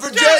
Virginia.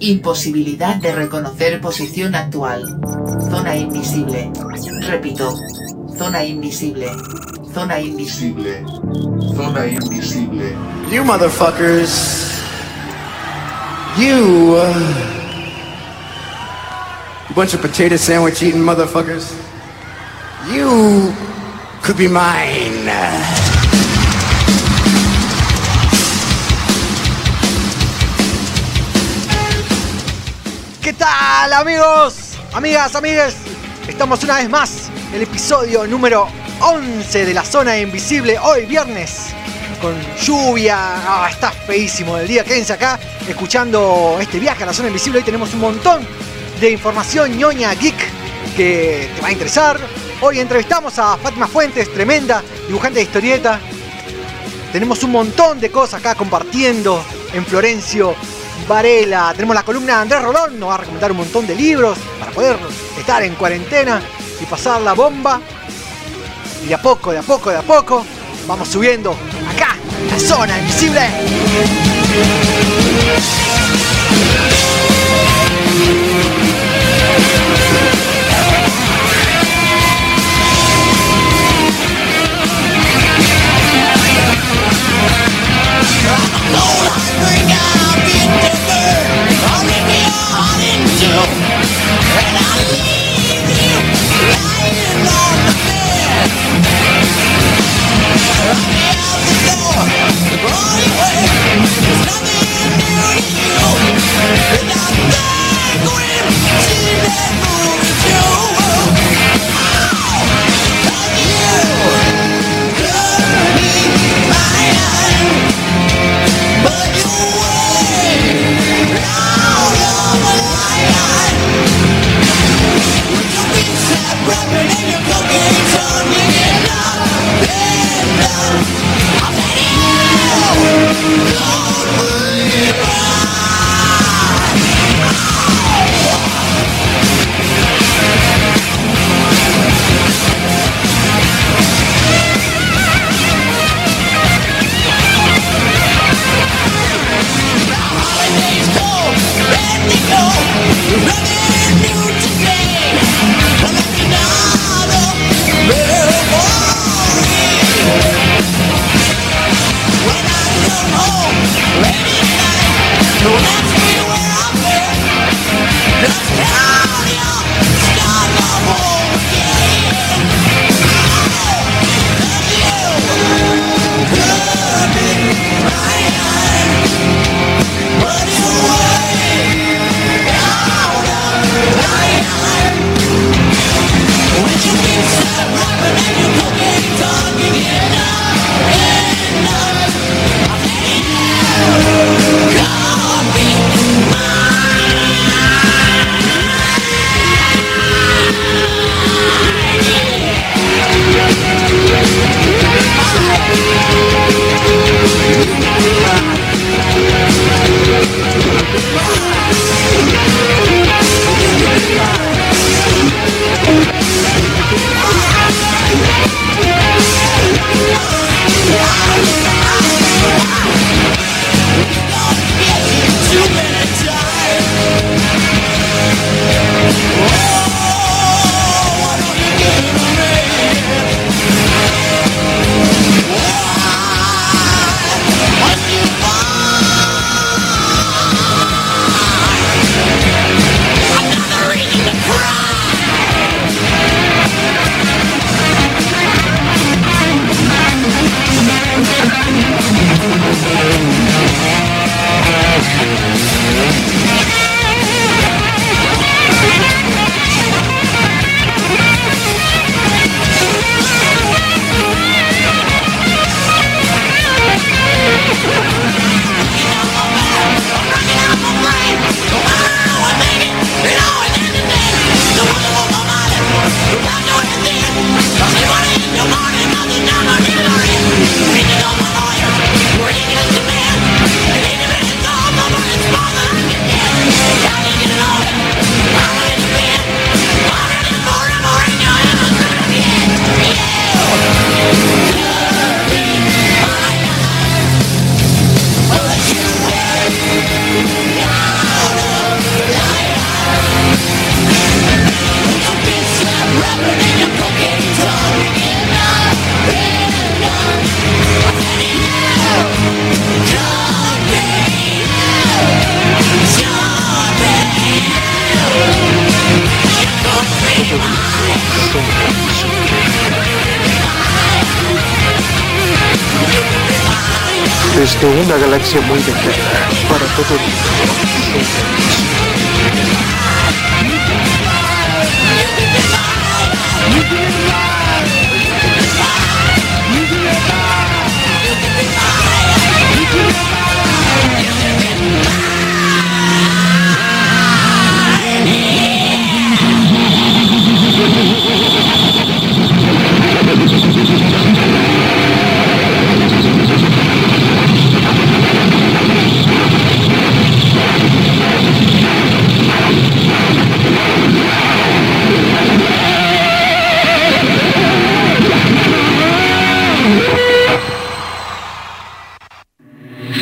Imposibilidad de reconocer posición actual. Zona invisible. Repito. Zona invisible. Zona invisible. Zona invisible. You motherfuckers. You, uh, bunch of potato sandwich eating motherfuckers. You could be mine. Tal amigos? Amigas, amigues. Estamos una vez más en el episodio número 11 de la zona invisible. Hoy viernes. Con lluvia. Ah, está feísimo el día. Quédense acá escuchando este viaje a la zona invisible. Hoy tenemos un montón de información ñoña geek que te va a interesar. Hoy entrevistamos a Fátima Fuentes, tremenda dibujante de historieta. Tenemos un montón de cosas acá compartiendo en Florencio Varela. Tenemos la columna de Andrés Rolón, nos va a recomendar un montón de libros para poder estar en cuarentena y pasar la bomba. Y de a poco, de a poco, de a poco, vamos subiendo acá, la zona invisible. myself. And I leave you lying on the bed I out the door, away There's nothing new to you.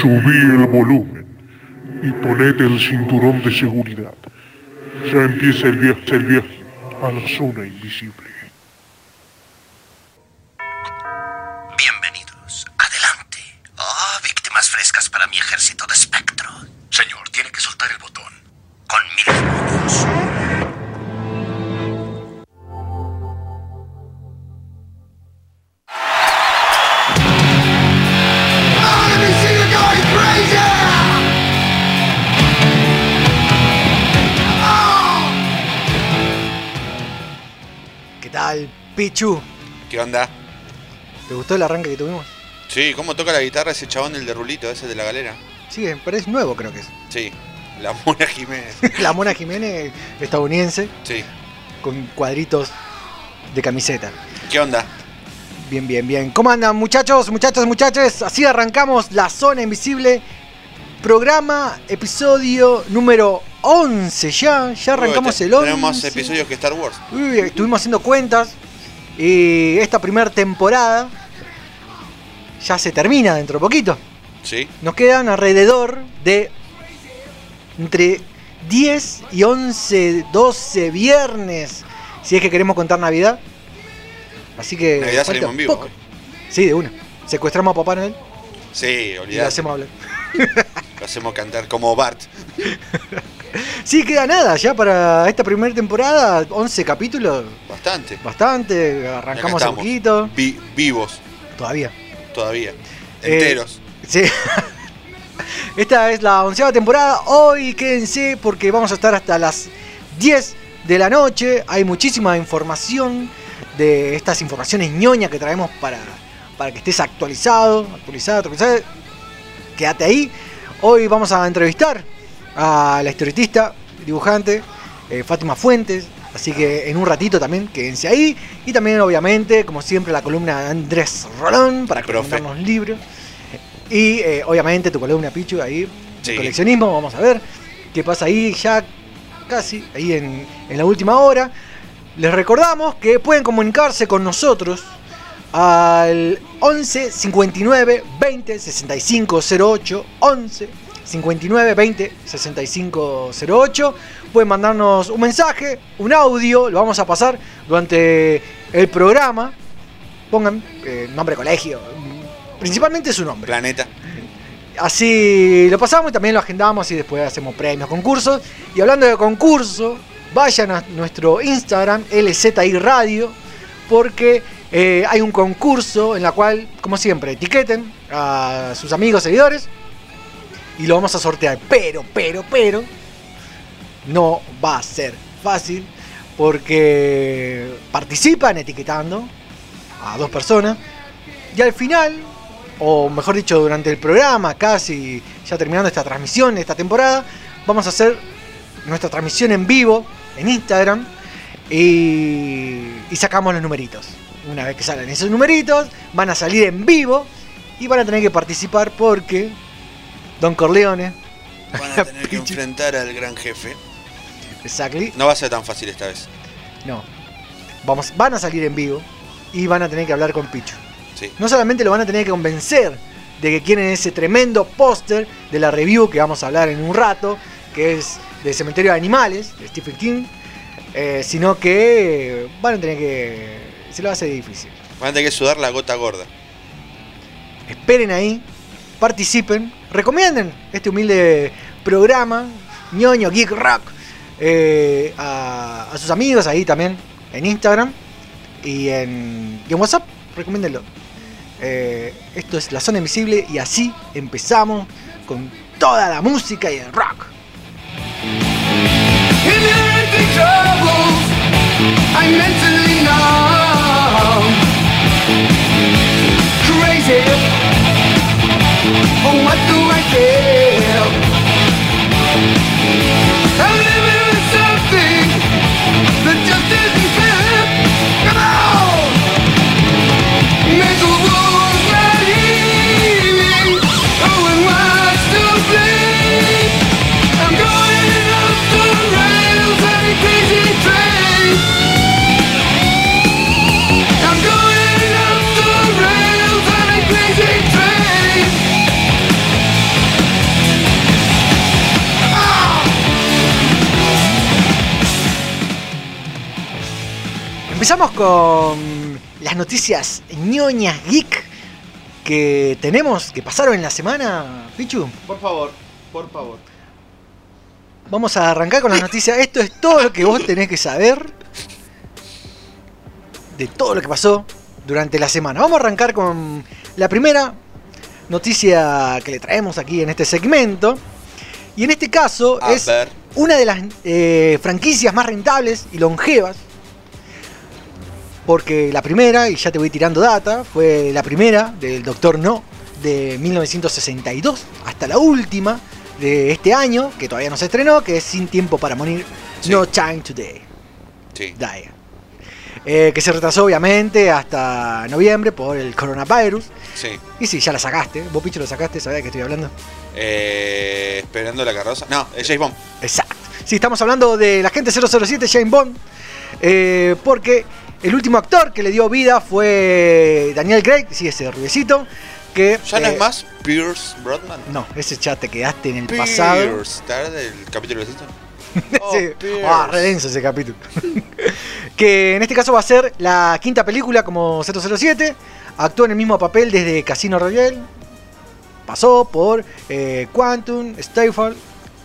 Subí el volumen y ponete el cinturón de seguridad. Ya empieza el viaje, el viaje a la zona invisible. Pichu? ¿Qué onda? ¿Te gustó el arranque que tuvimos? Sí, ¿cómo toca la guitarra ese chabón, el de Rulito, ese de la galera? Sí, pero es nuevo creo que es. Sí, la Mona Jiménez. La Mona Jiménez, estadounidense, Sí. con cuadritos de camiseta. ¿Qué onda? Bien, bien, bien. ¿Cómo andan muchachos, muchachos, muchachos? Así arrancamos La Zona Invisible. Programa, episodio número 11 ya. Ya arrancamos Uy, el 11. Tenemos más episodios que Star Wars. Uy, estuvimos haciendo cuentas. Y esta primera temporada ya se termina dentro de poquito. Sí. Nos quedan alrededor de entre 10 y 11, 12 viernes. Si es que queremos contar Navidad. Así que. Navidad salimos en vivo. poco. ¿eh? Sí, de una. Secuestramos a Papá Noel Sí, y lo olvidate. hacemos hablar. Lo hacemos cantar como Bart. Sí, queda nada ya para esta primera temporada. 11 capítulos. Bastante. Bastante. Arrancamos estamos, poquito. vi- vivos, Todavía. todavía. Eh, Enteros. Sí. Esta es la onceava temporada. Hoy quédense porque vamos a estar hasta las 10 de la noche. Hay muchísima información de estas informaciones ñoñas que traemos para, para que estés actualizado, actualizado, actualizado. Quédate ahí. Hoy vamos a entrevistar a la historietista, dibujante, eh, Fátima Fuentes. Así que en un ratito también quédense ahí. Y también, obviamente, como siempre, la columna de Andrés Rolón para Profe. recomendarnos libros. Y eh, obviamente tu columna Pichu ahí, Sí. coleccionismo, vamos a ver qué pasa ahí ya casi, ahí en, en la última hora. Les recordamos que pueden comunicarse con nosotros al 11 59 20 65 08 11 59 20 65 08 pueden mandarnos un mensaje un audio lo vamos a pasar durante el programa pongan eh, nombre de colegio principalmente su nombre Planeta. Así lo pasamos y también lo agendamos y después hacemos premios, concursos. Y hablando de concurso, vayan a nuestro Instagram, LZI Radio, porque eh, hay un concurso en la cual, como siempre, etiqueten a sus amigos, seguidores y lo vamos a sortear. Pero, pero, pero, no va a ser fácil porque participan etiquetando a dos personas y al final, o mejor dicho, durante el programa, casi ya terminando esta transmisión, esta temporada, vamos a hacer nuestra transmisión en vivo en Instagram y, y sacamos los numeritos. Una vez que salen esos numeritos, van a salir en vivo y van a tener que participar porque Don Corleone, Van a tener que enfrentar al gran jefe. exactly, No va a ser tan fácil esta vez. no, vamos, van a salir en vivo y van a tener que hablar con Pichu. Sí. No solamente lo van a tener que convencer de que quieren ese tremendo póster de la review que vamos a hablar en un rato, que es de Cementerio de Animales, de Stephen King, eh, sino que van a tener que... Se lo hace difícil. Van a tener que sudar la gota gorda. Esperen ahí, participen, recomienden este humilde programa, ñoño Geek Rock, eh, a, a sus amigos ahí también en Instagram y en, y en WhatsApp, recomiéndenlo. Eh, esto es La Zona Invisible y así empezamos con toda la música y el rock. Oh, what do I care? Empezamos con las noticias ñoñas geek que tenemos, que pasaron en la semana, Pichu. Por favor, por favor. Vamos a arrancar con las noticias. Esto es todo lo que vos tenés que saber de todo lo que pasó durante la semana. Vamos a arrancar con la primera noticia que le traemos aquí en este segmento. Y en este caso A es ver. una de las eh, franquicias más rentables y longevas. Porque la primera, y ya te voy tirando data, fue la primera del Doctor No de 1962 hasta la última de este año, que todavía no se estrenó, que es Sin Tiempo para Morir, Sí. No Time Today. Sí. Die. Eh, que se retrasó obviamente hasta noviembre por el coronavirus. Sí. Y sí, ya la sacaste. Vos, Picho, lo sacaste, ¿sabés de qué estoy hablando? Eh, esperando la carroza. No, es James Bond. Exacto. Sí, estamos hablando de la gente 007, James Bond. eh, porque el último actor que le dio vida fue Daniel Craig, sí, ese rubiecito. Que, Ya no eh, es más Pierce Brosnan. No, ese ya te quedaste en el pasado. Pierce. ¿Está del capítulo de? Oh, Sí. Ah, ese capítulo. que en este caso va a ser la quinta película como 007. Actuó en el mismo papel desde Casino Royale. Pasó por eh, Quantum, Skyfall,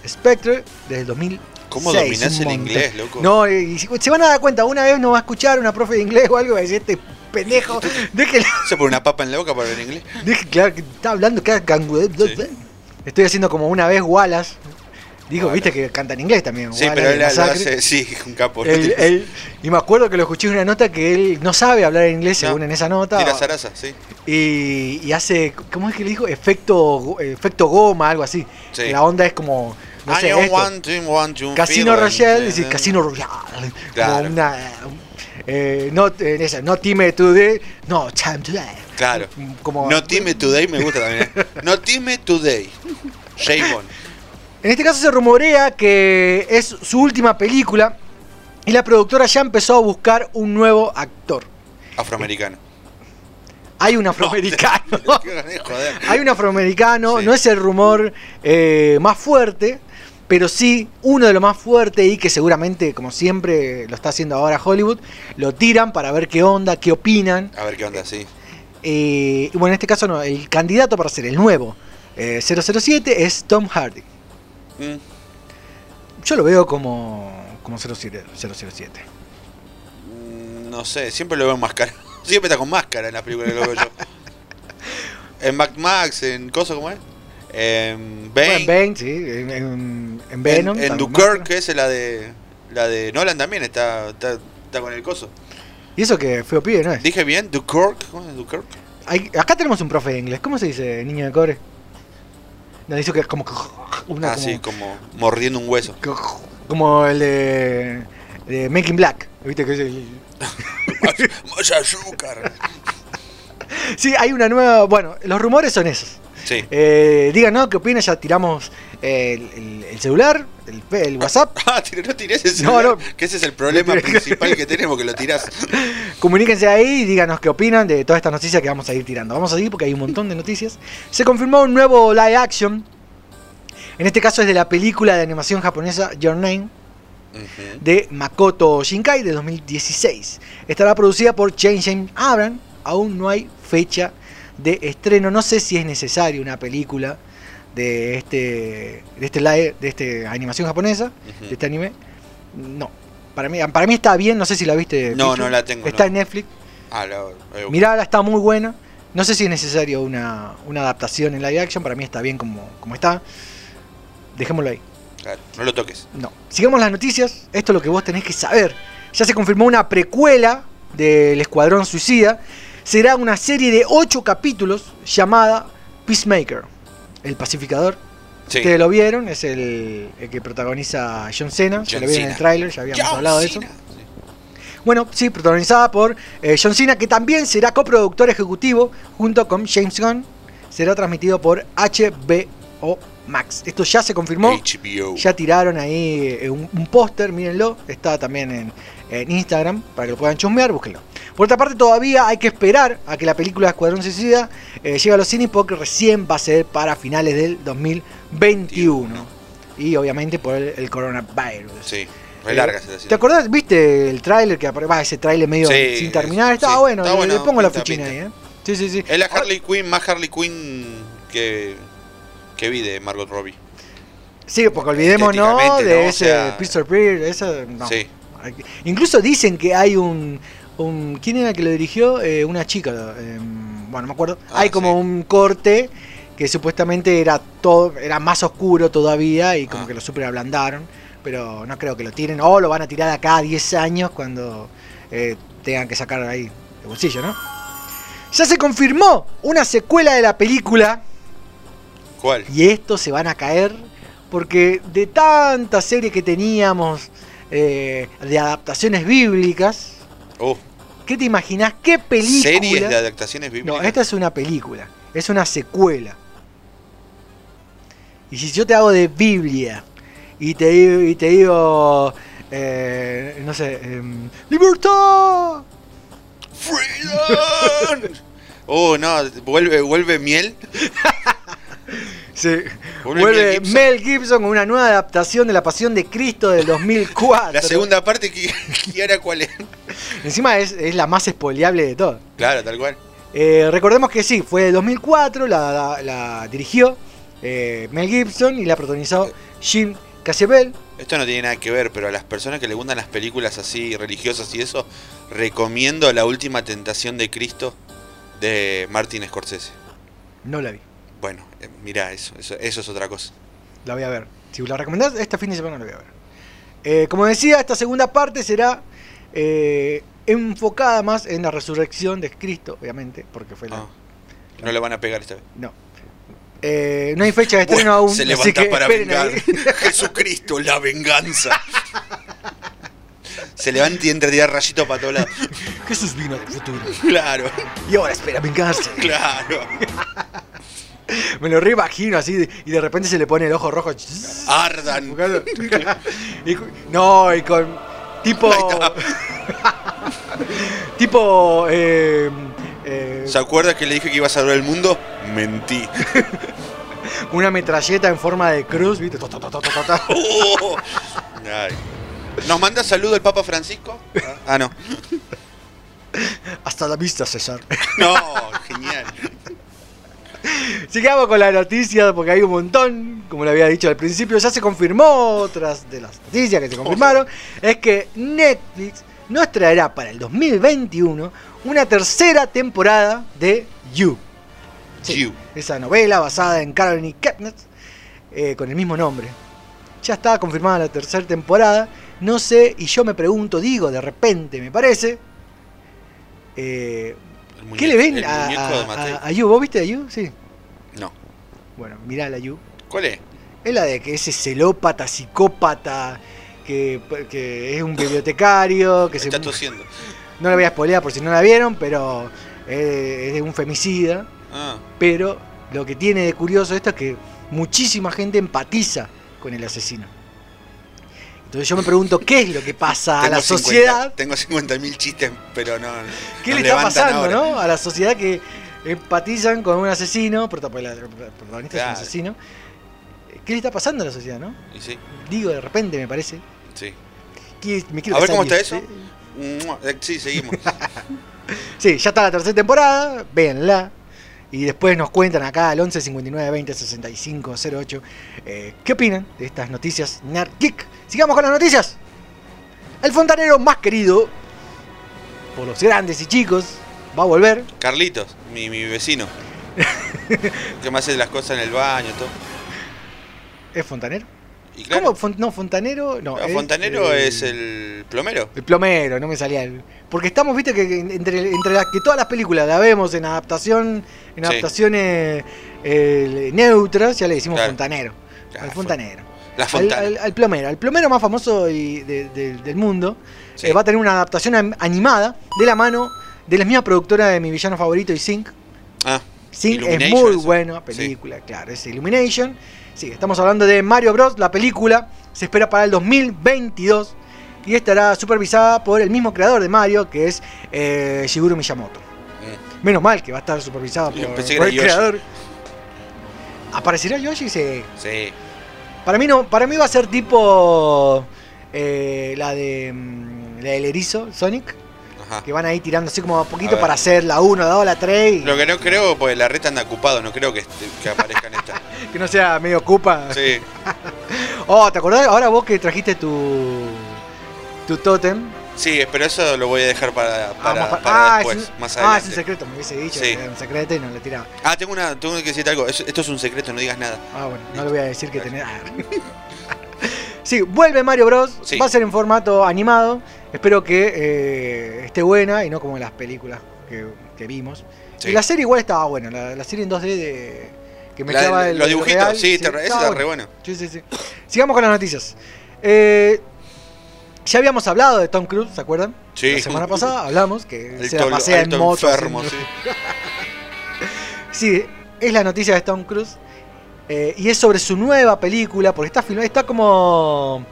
Spectre desde el 2006. ¿Cómo dominás un el inglés, loco? No, y se van a dar cuenta, una vez nos va a escuchar una profe de inglés o algo y decir, este pendejo, déjelo. Se pone una papa en la boca para ver inglés. Dije, claro, que está hablando cada cangu- Sí. Estoy haciendo como una vez Wallace. Dijo, viste que canta en inglés también. Sí, Wallace pero él lo Masacre. hace, sí, un capo. Él- él- y me acuerdo que lo escuché en una nota que él no sabe hablar inglés No. según en esa nota. Tira zaraza, sí. Y, y hace, ¿cómo es que le dijo? Efecto, efecto goma, algo así. Sí. La onda es como, no sé, esto. want to- want to Casino feel Royale, dice Casino Royale. Claro. Como una, eh, no, eh, esa, no Time Today, no Time Today. Claro. Como, No Time Today me gusta también. ¿eh? No Time Today. James Bond. En este caso se rumorea que es su última película y la productora ya empezó a buscar un nuevo actor. Afroamericano. Hay un afroamericano. Joder. Hay un afroamericano, Sí. no es el rumor eh, más fuerte, pero sí uno de los más fuertes y que seguramente, como siempre lo está haciendo ahora Hollywood, lo tiran para ver qué onda, qué opinan. A ver qué onda, sí. Eh, y bueno, en este caso no, el candidato para ser el nuevo eh, 007 es Tom Hardy. Mm, Yo lo veo como, como 07. 007. mm, No sé, siempre lo veo enmascarado. Siempre está con máscara en las películas que lo veo yo. En Mac Max, en Coso, ¿cómo es? En Bane. en Bane, sí, en, en- en Venom. en, Dunkirk, es la de. La de Nolan también está, está, está con el coso. Y eso que feo pibe, ¿no es? ¿Dije bien? ¿Dunkirk? ¿Cómo es Dunkirk? Hay- acá tenemos un profe de inglés. ¿Cómo se dice niño de cobre? No, dice que es como. Una, ah, como, sí, como mordiendo un hueso. como el de, de Making Black. ¿Viste que es el- Más, más azúcar. Sí, hay una nueva. Bueno, los rumores son esos. Sí. Eh, díganos qué opinan. Ya tiramos el, el- el celular, el, el WhatsApp. Ah, no tirés No, celular, no. Que ese es el problema principal que tenemos, que lo tirás. Comuníquense ahí y díganos qué opinan de todas estas noticias que vamos a ir tirando. Vamos a seguir porque hay un montón de noticias. Se confirmó un nuevo live action. En este caso es de la película de animación japonesa Your Name de Makoto Shinkai de 2016. Estará producida por James James Abram. Aún no hay fecha de estreno. No sé si es necesario una película de este de este live, de este animación japonesa, de este anime. No. Para mí, para mí está bien, no sé si la viste. No, Pichu. no la tengo, Está no. en Netflix. Ah, la, Mirala, está muy buena. No sé si es necesario una, una adaptación en live action, para mí está bien como, como está. Dejémoslo ahí. Claro, no lo toques. No. Sigamos las noticias. Esto es lo que vos tenés que saber. Ya se confirmó una precuela del Escuadrón Suicida. Será una serie de 8 capítulos llamada Peacemaker. El pacificador. Sí. Ustedes lo vieron, es el, el que protagoniza John Cena. ya lo vieron en el tráiler, ya habíamos John hablado de eso. Bueno, sí, protagonizada por eh, John Cena, que también será coproductor ejecutivo junto con James Gunn. Será transmitido por HBO Max. Esto ya se confirmó. HBO. Ya tiraron ahí eh, un, un póster, mírenlo. Está también en, en Instagram para que lo puedan chusmear, búsquenlo. Por otra parte, todavía hay que esperar a que la película Escuadrón Suicida eh, llegue a los cines porque recién va a ser para finales del 2021. Y obviamente por el, el coronavirus. Sí, re Eh, larga la ¿Te acordás? ¿Viste el tráiler que apare- va ese tráiler medio Sí, sin terminar? Estaba sí, bueno, está le- bueno, le pongo la pinta, fichina ahí. ¿eh? Sí, sí, sí. Es la Harley Quinn, más Harley Quinn que, que vi de Margot Robbie. Sí, porque olvidémonos de ¿no? O ese sea, Pistol no. Sí. Incluso dicen que hay un, un- ¿quién era el que lo dirigió? Eh, una chica, eh, bueno, no me acuerdo. Ah, hay como sí. un corte que supuestamente era todo, era más oscuro todavía y como Ah. que lo super ablandaron, pero no creo que lo tiren o lo van a tirar acá a 10 años cuando eh, tengan que sacar ahí de bolsillo, ¿no? Ya se confirmó una secuela de la película Y estos se van a caer porque de tantas series que teníamos eh, de adaptaciones bíblicas, Oh, ¿qué te imaginas? ¿Qué película? series de adaptaciones bíblicas. No, esta es una película, es una secuela. Y si yo te hago de Biblia y te digo, y te digo eh, no sé, em, ¡Libertad! ¡Freedom! Oh, no, vuelve, vuelve miel. Sí. Vuelve Mel Gibson. Mel Gibson con una nueva adaptación de La Pasión de Cristo del 2004. La segunda parte, que ¿y ahora cuál es? Encima es, es la más spoileable de todas. Claro, tal cual. Eh, recordemos que sí, fue de 2004, la, la- la dirigió eh, Mel Gibson y la protagonizó Jim Caviezel. Esto no tiene nada que ver, pero a las personas que le gustan las películas así religiosas y eso, recomiendo La Última Tentación de Cristo de Martin Scorsese. No la vi, Bueno, eh, mirá, eso, eso, eso es otra cosa. la voy a ver. Si la recomendás, este fin de semana la voy a ver. Eh, como decía, esta segunda parte será eh, enfocada más en la resurrección de Cristo, obviamente, porque fue la... Ah, no le van a pegar esta vez. No. Eh, no hay fecha de estreno Bueno, aún. se así levanta que para vengar. Jesucristo, la venganza. se levanta y entra a tirar rayito para todos lados. Jesús vino del futuro. Claro, Y ahora espera vengarse. claro. Me lo reimagino así y de repente se le pone el ojo rojo. Ardan. Y no, y con tipo. Tipo. Eh, eh, ¿Se acuerda que le dije que iba a salvar el mundo? Mentí. una metralleta en forma de cruz, ¿viste? Oh. Ay. ¿Nos manda saludo el Papa Francisco? Ah, no. Hasta la vista, César. No, genial. Sigamos con la noticia porque hay un montón, como le había dicho al principio, ya se confirmó otras de las noticias que se confirmaron, es que Netflix nos traerá para el 2021 una tercera temporada de You. Sí, You. Esa novela basada en Caroline Kepnes eh, con el mismo nombre. Ya está confirmada la tercera temporada. No sé, y yo me pregunto, digo, de repente me parece. eh, ¿Qué le ven el a, a- You? ¿Vos viste a You? Sí. No. Bueno, mirá la You. ¿Cuál es? Es la de que ese celópata, psicópata, que, que es un bibliotecario, que se... Está tosiendo. No la voy a spoilear por si no la vieron, pero es de un femicida. Ah, Pero lo que tiene de curioso esto es que muchísima gente empatiza con el asesino. Entonces yo me pregunto, ¿qué es lo que pasa a la 50 sociedad? tengo 50.000 chistes, pero no. ¿Qué le está pasando, ahora. no? A la sociedad que empatizan con un asesino, la protagonista es Claro. un asesino. ¿Qué le está pasando a la sociedad, no? Y sí, Digo, de repente me parece. sí. me A ver cómo está eso. Eh, Sí, seguimos. Sí, ya está la tercera temporada, véanla. Y después nos cuentan acá al 11 59 20 65 08 eh, qué opinan de estas noticias Nerd Geek. Sigamos con las noticias. El fontanero más querido por los grandes y chicos va a volver. Carlitos, mi, mi vecino. que me hace las cosas en el baño, todo. ¿Es fontanero? Y claro, ¿Cómo? No, fontanero. No, Fontanero eh, es el plomero. El plomero, no me salía el. Porque estamos, viste, que entre, entre las que todas las películas la vemos en adaptación, en Sí. adaptaciones eh, neutras, ya le decimos Claro. fontanero. Claro, al fontanero. La Al, fontana. al- al plomero. El plomero más famoso y de- de- del mundo. Sí. eh, va a tener una adaptación animada de la mano de la misma productora de mi villano favorito y Sync. Ah, Sync es muy eso. buena película, claro, es Illumination. Sí, estamos hablando de Mario Bros. La película se espera para el 2022 y estará supervisada por el mismo creador de Mario, que es eh, Shigeru Miyamoto. Mm. Menos mal que va a estar supervisada por, el Yoshi. creador. ¿Aparecerá Yoshi? Sí. Sí. Para mí no, para mí va a ser tipo eh, la de mm, la del erizo, Sonic, Ajá. que van ahí tirando así como a poquito para hacer la 1, la 2, la 3 y Lo que no creo, pues la reta anda ocupado, no creo que, este- que aparezca en esta. que no sea medio ocupa. Sí, Oh, ¿te acordás ahora vos que trajiste tu tu tótem? sí, pero eso lo voy a dejar para, para, Ah, más para ah, después, es un, más ah, adelante. es un secreto, me hubiese dicho Sí. que era un secreto y no lo tiraba. Ah, tengo una, tengo que decirte algo. Es- Esto es un secreto, no digas nada. Ah, bueno, no le voy a decir que tenés. sí, vuelve Mario Bros. Sí. Va a ser en formato animado. Espero que eh, esté buena y no como las películas que, que vimos. Sí. Y la serie igual estaba buena, la, la serie en 2D de que La- mezclaba el, los dibujitos, real, sí, te- ese estaba está re bueno. Sí, sí, sí. Sigamos con las noticias. Eh, ya habíamos hablado de Tom Cruise, ¿se acuerdan? Sí. La semana pasada hablamos que se la pasea en moto. enfermo, sí. Sí, es la noticia de Tom Cruise. Eh, y es sobre su nueva película, porque está filmada, está como...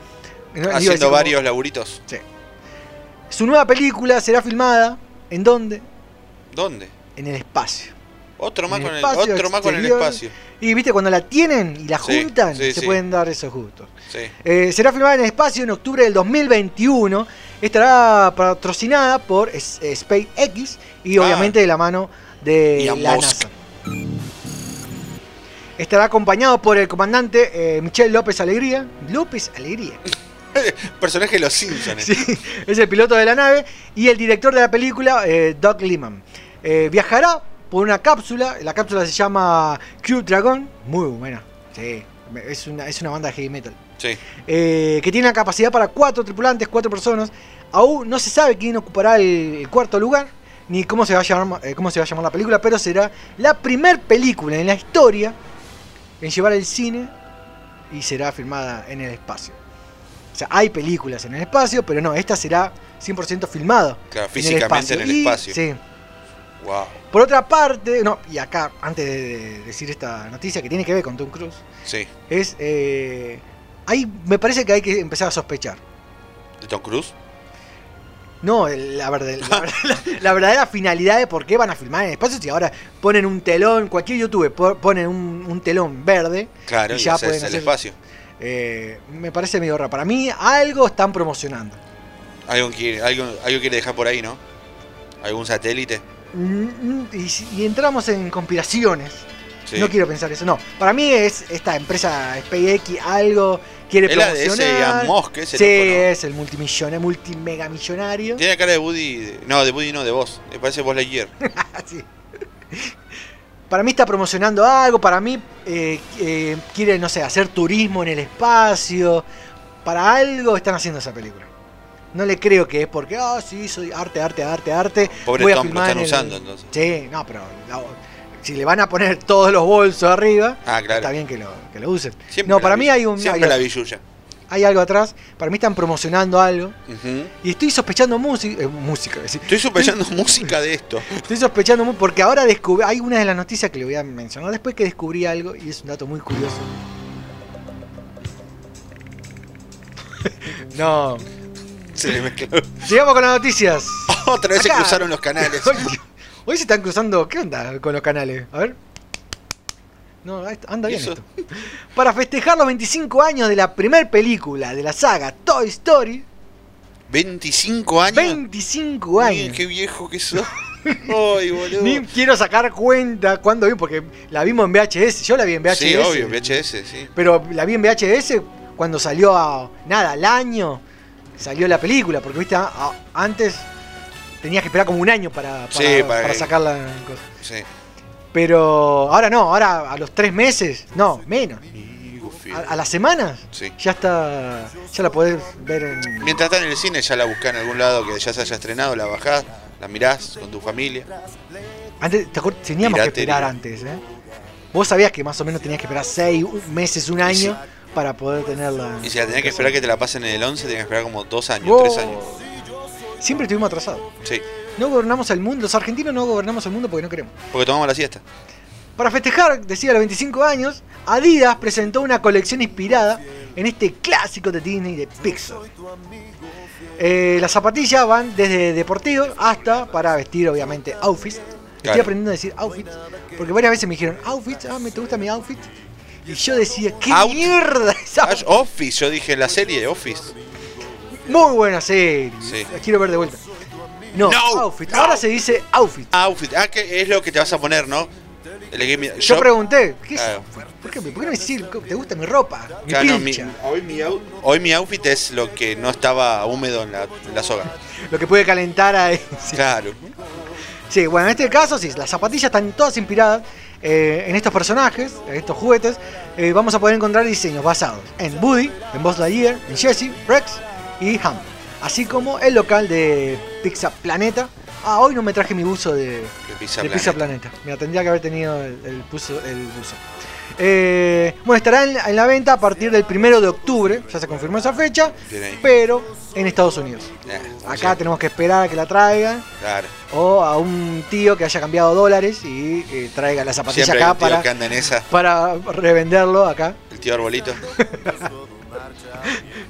Haciendo como- varios laburitos. Su nueva película será filmada, ¿en dónde? ¿Dónde? En el espacio. Otro más En con el, espacio otro más con el exterior. espacio. Y viste, cuando la tienen y la juntan, sí, se sí. pueden dar esos gustos. Eh, será filmada en el espacio en octubre del 2021. Estará patrocinada por SpaceX y Ah. obviamente de la mano de la Musk. NASA. Estará acompañado por el comandante eh, Michel López Alegría. López Alegría. Personaje de los Simpsons. Sí, es el piloto de la nave y el director de la película, eh, Doug Liman. Eh, viajará por una cápsula, la cápsula se llama Crew Dragon, muy buena, sí, es una, es una banda de heavy metal, Sí. eh, que tiene la capacidad para cuatro tripulantes, cuatro personas. Aún no se sabe quién ocupará el, cuarto lugar, ni cómo se, va a llamar, eh, cómo se va a llamar la película, pero será la primer película en la historia en llevar al cine y será filmada en el espacio. O sea, hay películas en el espacio, pero no, esta será 100% filmada. Claro, en el físicamente en el Y, espacio. Sí. Wow. Por otra parte, no, y acá, antes de, de decir esta noticia que tiene que ver con Tom Cruise, Sí. es. Eh, ahí me parece que hay que empezar a sospechar. ¿De Tom Cruise? No, la, verdad- la verdad- la- la verdadera finalidad de por qué van a filmar en el espacio. Si ahora ponen un telón, cualquier youtuber po- ponen un, un telón verde. Claro, y y ya haces pueden el hacer- espacio. eh, me parece medio raro. Para mí, algo están promocionando. Algo quiere, algo, algo quiere dejar por ahí, ¿no? ¿Algún satélite? Mm, mm, Y, y entramos en conspiraciones. Sí. No quiero pensar eso, no. Para mí es esta empresa SpaceX algo quiere Es la de ese promocionar. Musk, ese sí, loco, ¿no? es el multimillonario, multimegamillonario. Tiene cara de Woody. de- No, de Woody no, de vos. Me parece vos Lightyear. Sí. Para mí está promocionando algo, para mí eh, eh, quiere, no sé, hacer turismo en el espacio. Para algo están haciendo esa película. No le creo que es porque, ah, sí, soy arte, arte, arte, arte. Pobre voy a Tom, lo están el- usando entonces. Sí, no, pero la- si le van a poner todos los bolsos arriba, Ah, claro. está bien que lo, que lo usen. Siempre no, para mí hay un Siempre hay, la villuya. hay algo atrás. Para mí están promocionando algo. Y estoy sospechando música. música, es decir, Estoy sospechando música de esto. Estoy sospechando porque ahora descubrí. Hay una de las noticias que le voy a mencionar después que descubrí algo y es un dato muy curioso. no. Se le mezcló. Sigamos con las noticias. Otra vez se cruzaron los canales. Hoy, se están cruzando. ¿Qué onda con los canales? A ver. No, anda bien Eso. esto. Para festejar los 25 años de la primer película de la saga Toy Story. 25 años. 25 Miren años. qué viejo que sos. Ay, boludo. Ni quiero sacar cuenta cuándo vi, porque la vimos en VHS. Yo la vi en VHS. Sí, obvio, VHS, sí. Pero la vi en VHS cuando salió a. Nada, al año salió la película. Porque viste, a- a- antes tenías que esperar como un año para, para, Sí, para para que- sacar la cosa. Sí. Pero ahora no, ahora a los tres meses, no, menos. A, a las semanas Sí. ya está, ya la podés ver en... Mientras está en el cine, ya la buscás en algún lado que ya se haya estrenado, la bajás, la mirás con tu familia. Antes, ¿te acuer- teníamos que esperar antes, ¿eh? Vos sabías que más o menos tenías que esperar seis meses, un año para poder tenerla. Y si la tenías que esperar que te la pasen en el 11, tenías que esperar como dos años, tres años. Siempre estuvimos atrasados. Sí, No gobernamos el mundo, los argentinos no gobernamos el mundo porque no queremos. porque tomamos la siesta. Para festejar, decía, los 25 años, Adidas presentó una colección inspirada en este clásico de Disney de Pixar. Eh, las zapatillas van desde deportivos hasta para vestir, obviamente, outfits. Estoy Claro. aprendiendo a decir outfits, porque varias veces me dijeron, outfits, ah, me te gusta mi outfit. Y yo decía, ¿qué Out- mierda es outfit? Office, yo dije la serie Office. Muy buena serie, Sí. la quiero ver de vuelta. No, No, outfit, no. ahora se dice outfit. Outfit, ah, que es lo que te vas a poner, ¿no? Yo pregunté, ¿qué es Claro. outfit? ¿Por qué, ¿Por qué no me decís, te gusta mi ropa? Mi Claro, mi- hoy, mi out- hoy mi outfit es lo que no estaba húmedo en la, en la soga. Lo que puede calentar a... sí. Claro. Sí, bueno, en este caso, sí, las zapatillas están todas inspiradas eh, en estos personajes, en estos juguetes. Eh, vamos a poder encontrar diseños basados en Woody, en Buzz Lightyear, en Jessie, Rex y Ham. Así como el local de Pizza Planeta. Ah, hoy no me traje mi buzo de, Pizza de Planet. Pizza Planeta. Mira, tendría que haber tenido el, el buzo. El buzo. Eh, bueno, estará en, en la venta a partir del primero de octubre. Ya se confirmó esa fecha. Pero en Estados Unidos. Eh, Acá sí, tenemos que esperar a que la traigan Claro. o a un tío que haya cambiado dólares y eh, traiga la zapatilla Siempre hay acá un tío para, que anda en esa, para revenderlo acá. el tío Arbolito.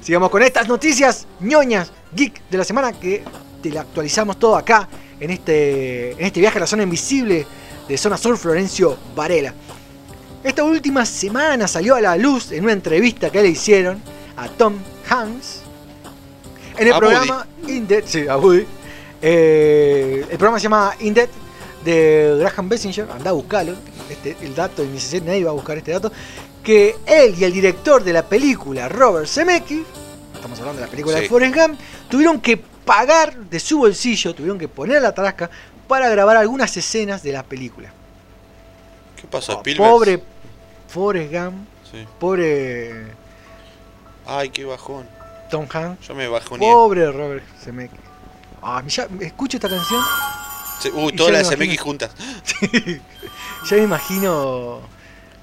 Sigamos con estas noticias ñoñas, geek de la semana que te la actualizamos todo acá en este, en este viaje a la zona invisible de Zona Sur Florencio Varela. Esta última semana salió a la luz en una entrevista que le hicieron a Tom Hanks en el A programa In Dead, sí, a Woody. Eh, el programa se llama In Dead de Graham Bessinger, anda a buscarlo, este, el dato, nadie va a buscar este dato, que él y el director de la película, Robert Zemeckis, estamos hablando de la película Sí. de Forrest Gump, tuvieron que pagar de su bolsillo, tuvieron que poner la tarasca para grabar algunas escenas de la película. ¿Qué pasó, Oh, pobre Forrest Gump, Sí. pobre Ay, qué bajón. Tom Hanks, Yo me bajoné. pobre Robert Zemeckis. Ah, ya escucho esta canción, Uy, todas las MX juntas. ya me imagino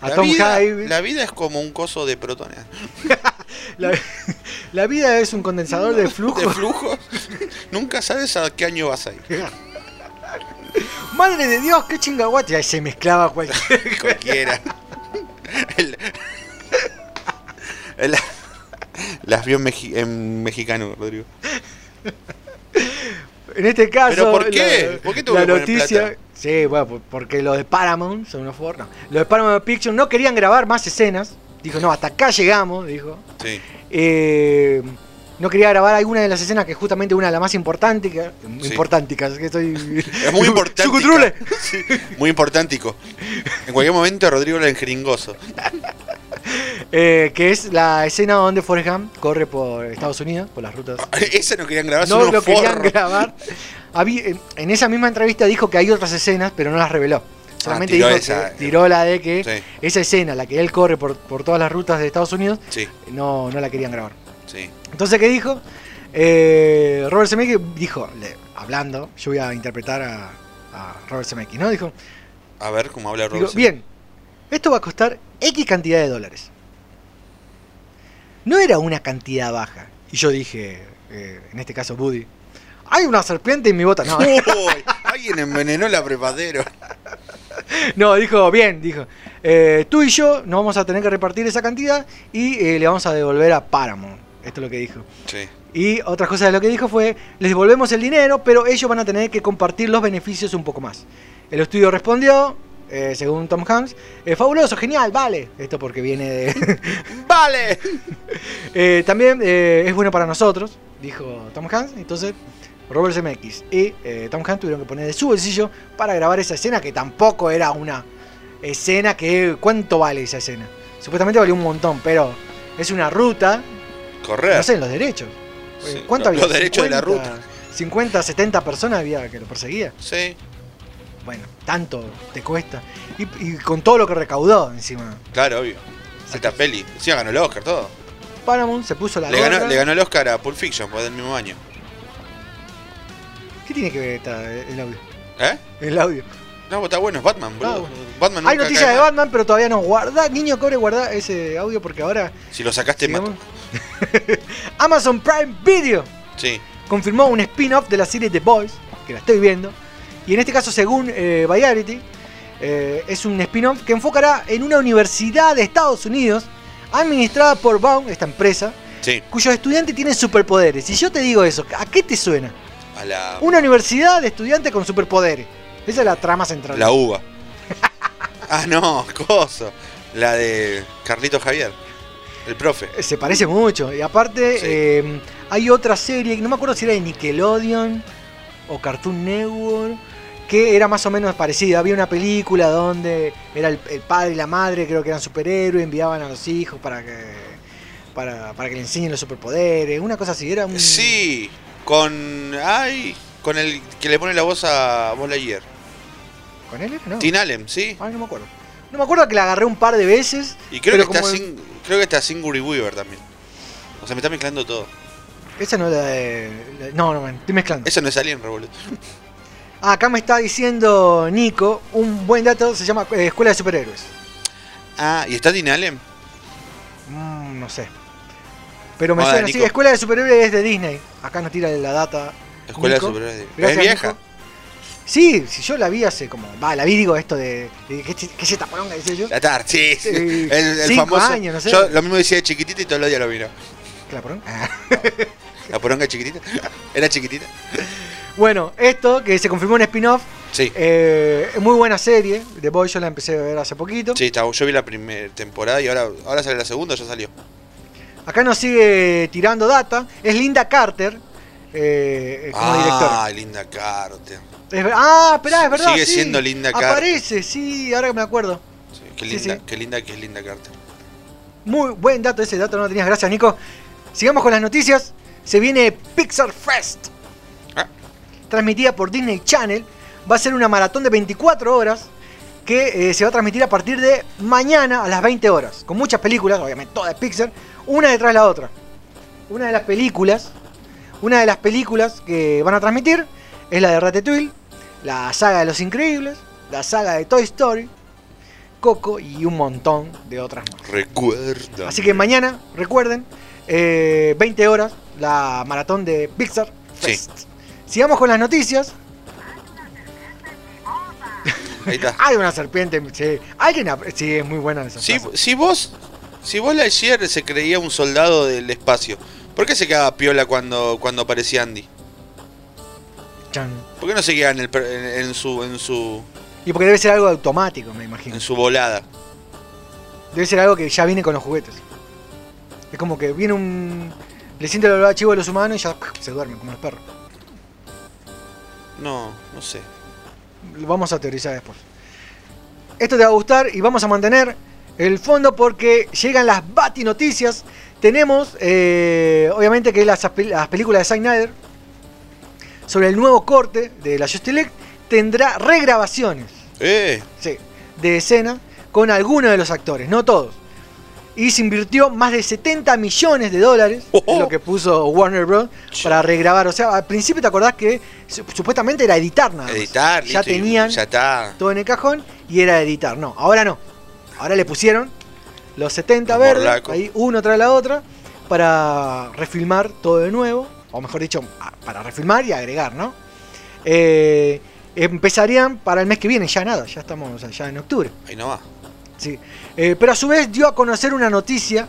a La Tom vida, la vida es como un coso de protones. La, la vida es un condensador de flujo. De flujos. Nunca sabes a qué año vas a ir. Madre de Dios, qué chingaguate. Ahí se mezclaba cualquier. Cualquiera. El- el- las vio en mexicano, Rodrigo. En este caso. ¿Pero por qué? La, ¿Por qué tuvo la que noticia. plata? Sí, bueno, por- porque los de Paramount son unos forros. No. Los de Paramount Pictures no querían grabar más escenas. Dijo, no, hasta acá llegamos, dijo. Sí. Eh, no quería grabar alguna de las escenas que es justamente una de las más importantes. Que, Sí. Importantes, que estoy. Es muy importante. Sí, muy importantico. En cualquier momento Rodrigo era jeringoso. Eh, que es la escena donde Forrest Gump corre por Estados Unidos, por las rutas Ese no querían grabar, no lo querían grabar. Habí- en- en esa misma entrevista dijo que hay otras escenas, pero no las reveló. Solamente Ah, tiró dijo esa. que tiró la de que Sí. esa escena, la que él corre por, por todas las rutas de Estados Unidos, Sí, no, no la querían grabar. sí. Entonces, ¿qué dijo? Eh, Robert Zemeckis dijo, le- hablando, yo voy a interpretar a, a Robert Zemeckis, ¿no? Dijo, A ver cómo habla digo, Robert. bien, esto va a costar X cantidad de dólares. No era una cantidad baja. Y yo dije, eh, en este caso Buddy, hay una serpiente en mi bota. No, Uy, alguien envenenó la prepadero. No, dijo, bien, dijo. eh, tú y yo nos vamos a tener que repartir esa cantidad y eh, le vamos a devolver a Paramount. Esto es lo que dijo. Sí. Y otra cosa de lo que dijo fue, les devolvemos el dinero, pero ellos van a tener que compartir los beneficios un poco más. El estudio respondió, eh, según Tom Hanks, eh, fabuloso, genial, vale. Esto porque viene de... ¡Vale! Eh, también es bueno para nosotros, dijo Tom Hanks. Entonces, Robert Zemeckis y Tom Hanks tuvieron que poner de su bolsillo para grabar esa escena que tampoco era una escena que... ¿Cuánto vale esa escena? Supuestamente valió un montón, pero es una ruta, Correr. no sé, los derechos. Sí, ¿Cuánto los- había? los derechos de la 50, ruta. 50, 70 personas había que lo perseguía. Sí, Bueno, tanto te cuesta. Y, y con todo lo que recaudó encima. claro, obvio. Alta peli. Sí, ganó el Oscar, todo. Paramount se puso la Le ganó, le ganó el Oscar a Pulp Fiction, pues del mismo año. ¿Qué tiene que ver esta- el audio? ¿Eh? El audio. No, está bueno, es Batman, boludo. Ah, bueno. Batman Hay noticias de. Batman, pero todavía no. Guarda, niño cobre, guarda ese audio porque ahora. Si lo sacaste, mato. Amazon Prime Video Sí. confirmó un spin-off de la serie The Boys, que la estoy viendo. Y en este caso, según eh, Variety, eh, es un spin-off que enfocará en una universidad de Estados Unidos administrada por Baum, esta empresa, Sí. cuyos estudiantes tienen superpoderes. Si yo te digo eso, ¿a qué te suena? A la, Una universidad de estudiantes con superpoderes. Esa es la trama central. la uva. ah, no, coso. La de Carlito Javier. El profe. Se parece mucho. Y aparte, Sí. eh, hay otra serie, no me acuerdo si era de Nickelodeon o Cartoon Network, que era más o menos parecida. Había una película donde era el, el padre y la madre, creo que eran superhéroes, enviaban a los hijos para que para, para que le enseñen los superpoderes. Una cosa así, era un... Sí. Con. Ay. Con el que le pone la voz a Lightyear. ¿Con él? era? No. Tin Allen, sí. Ay, no me acuerdo. No me acuerdo que la agarré un par de veces. Y creo que, está como- sin, creo que está Singury Weaver también. O sea, me está mezclando todo. Esa no es la de... No, no, man, estoy mezclando. Eso no es Alien, Revolut. Ah, acá me está diciendo Nico, un buen dato, se llama eh, Escuela de Superhéroes. Ah, ¿y está Tin Allen? Mm, no sé. Pero me Hola, suena así. Escuela de Superhéroes es de Disney. Acá nos tira la data. Escuela Nico. de Superhéroes. de- ¿Es vieja? Nico. Sí, si yo la vi hace como. Va, la vi, digo esto de. de ¿Qué qué es esta poronga? Decía yo. La TAR, sí. sí. El, el cinco famoso. años, no sé. Yo lo mismo decía de chiquitita y todo el día lo. ¿Qué la poronga? Ah. La poronga chiquitita. ¿Era chiquitita? Bueno, esto que se confirmó en spin-off. Sí. eh, es muy buena serie. The Boy yo la empecé a ver hace poquito. Sí, yo vi la primera temporada y ahora, ahora sale la segunda, ya salió. Acá nos sigue tirando data. Es Linda Carter. Eh, como directora. Ah, Linda Carter. Es ah, esperá, es verdad. Sigue sí. siendo Linda Carter. Aparece, sí, ahora que me acuerdo. Sí, qué linda, sí. qué linda que es Linda Carter. Muy buen dato, ese dato no lo tenías. Gracias, Nico. Sigamos con las noticias. Se viene Pixar Fest. Ah. Transmitida por Disney Channel. Va a ser una maratón de 24 horas que eh, se va a transmitir a partir de mañana a las 20 horas. Con muchas películas, obviamente todas de Pixar, una detrás de la otra. Una de las películas, una de las películas que van a transmitir es la de Ratatouille, la saga de Los Increíbles, la saga de Toy Story, Coco y un montón de otras más. Recuerda. Así que mañana, recuerden, eh, 20 horas, la maratón de Pixar Fest. Sigamos con las noticias. Ahí está. Hay una serpiente, sí. Alguien sí, es muy buena esa. Si, si vos. Si vos Lightyear se creía un soldado del espacio, ¿por qué se quedaba piola cuando, cuando aparecía Andy? Chan. ¿Por qué no se quedaba en, el en, en su en su Y porque debe ser algo automático, me imagino. en su volada? Debe ser algo que ya viene con los juguetes. Es como que viene un. Le siente el olor chivo a los humanos y ya se duermen, como los perros. No, no sé. Lo vamos a teorizar después. Esto te va a gustar y vamos a mantener el fondo porque llegan las Bati noticias. Tenemos, eh, obviamente, que las, pel- las películas de Zack Snyder sobre el nuevo corte de la Justice League tendrá regrabaciones Eh, sí, de escena con algunos de los actores, no todos. Y se invirtió más de 70 millones de dólares, Oh, oh. es lo que puso Warner Bros. para regrabar. O sea, al principio te acordás que su- supuestamente era editar nada más. editar, Ya listo, tenían Ya está. todo en el cajón y era editar. No, ahora no. Ahora le pusieron los 70 Los verdes, ahí uno tras la otra, para refilmar todo de nuevo. O mejor dicho, para refilmar y agregar, ¿no? Eh, empezarían para el mes que viene, ya nada, ya estamos o sea, ya en octubre. Ahí no va. Sí. Eh, pero a su vez dio a conocer una noticia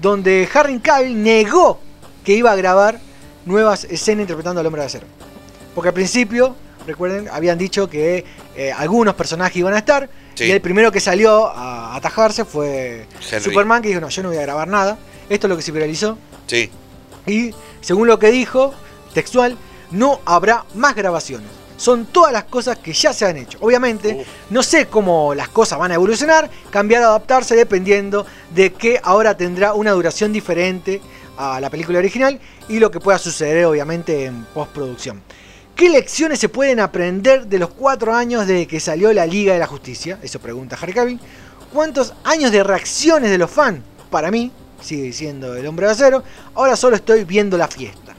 donde Harry Cavill negó que iba a grabar nuevas escenas interpretando al hombre de acero. Porque al principio, recuerden, habían dicho que eh, algunos personajes iban a estar. Sí. Y el primero que salió a atajarse fue Henry. Superman, que dijo, no, yo no voy a grabar nada. Esto es lo que se viralizó. Sí. Y según lo que dijo, textual, no habrá más grabaciones. Son todas las cosas que ya se han hecho. Obviamente, Uf. no sé cómo las cosas van a evolucionar, cambiar, adaptarse dependiendo de que ahora tendrá una duración diferente a la película original y lo que pueda suceder obviamente en postproducción. ¿Qué lecciones se pueden aprender de los cuatro años desde que salió la Liga de la Justicia? Eso pregunta Harry Cavill. ¿Cuántos años de reacciones de los fans? Para mí, sigue siendo el hombre de acero. Ahora solo estoy viendo la fiesta.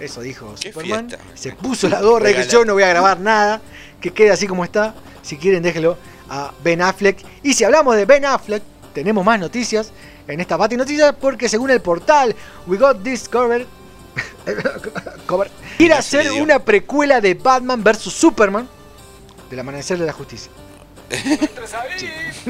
Eso dijo ¿Qué Superman. fiesta? Se puso la gorra y que yo no voy a grabar nada. Que quede así como está. Si quieren, déjelo a Ben Affleck. Y si hablamos de Ben Affleck, tenemos más noticias en esta Bati Noticias. Porque según el portal We Got This Cover, quiere hacer una precuela de Batman vs Superman del Amanecer de la Justicia.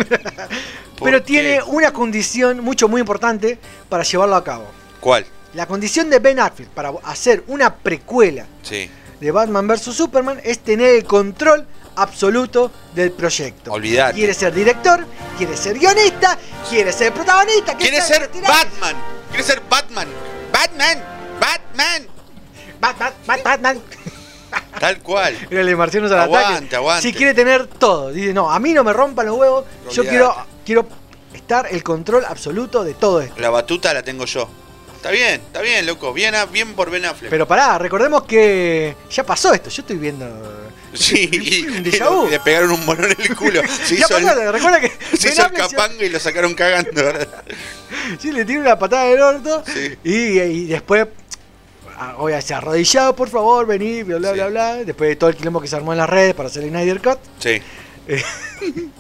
¿Por Pero tiene una condición mucho muy importante para llevarlo a cabo. ¿Cuál? La condición de Ben Affleck para hacer una precuela Sí. de Batman vs Superman es tener el control absoluto del proyecto. Olvídate. Quiere ser director, quiere ser guionista, quiere ser protagonista. ¿qué Quiere ser? Batman. Quiere ser Batman. Batman. Batman. Bat- Bat- Bat- Batman. Tal cual. El de Marcianos al Aguante, ataque. aguante. Si quiere tener todo. Dice, no, a mí no me rompan los huevos. Yo quiero, quiero estar el control absoluto de todo esto. La batuta la tengo yo. Está bien, está bien, loco. Bien, bien por Ben Affleck. Pero pará, recordemos que ya pasó esto. Yo estoy viendo. sí, y, le pegaron un bolón en el culo. Se Ya hizo el, pasó, recuerda que se hizo el capanga y lo sacaron cagando. Sí, le tira una patada del orto. Sí. Y, y después, se arrodillado, por favor, vení, bla, bla, Sí. bla, bla. Después de todo el quilombo que se armó en las redes para hacer el Snyder Cut. Sí.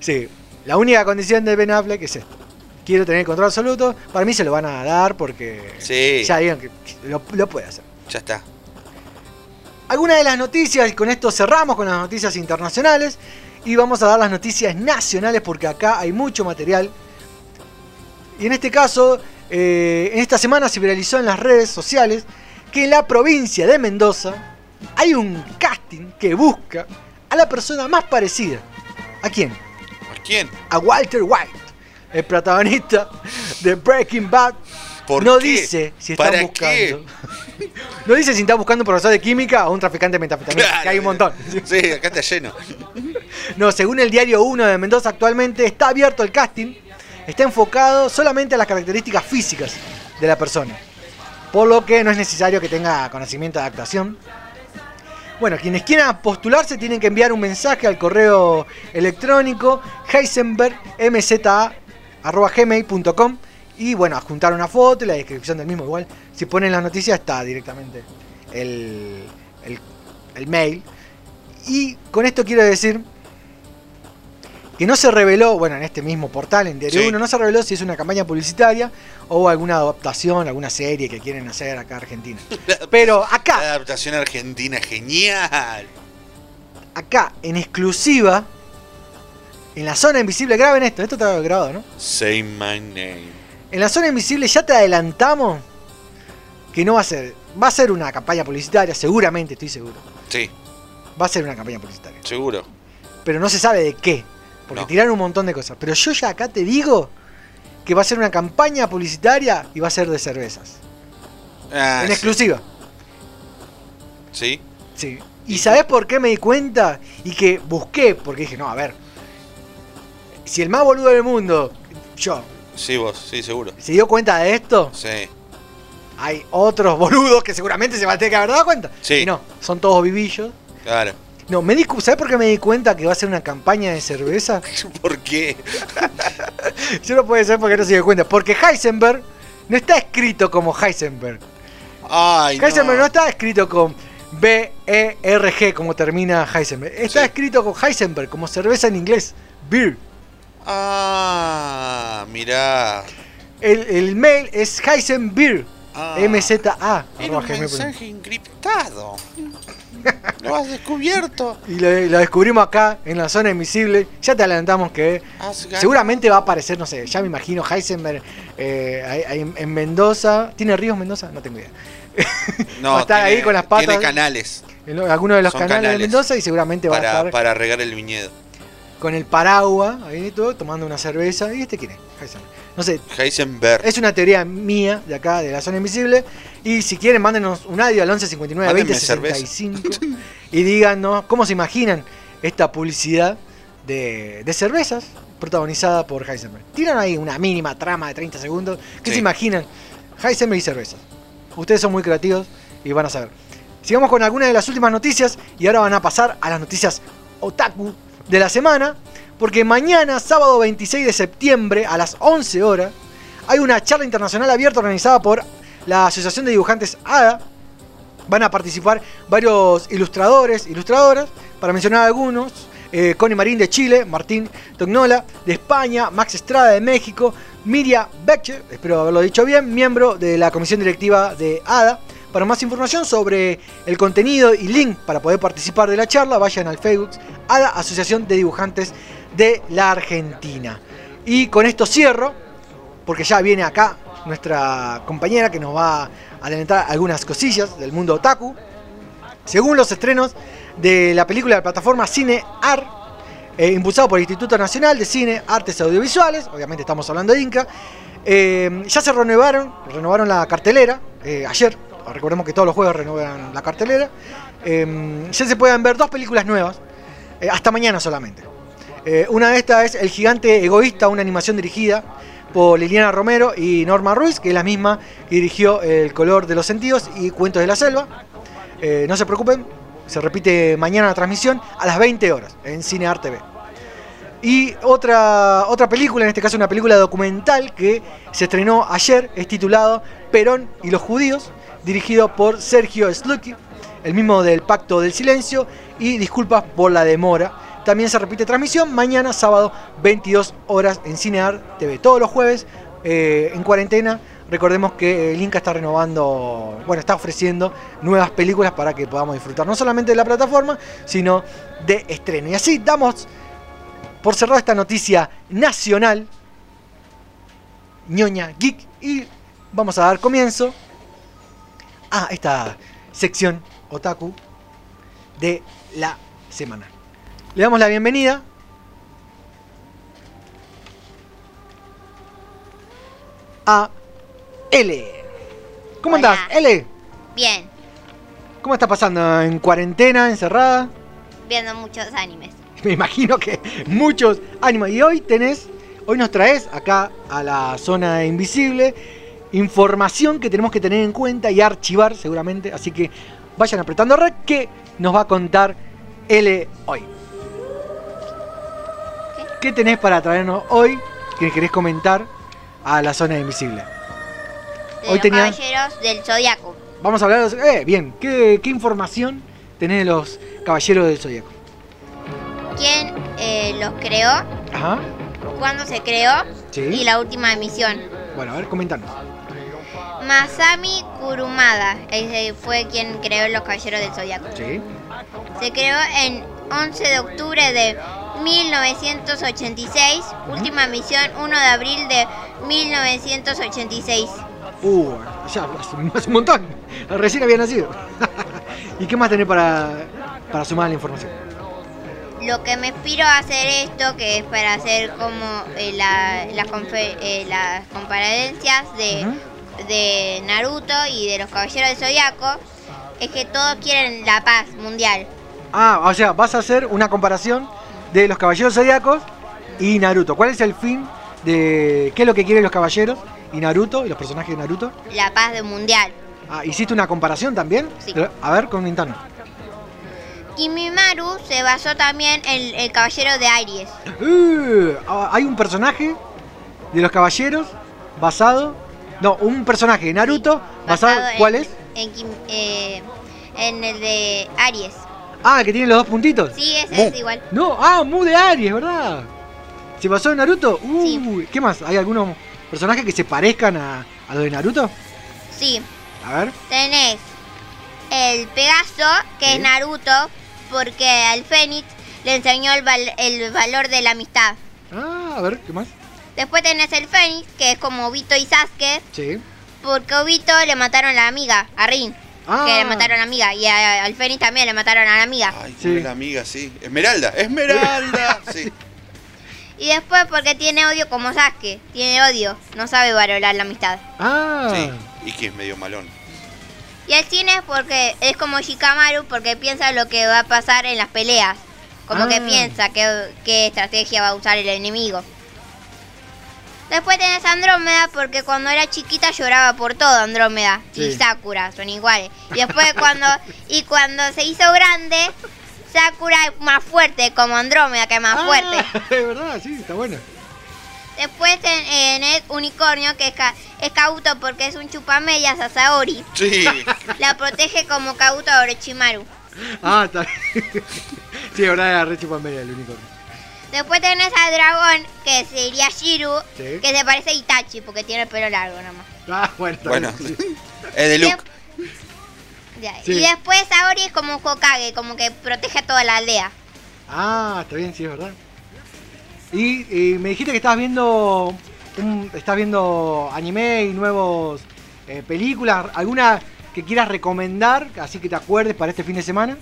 Sí, la única condición de Ben Affleck es esto. Quiero tener control absoluto. Para mí se lo van a dar porque Sí. ya digan que lo, lo puede hacer. Ya está. Algunas de las noticias, y con esto cerramos con las noticias internacionales. Y vamos a dar las noticias nacionales porque acá hay mucho material. Y en este caso, eh, en esta semana se viralizó en las redes sociales que en la provincia de Mendoza hay un casting que busca a la persona más parecida. ¿A quién? ¿A quién? A Walter White, el protagonista de Breaking Bad. ¿Por no qué? dice si están ¿Para buscando. qué? No dice si están buscando un profesor de química o un traficante de metanfetamina, Claro. que hay un montón. Sí, acá está lleno. No, según el diario 1 de Mendoza actualmente está abierto el casting, está enfocado solamente a las características físicas de la persona, por lo que no es necesario que tenga conocimiento de actuación. Bueno, quienes quieran postularse tienen que enviar un mensaje al correo electrónico heisenbergmza.gmail.com y bueno, adjuntar una foto y la descripción del mismo. Igual, si ponen la noticia está directamente el, el- el mail. Y con esto quiero decir que no se reveló, bueno, en este mismo portal, en Diario Sí. 1, no se reveló si es una campaña publicitaria o alguna adaptación, alguna serie que quieren hacer acá en Argentina. Pero La acá, adaptación argentina genial. acá, en exclusiva, en la zona invisible, graben esto, esto está grabado, ¿no? Say my name. En la zona invisible ya te adelantamos que no va a ser, va a ser una campaña publicitaria, seguramente, estoy seguro. Sí, Va a ser una campaña publicitaria. seguro. pero no se sabe de qué. Porque No. tiraron un montón de cosas. Pero yo ya acá te digo que va a ser una campaña publicitaria y va a ser de cervezas. Ah, en sí. exclusiva. Sí. Sí. ¿Y sabés por qué me di cuenta? Y que busqué, porque dije, no, a ver. Si el más boludo del mundo, yo, Sí, vos, sí, seguro. se dio cuenta de esto, Sí. hay otros boludos que seguramente se van a tener que haber dado cuenta. Sí. Y no, son todos vivillos. Claro. No, me di, ¿sabés por qué me di cuenta que va a ser una campaña de cerveza? ¿Por qué? Yo no puede ser porque no se dio cuenta. Porque Heisenberg no está escrito como Heisenberg. Ay, Heisenberg no no. está escrito con B-E-R-G como termina Heisenberg. Está Sí. escrito con Heisenberg como cerveza en inglés. Beer. Ah, mirá. El, el mail es Heisenbeer. Ah. MZA. Era un mensaje encriptado. Lo has descubierto. Y lo, lo descubrimos acá en la zona invisible. Ya te adelantamos que seguramente va a aparecer, no sé, ya me imagino Heisenberg eh, en, en Mendoza. ¿Tiene ríos Mendoza? No tengo idea. No, va a estar ahí con las patas. Tiene canales En lo- alguno de los Son canales, de canales Mendoza y seguramente va a para, estar para regar el viñedo. con el paraguas ahí todo, tomando una cerveza. ¿Y este quién es? Heisenberg. No sé, Heisenberg. es una teoría mía de acá, de la zona invisible. Y si quieren, mándenos un audio al 1159 20 Mándenme 65 y díganos cómo se imaginan esta publicidad de, de cervezas protagonizada por Heisenberg. Tiran ahí una mínima trama de 30 segundos. ¿Qué Sí. se imaginan? Heisenberg y cervezas. Ustedes son muy creativos y van a saber. Sigamos con algunas de las últimas noticias y ahora van a pasar a las noticias otaku de la semana. Porque mañana, sábado 26 de septiembre, a las 11 horas, hay una charla internacional abierta organizada por la Asociación de Dibujantes ADA. Van a participar varios ilustradores, ilustradoras, para mencionar algunos. Eh, Connie Marín de Chile, Martín Tognola de España, Max Estrada de México, Miria Becher, espero haberlo dicho bien, miembro de la comisión directiva de ADA. Para más información sobre el contenido y link para poder participar de la charla, vayan al Facebook ADA, Asociación de Dibujantes de la Argentina. Y con esto cierro, porque ya viene acá nuestra compañera que nos va a adelantar algunas cosillas del mundo otaku. Según los estrenos de la película de plataforma Cine Art, eh, impulsado por el Instituto Nacional de Cine, Artes Audiovisuales, obviamente estamos hablando de Inca, eh, ya se renovaron, renovaron la cartelera eh, ayer, recordemos que todos los juegos renuevan la cartelera, eh, ya se pueden ver dos películas nuevas, hasta mañana solamente. Eh, una de estas es El Gigante Egoísta, una animación dirigida por Liliana Romero y Norma Ruiz, que es la misma que dirigió El color de los sentidos y Cuentos de la selva. Eh, no se preocupen, se repite mañana la transmisión a las 20 horas en Cinear TV. Y otra, otra película, en este caso una película documental que se estrenó ayer, es titulado Perón y los judíos, dirigido por Sergio Slucky, el mismo del Pacto del Silencio, y disculpas por la demora. También se repite transmisión mañana, sábado, 22 horas en Cinear TV. Todos los jueves, eh, en cuarentena, recordemos que el Inca está renovando, bueno, está ofreciendo nuevas películas para que podamos disfrutar no solamente de la plataforma, sino de estreno. Y así damos por cerrada esta noticia nacional, ñoña geek, y vamos a dar comienzo a esta sección otaku de la semana. Le damos la bienvenida a L. ¿Cómo Hola. andás, L? Bien, ¿Cómo está pasando? ¿En cuarentena, encerrada? viendo muchos animes. Me imagino que muchos ánimos. Y hoy tenés, hoy nos traes acá a la zona invisible información que tenemos que tener en cuenta y archivar seguramente. Así que vayan apretando red que nos va a contar L hoy. ¿Qué tenés para traernos hoy que querés comentar a la zona invisible? De Hoy los tenía- caballeros del zodiaco. Vamos a hablar de los... Eh, bien, ¿qué, qué información tenés de los caballeros del zodiaco? ¿Quién eh, los creó? Ajá, ¿Cuándo se creó? Sí. Y la última emisión. bueno, a ver, comentanos. Masami Kurumada ese fue quien creó los caballeros del zodiaco. Sí. Se creó en 11 de octubre de 1986. Última emisión 1 de abril de 1986. Uh, ya hace un montón. Recién había nacido. ¿Y qué más tenés para, para sumar a la información? Lo que me inspiró a hacer esto, que es para hacer como eh, la- las, confe- eh, las comparecencias de, de Naruto y de los Caballeros del Zodiaco, es que todos quieren la paz mundial. Ah, o sea, vas a hacer una comparación de los caballeros zodiacos y Naruto. ¿Cuál es el fin de qué es lo que quieren los caballeros y Naruto y los personajes de Naruto? La paz de mundial. Ah, ¿hiciste una comparación también? Sí. A ver, comentanos. Kimimaru se basó también en el Caballero de Aries. Uh, ah, hay un personaje de los caballeros basado. No, un personaje de Naruto basado. basado en- ¿Cuál es? En, eh, en el de Aries. Ah, que tiene los dos puntitos. Sí, ese Mu. es igual. No, ah, Mu de Aries, ¿verdad? ¿Se basó en Naruto? Uy, ¿qué más? ¿Hay algunos personajes que se parezcan a, a los de Naruto? Sí. A ver. Tenés el Pegaso, que Sí. es Naruto, porque al Fénix le enseñó el, val- el valor de la amistad. Ah, a ver, ¿qué más? Después tenés el Fénix, que es como Obito y Sasuke, Sí. porque a Obito le mataron a la amiga, a Rin. Ah. Que le mataron a la amiga. Y a- al Fénix también le mataron a la amiga. Ay, sí. la amiga, sí. Esmeralda, Esmeralda. Sí. Y después porque tiene odio como Sasuke. Tiene odio. No sabe valorar la amistad. Ah. Sí. Y que es medio malón. Y el cine es porque es como Shikamaru porque piensa lo que va a pasar en las peleas. Como que Ah. piensa qué, qué estrategia va a usar el enemigo. Después tenés Andrómeda porque cuando era chiquita lloraba por todo Andrómeda Sí. y Sakura, son iguales. Y después cuando y cuando se hizo grande, Sakura es más fuerte como Andrómeda, que es más fuerte. Ah, es verdad, sí, está bueno. Después en, en el unicornio que es, Ka- es Kabuto porque es un chupamedias a Saori. Sí. La protege como Kabuto a Orochimaru. Ah, está bien. Sí, es verdad, era re chupamedia el unicornio. Después tenés al dragón que sería Shiru, Sí. que se parece a Itachi porque tiene el pelo largo nomás. Ah, bueno, Bueno, es de Luke. Sí. Y después Saori es como un Hokage, como que protege a toda la aldea. Ah, está bien, sí, es verdad. Y, y me dijiste que estabas viendo un- estás viendo anime y nuevos eh, películas. ¿Alguna que quieras recomendar, así que te acuerdes para este fin de semana?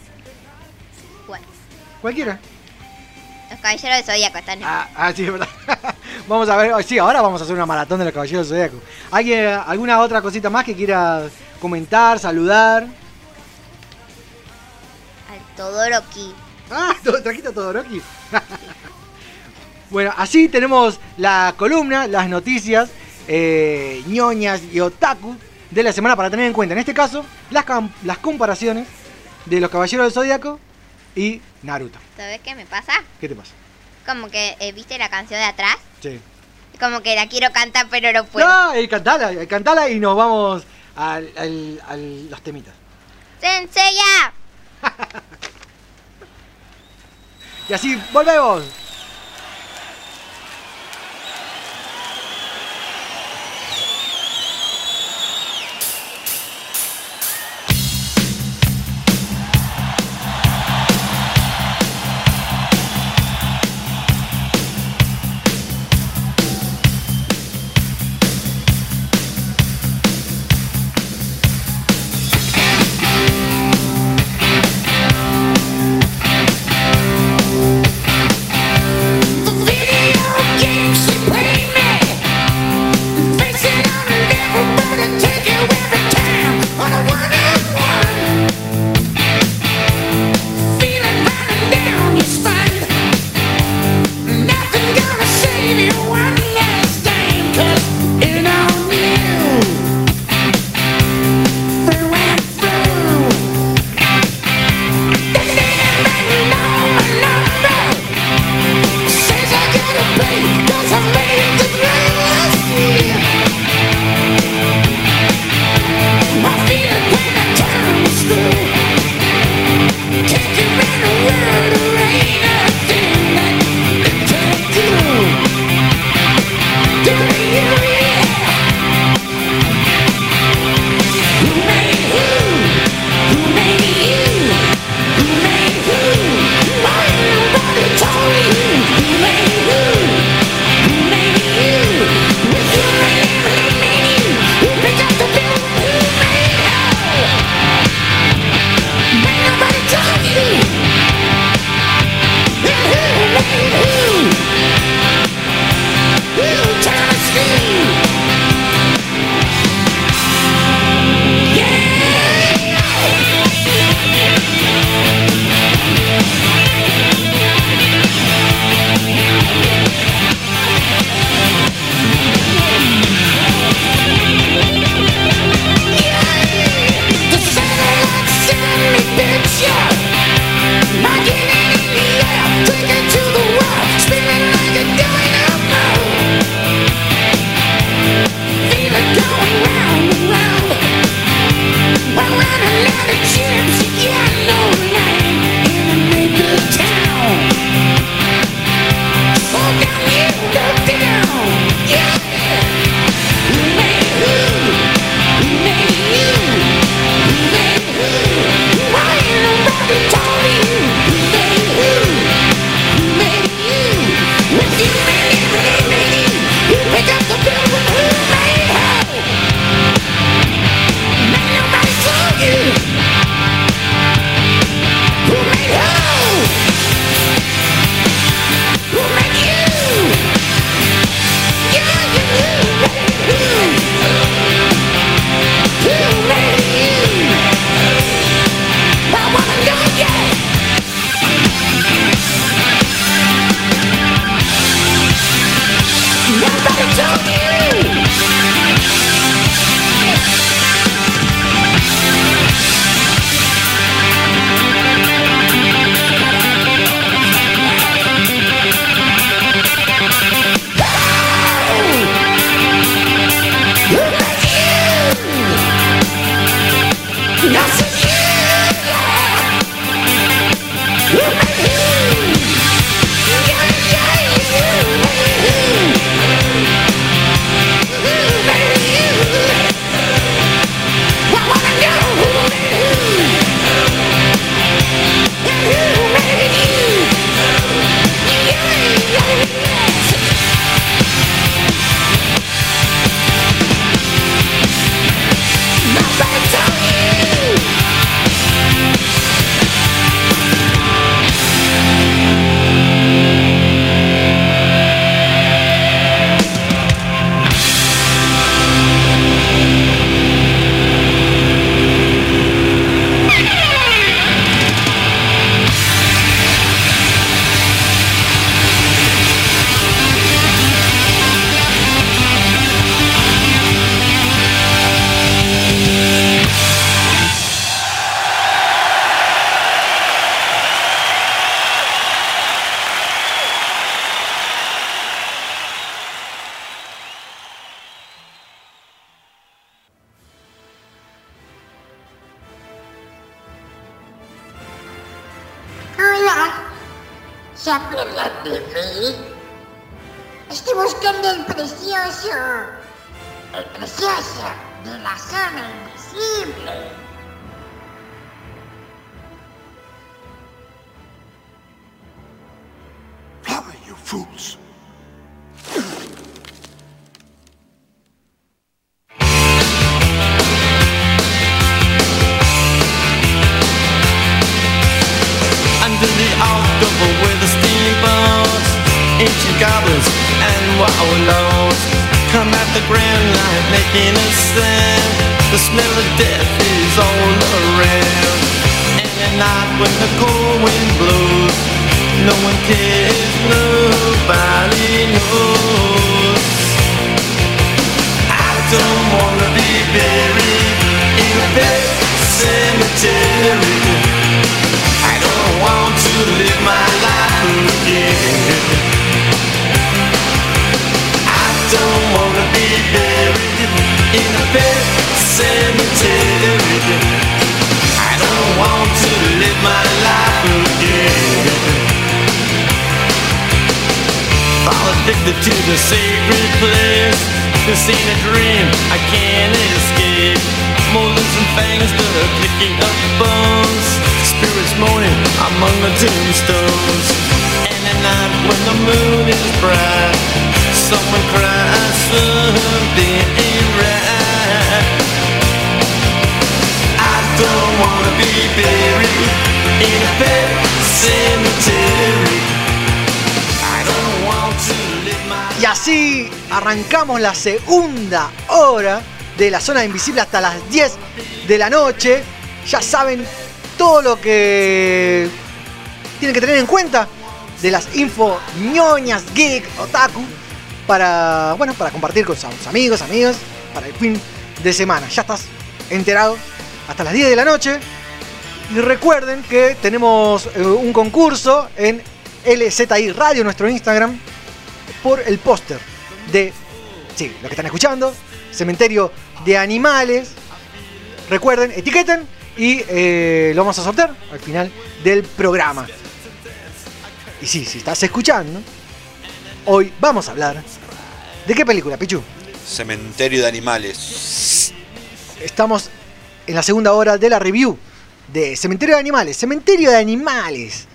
Bueno, Cualquiera. Caballeros del Zodíaco están en... Ah, ah, sí, verdad. vamos a ver, sí, ahora vamos a hacer una maratón de los Caballeros del Zodíaco. ¿Alguien, ¿Alguna otra cosita más que quieras comentar, saludar? al Todoroki. Ah, todo, trajiste a Todoroki. bueno, así tenemos la columna, las noticias, eh, ñoñas y otaku de la semana para tener en cuenta. En este caso, las, las comparaciones de los Caballeros del Zodíaco y Naruto. ¿Sabes qué me pasa? ¿Qué te pasa? Como que, eh, ¿viste la canción de atrás? Sí. Como que la quiero cantar pero no puedo. No, eh, cantala, eh, cantala y nos vamos al, al- al- los temitas. ¡Senseiya! Y así volvemos. Can't escape. Molars and fangs, the clicking of bones. Spirits moaning among the tombstones. And at night when the moon is bright, someone cries something ain't right. I don't wanna be buried in a pet cemetery. Y así arrancamos la segunda hora de la zona invisible hasta las 10 de la noche. Ya saben todo lo que tienen que tener en cuenta de las info ñoñas, geek, otaku, para, bueno, para compartir con sus amigos, amigas, para el fin de semana. Ya estás enterado hasta las 10 de la noche. Y recuerden que tenemos eh, un concurso en LZI Radio, nuestro Instagram, por el póster de, sí, lo que están escuchando, Cementerio de Animales. Recuerden, etiqueten y eh, lo vamos a sortear al final del programa. Y sí, si estás escuchando, hoy vamos a hablar de qué película, Pichu. Cementerio de animales. Estamos en la segunda hora de la review de Cementerio de Animales. Cementerio de Animales.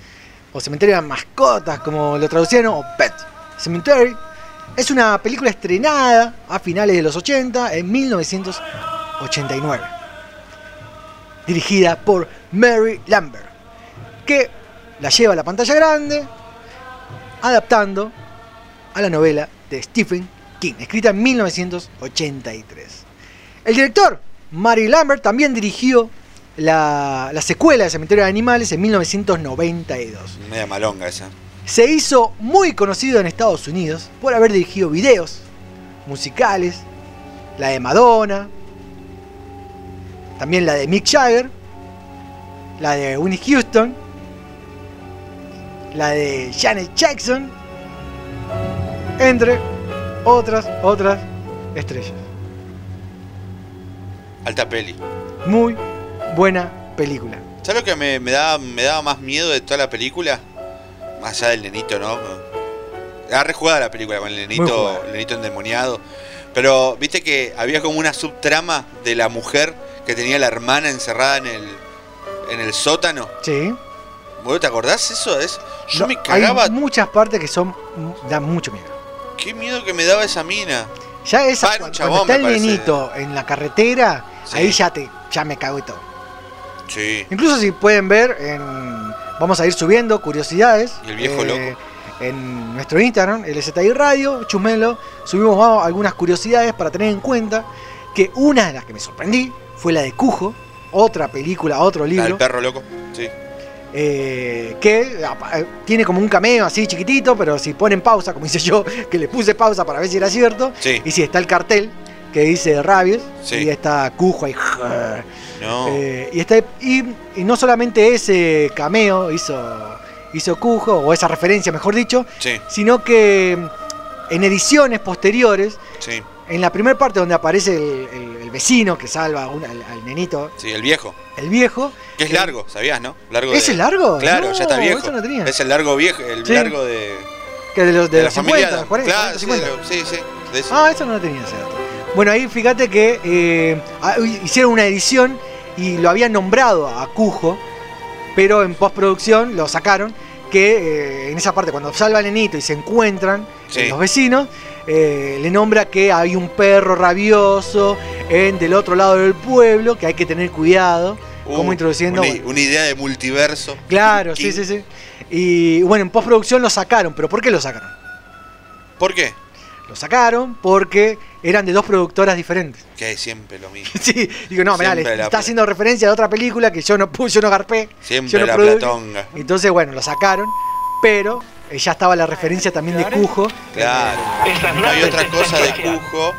O Cementerio de Mascotas, como lo traducieron, o Pet Cemetery. Es una película estrenada a finales de los 80, en 1989. Dirigida por Mary Lambert. Que la lleva a la pantalla grande, adaptando a la novela de Stephen King, escrita en 1983. El director, Mary Lambert, también dirigió la, la secuela de Cementerio de Animales en 1992. Media malonga esa. Se hizo muy conocido en Estados Unidos por haber dirigido videos musicales, la de Madonna, también la de Mick Jagger, la de Winnie Houston, la de Janet Jackson, entre otras, otras estrellas. Alta peli. Muy buena película. ¿Sabes lo que me, me daba, me daba más miedo de toda la película? Más allá del nenito, ¿no? Era rejugada la película con el nenito, el nenito endemoniado. Pero viste que había como una subtrama de la mujer que tenía la hermana encerrada en el, en el sótano. Sí. ¿Vos te acordás eso? Es, yo No, me cagaba. Hay muchas partes que son dan mucho miedo. Qué miedo que me daba esa mina. Ya esa, Ah, cuando, chabón, cuando está el parece. nenito en la carretera, Sí. ahí ya te ya me cago y todo. Sí. Incluso si pueden ver, en, vamos a ir subiendo curiosidades. Y el viejo loco. En nuestro Instagram, LZI Radio, Chumelo, subimos vamos, algunas curiosidades para tener en cuenta que una de las que me sorprendí fue la de Cujo, otra película, otro La libro. del perro loco. Sí. eh, que eh, tiene como un cameo así chiquitito, pero si ponen pausa, como hice yo, que le puse pausa para ver si era cierto, Sí. y si está el cartel que dice Rabies, Sí. y está Cujo ahí. No. eh, y, está, y, y no solamente ese cameo hizo, hizo Cujo, o esa referencia mejor dicho, Sí. sino que en ediciones posteriores, Sí. en la primera parte donde aparece el, el- el vecino que salva un- al, al nenito, Sí, el viejo. el viejo, Que es largo, ¿sabías, no? Largo ¿Ese de- es largo? Claro, No, ya está viejo. eso no tenía. Es el largo viejo, el Sí. largo de, que de los, de de los la 50, familia. 40, claro, 40, sí, 50. de lo- sí, sí. ese. Ah, eso no lo tenía dato. Bueno, ahí fíjate que eh, ah, hicieron una edición y lo habían nombrado a Cujo, pero en postproducción lo sacaron. Que eh, en esa parte, cuando salva al nenito y se encuentran Sí. los vecinos, eh, le nombra que hay un perro rabioso en del otro lado del pueblo, que hay que tener cuidado. Uh, como introduciendo. Una, bueno, una idea de multiverso. claro, sí, sí, sí. Y bueno, en postproducción lo sacaron, pero ¿por qué lo sacaron? ¿Por qué? Lo sacaron porque eran de dos productoras diferentes. Que hay siempre lo mismo. Sí, digo, no, mirá, le está haciendo referencia a otra película que yo no puse, yo no garpé. Siempre yo no la platonga. Entonces, bueno, lo sacaron, pero eh, ya estaba la referencia también de Cujo. Claro. No hay otra cosa de Cujo.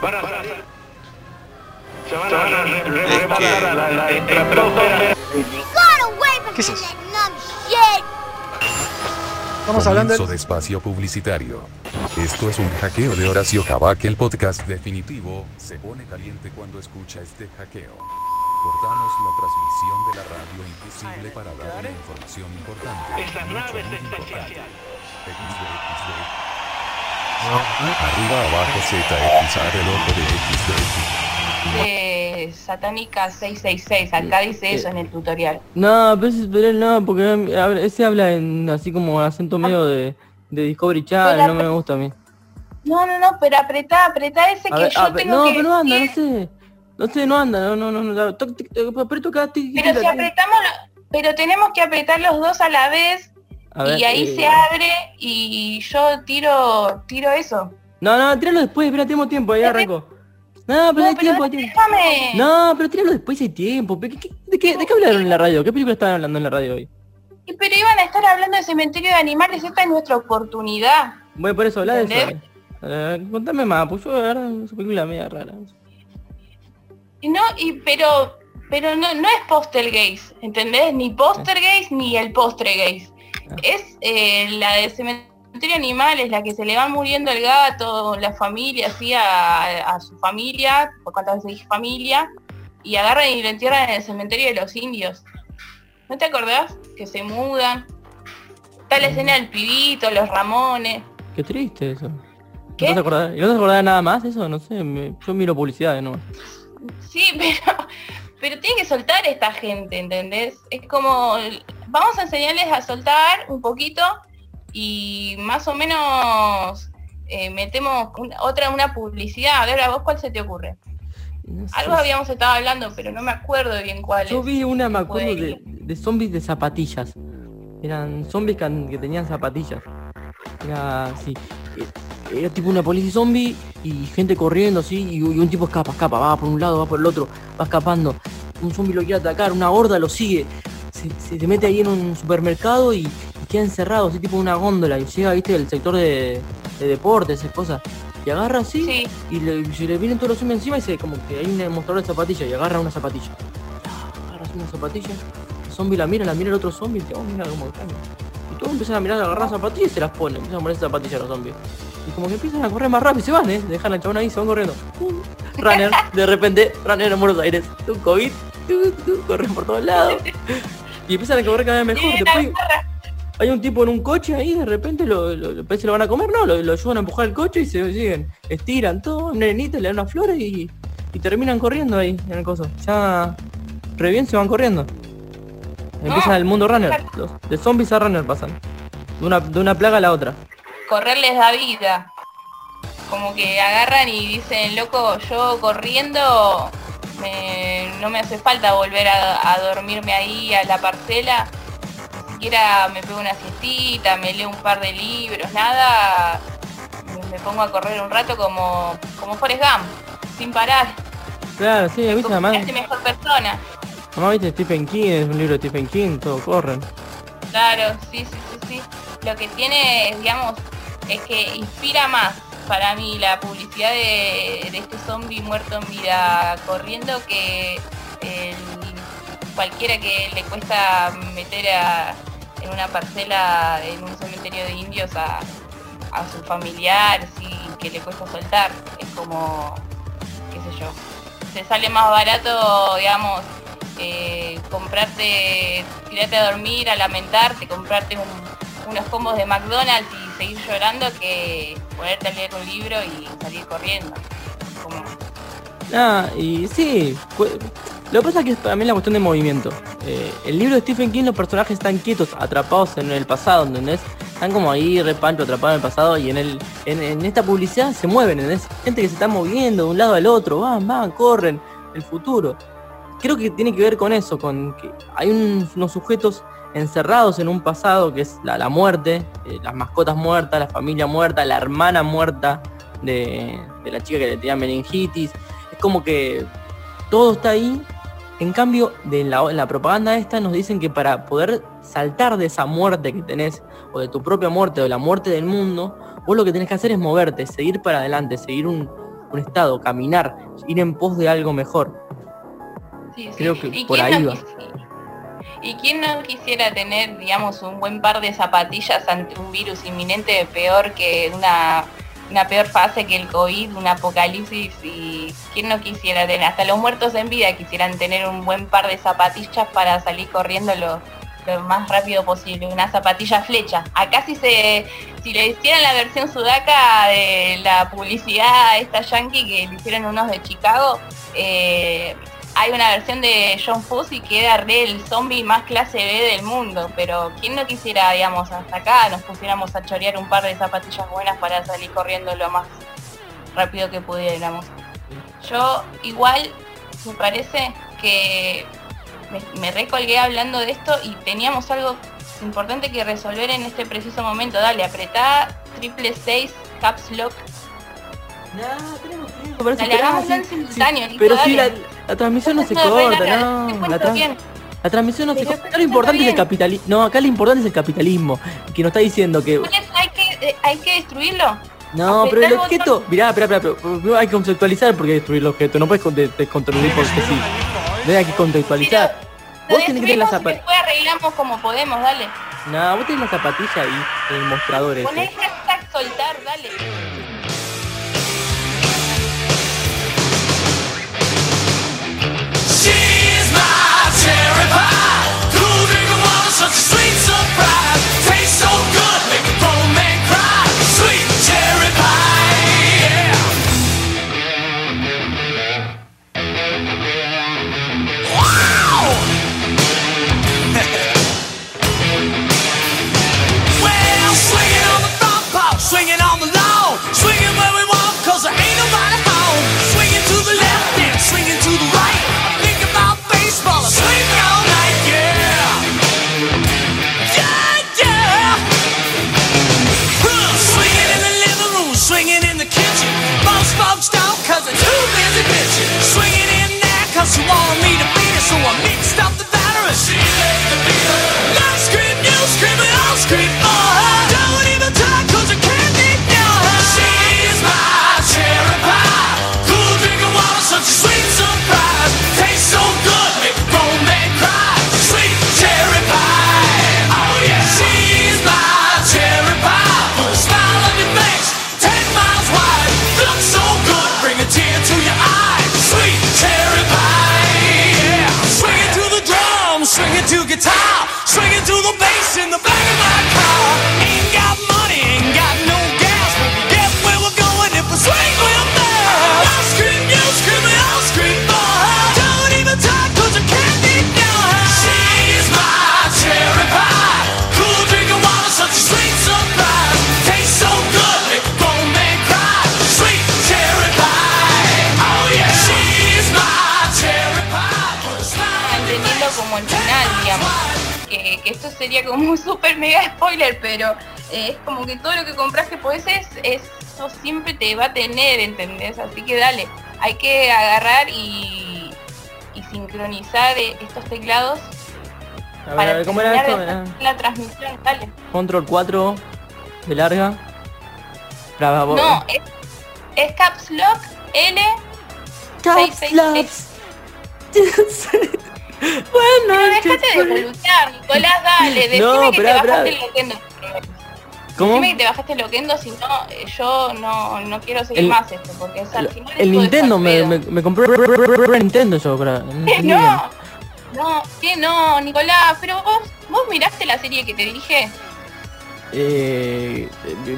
¿Qué es eso? Estamos hablando Comienzo de espacio publicitario. Esto es un hackeo de Horacio Cabac, el podcast definitivo. Se pone caliente cuando escucha este hackeo. Cortamos la transmisión de la radio invisible para dar una información importante. mucho, muy importante. XD, XD. Arriba, abajo, Z, X, A, el ojo de XD. Satánica 666. Acá dice eso en el tutorial. No, pero, pero no, porque ese habla en así como acento medio de, de Discovery Channel, no me gusta a mí. No, no, no, pero apretá, apretá ese que ver, yo ah, tengo no, que pero no anda, no sé. No sé, no anda, no, no, no, no. toc, tic, toc, Aprieto acá, tic, tic, Pero tic, si apretamos, lo- pero tenemos que apretar los dos a la vez A ver, y ahí eh, se abre y yo tiro, tiro eso. No, no, tíralo después, espera, tenemos tiempo, ahí arranco. No, pero No, hay pero tiempo, déjame. No, pero tíralo después, hay tiempo. ¿Qué- qué- de, qué, ¿De qué hablaron en la radio? ¿Qué película estaban hablando en la radio hoy? Pero iban a estar hablando de cementerio de animales, esta es nuestra oportunidad. Bueno, por eso habla de eso. Contame más, pues yo verdad esa película media rara. No, y pero pero no, no es poster gays, ¿entendés? Ni poster gays ni el postre gays. Es eh, la de cementerio de animales, la que se le va muriendo el gato, la familia, así a, a su familia, por cuántas veces dije familia, y agarran y lo entierran en el cementerio de los indios. ¿No te acordás? Que se mudan. Está la escena del pibito, los ramones. Qué triste eso. ¿Qué? ¿No te acordás, ¿y no te acordás de nada más eso? No sé, me- yo miro publicidades no. Sí, pero, pero tiene que soltar esta gente, ¿entendés? Es como, vamos a enseñarles a soltar un poquito y más o menos eh, metemos un- otra, una publicidad. A ver, ¿a vos cuál se te ocurre? Algo habíamos estado hablando, pero no me acuerdo bien cuál Yo vi una, me acuerdo de, de zombies de zapatillas. Eran zombies que, tenían zapatillas. Era así. e- Era tipo una policía zombie y gente corriendo así y, y un tipo escapa, escapa, va por un lado, va por el otro, va escapando. Un zombie lo quiere atacar, una horda lo sigue. Se, se te mete ahí en un supermercado y queda encerrado, así tipo una góndola. Y llega, viste, el sector de, de deportes, esas cosas. Y agarra así y le, le vienen todos los zombies encima y se como que hay un mostrador de zapatillas y agarra una zapatilla. Agarra una zapatilla. El zombie la mira, la mira el otro zombie y dice, oh mira cómo cambia. Y todos empiezan a mirar, agarrar zapatillas y se las ponen, empiezan a poner zapatillas los zombies. Y como que empiezan a correr más rápido y se van, eh. Dejan al chabón ahí, se van corriendo. Runner, de repente, runner en Buenos Aires. Un COVID, corren por todos lados. Y empiezan a correr cada vez mejor. Después hay un tipo en un coche ahí, de repente lo, lo, lo- parece que lo van a comer, no, lo, lo ayudan a empujar el coche y se siguen. Estiran todo, un nenito, le dan unas flores y, y terminan corriendo ahí en el coso. Ya re bien se van corriendo. Empiezan el mundo runner. Los, de zombies a runner pasan. De una, de una plaga a la otra. Correr les da vida. Como que agarran y dicen, loco, yo corriendo me- no me hace falta volver a, a dormirme ahí a la parcela. Siquiera me pego una siestita, me leo un par de libros, nada. Me, pongo a correr un rato como, como Forrest Gump, sin parar. Claro, sí, viste, además, hace mejor persona. además viste Stephen King, es un libro de Stephen King, todos corren. Claro, sí, sí, sí, sí. Lo que tiene, digamos, es que inspira más para mí la publicidad de, de este zombie muerto en vida corriendo que el- cualquiera que le cuesta meter a- en una parcela en un cementerio de indios a, a su familiar, sí, que le cuesta soltar. Es como, qué sé yo, te sale más barato, digamos, eh, comprarte, tirarte a dormir, a lamentarte, comprarte un- unos combos de McDonald's y seguir llorando que ponerte a leer un libro y salir corriendo. Como, Ah, y sí, lo que pasa es que también la cuestión de movimiento. Eh, el libro de Stephen King, los personajes están quietos, atrapados en el pasado, ¿entendés? Están como ahí, repancho, atrapados en el pasado y en el en, esta publicidad se mueven, ¿entendés? Gente que se está moviendo de un lado al otro, van, van, corren, el futuro. Creo que tiene que ver con eso, con que hay un- unos sujetos encerrados en un pasado que es la, la muerte, eh, las mascotas muertas, la familia muerta, la hermana muerta de, de la chica que le tenía meningitis. Es como que todo está ahí. En cambio, de la, en la propaganda esta nos dicen que para poder saltar de esa muerte que tenés, o de tu propia muerte, o de la muerte del mundo, vos lo que tenés que hacer es moverte, seguir para adelante, seguir un, un estado, caminar, ir en pos de algo mejor. sí, sí. Creo que ¿Y por ahí no va. ¿Y quién no quisiera tener, digamos, un buen par de zapatillas ante un virus inminente peor que una, una peor fase que el COVID, un apocalipsis? ¿Y quién no quisiera tener? Hasta los muertos en vida quisieran tener un buen par de zapatillas para salir corriendo lo, lo más rápido posible, una zapatilla flecha. Acá si se si le hicieran la versión sudaca de la publicidad esta yankee que le hicieron unos de Chicago, eh, hay una versión de John Fuss y queda re el zombie más clase B del mundo, pero ¿quién no quisiera, digamos, hasta acá nos pusiéramos a chorear un par de zapatillas buenas para salir corriendo lo más rápido que pudiéramos? Yo igual me parece que me, me recolgué hablando de esto y teníamos algo importante que resolver en este preciso momento. Dale, apretá triple 6 caps lock. Que- sí, simultáneo, Pero sí, la, dale. La transmisión no se corta, no, La, tra- transmisión no se corta. Lo importante es el capitalismo. No, acá lo importante es el capitalismo. Que nos está diciendo que. Hay que, eh, hay que destruirlo. No, pero el objeto. Mirá, espera, pero primero hay que conceptualizar porque destruir el objeto. No puedes con- de- desconstruir porque sí. No hay que contextualizar. Vos tenés que tener la zapatilla. después arreglamos como podemos, dale. No, vos tenés la zapatilla ahí el mostrador ese. hashtag soltar, dale. My cherry pie. Cool drink of water, such a pero eh, es como que todo lo que compras que podés es, eso siempre te va a tener, ¿entendés? Así que dale, hay que agarrar y, y sincronizar eh, estos teclados A ver, para a ver, ¿cómo era esto? la transmisión, dale. Control 4 de larga. Brava, vos- No, es, es Caps Lock L Caps 666. Bueno, Pero dejate de boludear, Nicolás, dale, decime No, que pero, te bajaste el Loquendo. ¿Cómo? Decime que te bajaste Loquendo, si no, eh, yo no, no quiero seguir El- más esto, porque al final El Nintendo, me, me, me compré Nintendo yo para... ¿Qué? No, no, que no, Nicolás, pero vos, vos miraste la serie que te dije, Eh,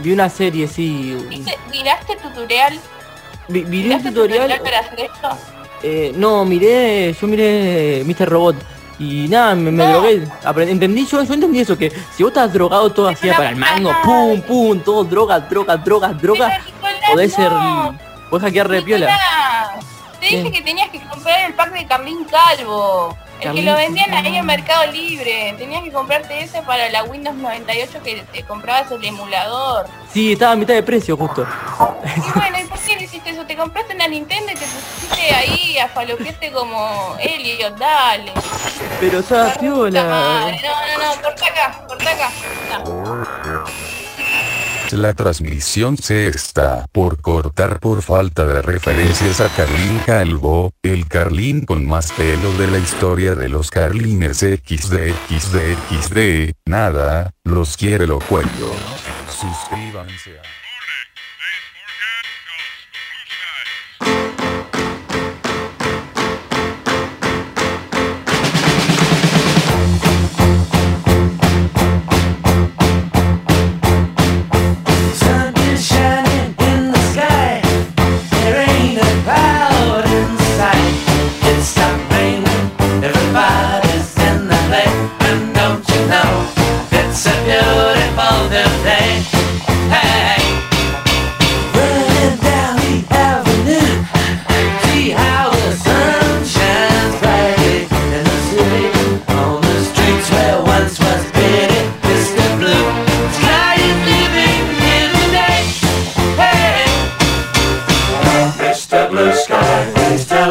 vi una serie, sí. ¿Viste- miraste tutorial, Vi, miraste tutorial. para hacer esto. Eh, no, miré, yo miré Mr. Robot. Y nada, me, me drogué. Aprendí- entendí, yo, yo entendí eso, que si vos estás drogado todo hacía para el mango, pum, pum, todo droga, droga, droga, droga, podés ser. Podés hackear re piola. Nicolás, te dije que tenías que comprar el pack de Carlín Calvo. El que lo vendían ahí en Mercado Libre. Tenías que comprarte ese para la Windows 98 que te comprabas el emulador. Sí, estaba a mitad de precio justo. Y bueno, ¿y por qué no hiciste eso? Te compraste una Nintendo y te pusiste ahí a falopearte como Elliot, dale. Pero estaba piola. No, no, no, corta acá, corta acá. No. La transmisión se está por cortar por falta de referencias a Carlín Calvo, el Carlín con más pelo de la historia de los Carlines XD XD XD, nada, los quiere lo cuello. Suscríbanse a...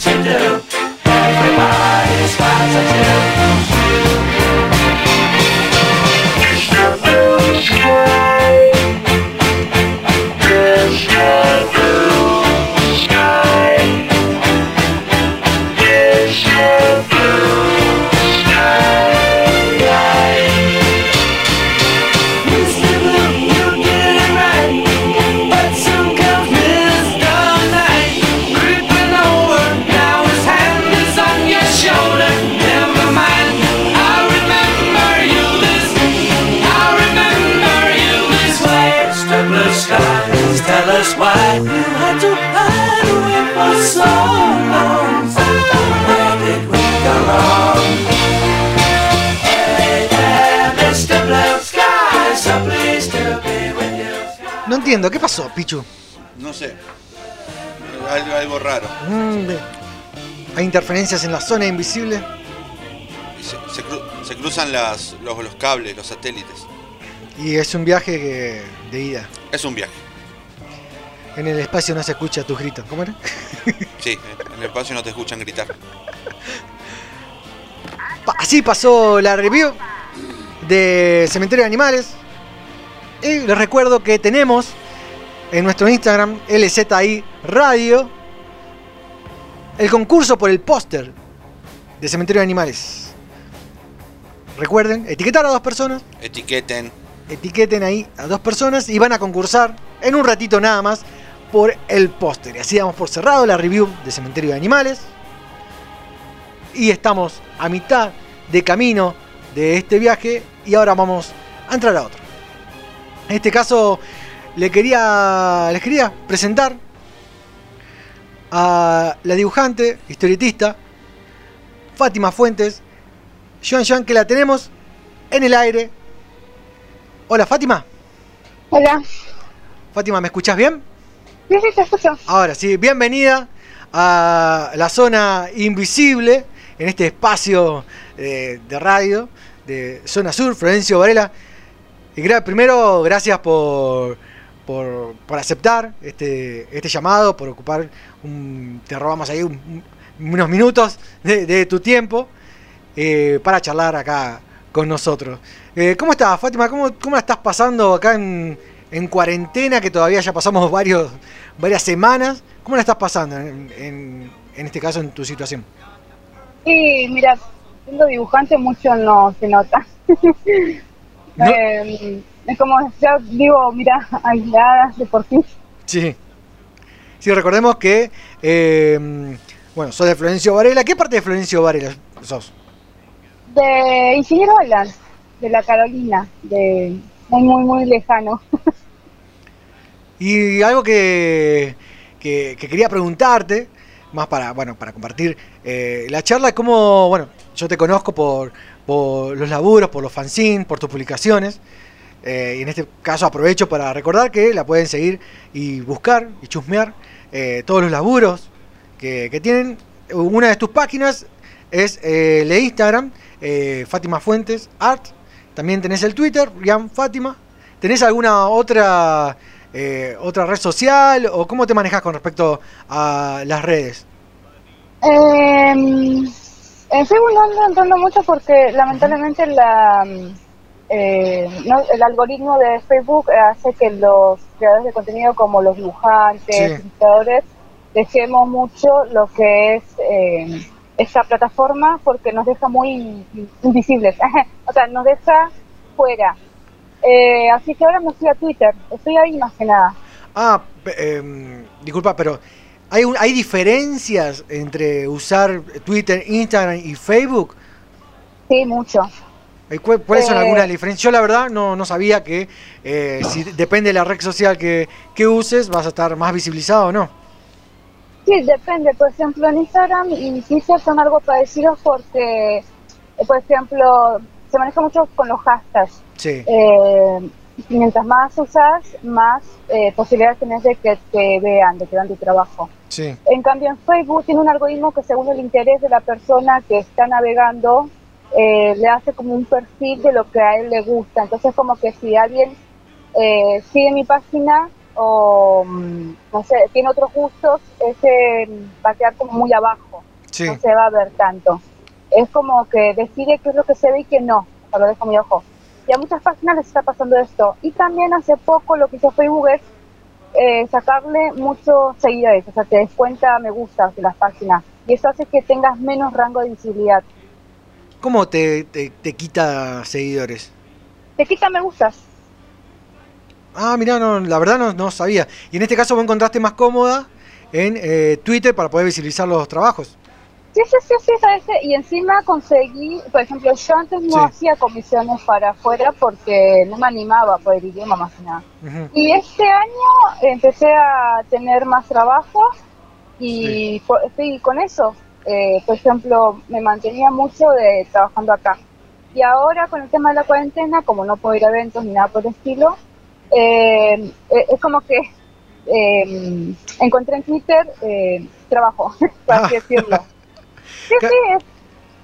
To do. Everybody's got to do. Entiendo, ¿qué pasó, Pichu? No sé. algo, algo raro. Mm. Hay interferencias en la zona invisible. Se, se cru- se cruzan las, los, los cables, los satélites. Y es un viaje que- de ida. Es un viaje. En el espacio no se escucha tus gritos. ¿Cómo era? Sí, en el espacio no te escuchan gritar. Así pasó la review de Cementerio de Animales. Y les recuerdo que tenemos en nuestro Instagram, LZI Radio, el concurso por el póster de Cementerio de Animales. Recuerden, etiquetar a dos personas, Etiqueten. etiqueten ahí a dos personas y van a concursar en un ratito nada más por el póster. Y así damos por cerrado la review de Cementerio de Animales. Y estamos a mitad de camino de este viaje y ahora vamos a entrar a otro. En este caso le quería, les quería presentar a la dibujante, historietista, Fátima Fuentes. Joan Joan, que la tenemos en el aire. Hola Fátima. Hola. Fátima, ¿me escuchás bien? Sí, sí, te escucho. Ahora sí, bienvenida a la zona invisible, en este espacio eh, de radio de Zona Sur, Florencio Varela. Primero, gracias por, por, aceptar este, este llamado, por ocupar un, te robamos ahí un- un- unos minutos de, tu tiempo eh, para charlar acá con nosotros. Eh, ¿Cómo estás, Fátima? ¿Cómo, ¿Cómo la estás pasando acá en, en cuarentena, que todavía ya pasamos varios, varias semanas? ¿Cómo la estás pasando en, en- en este caso, en tu situación? Y mira, siendo dibujante mucho no se nota. Eh, es como, ya digo, mira, aislada de por sí. Sí. Sí, recordemos que, eh, bueno, sos de Florencio Varela. ¿Qué parte de Florencio Varela sos? De Ingeniero Island, de la Carolina, de muy, muy, muy lejano. Y algo que, que, que quería preguntarte, más para, bueno, para compartir eh, la charla, cómo, bueno, yo te conozco por, por los laburos, por los fanzines, por tus publicaciones. eh, y en este caso aprovecho para recordar que la pueden seguir y buscar y chusmear eh, todos los laburos que, tienen. Una de tus páginas es eh, el de Instagram, eh, Fátima Fuentes Art. También tenés el Twitter, Rian Fátima. ¿Tenés alguna otra otra red social o cómo te manejas con respecto a las redes? Eh, en Facebook no ando entrando mucho porque lamentablemente la, eh, no- el algoritmo de Facebook hace que los creadores de contenido como los dibujantes, Sí. ilustradores, dejemos mucho lo que es eh, esta plataforma porque nos deja muy invisibles, o sea, nos deja fuera. Eh, así que ahora me fui a Twitter, estoy ahí más que nada. Ah, em, disculpa, pero ¿hay, un- ¿hay diferencias entre usar Twitter, Instagram y Facebook? Sí, mucho. ¿cu- ¿Cuáles son Eh, algunas diferencias? Yo la verdad no, no sabía que eh, si depende de la red social que, que uses vas a estar más visibilizado o no. Sí, depende. Por ejemplo, en Instagram y Twitter son algo parecidos porque, por ejemplo, se maneja mucho con los hashtags. Sí. Eh, y mientras más usas, más eh, posibilidades tenés de que te vean, de que vean tu trabajo. Sí. En cambio, en Facebook tiene un algoritmo que según el interés de la persona que está navegando, eh, le hace como un perfil de lo que a él le gusta. Entonces, como que si alguien eh, sigue mi página o, mm, no sé, tiene otros gustos, ese mm, va a quedar como muy abajo. Sí. No se va a ver tanto. Es como que decide qué es lo que se ve y qué no. O sea, lo dejo muy ojo. Y a muchas páginas les está pasando esto. Y también hace poco lo que hizo Facebook es eh, sacarle muchos seguidores, o sea, te descuenta me gusta de las páginas. Y eso hace que tengas menos rango de visibilidad. ¿Cómo te, te, te quita seguidores? Te quita me gustas. Ah, mirá, no, la verdad no, no sabía. Y en este caso vos encontraste más cómoda en eh, Twitter para poder visibilizar los trabajos. Sí, sí, sí, sí, ¿sabes? Y encima conseguí, por ejemplo, yo antes no Sí. hacía comisiones para afuera porque no me animaba por el idioma más que nada. Y este año empecé a tener más trabajo y por- estoy con eso. Eh, por ejemplo, me mantenía mucho de trabajando acá. Y ahora con el tema de la cuarentena, como no puedo ir a eventos ni nada por el estilo, eh, eh, es como que eh, encontré en Twitter eh, trabajo, por así decirlo. Sí, sí, es-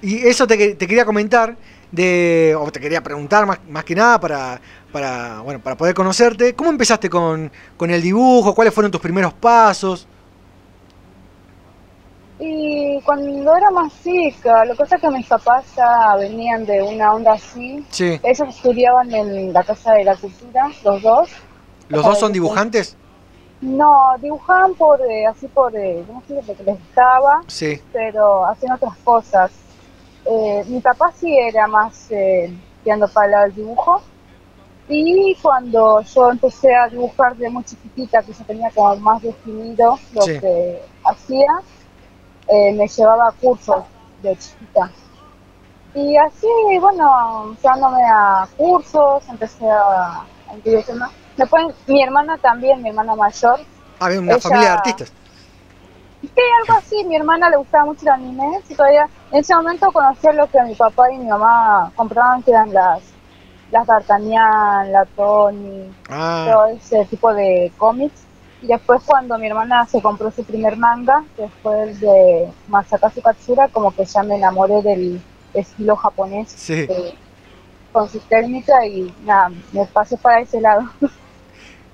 Y eso te, que- te quería comentar, de, o te quería preguntar más, más que nada para, para, bueno, para poder conocerte. ¿Cómo empezaste con, con el dibujo? ¿Cuáles fueron tus primeros pasos? Y cuando era más chica, lo que pasa es que mis papás ya venían de una onda así. Sí. Ellos estudiaban en la Casa de la Cultura, los dos. ¿Los dos son dibujantes? No, dibujaban por, eh, así por, eh, ¿cómo se dice? Porque les gustaba, Sí. pero hacían otras cosas. Eh, mi papá sí era más eh, tirando para el dibujo. Y cuando yo empecé a dibujar de muy chiquitita, que yo tenía como más definido lo Sí. que hacía, eh, me llevaba a cursos de chiquita. Y así, bueno, llevándome a cursos, empecé a, a incursionar. Después mi hermana también, mi hermana mayor. Había una ella- familia de artistas. Sí, algo así. Mi hermana le gustaba mucho el anime. Y todavía en ese momento conocía lo que mi papá y mi mamá compraban, que eran las, las D'Artagnan, la Tony, Ah. todo ese tipo de cómics. Y después cuando mi hermana se compró su primer manga, que fue el de Masakazu Katsura, como que ya me enamoré del estilo japonés Sí. eh, con su técnica y nada, me pasé para ese lado.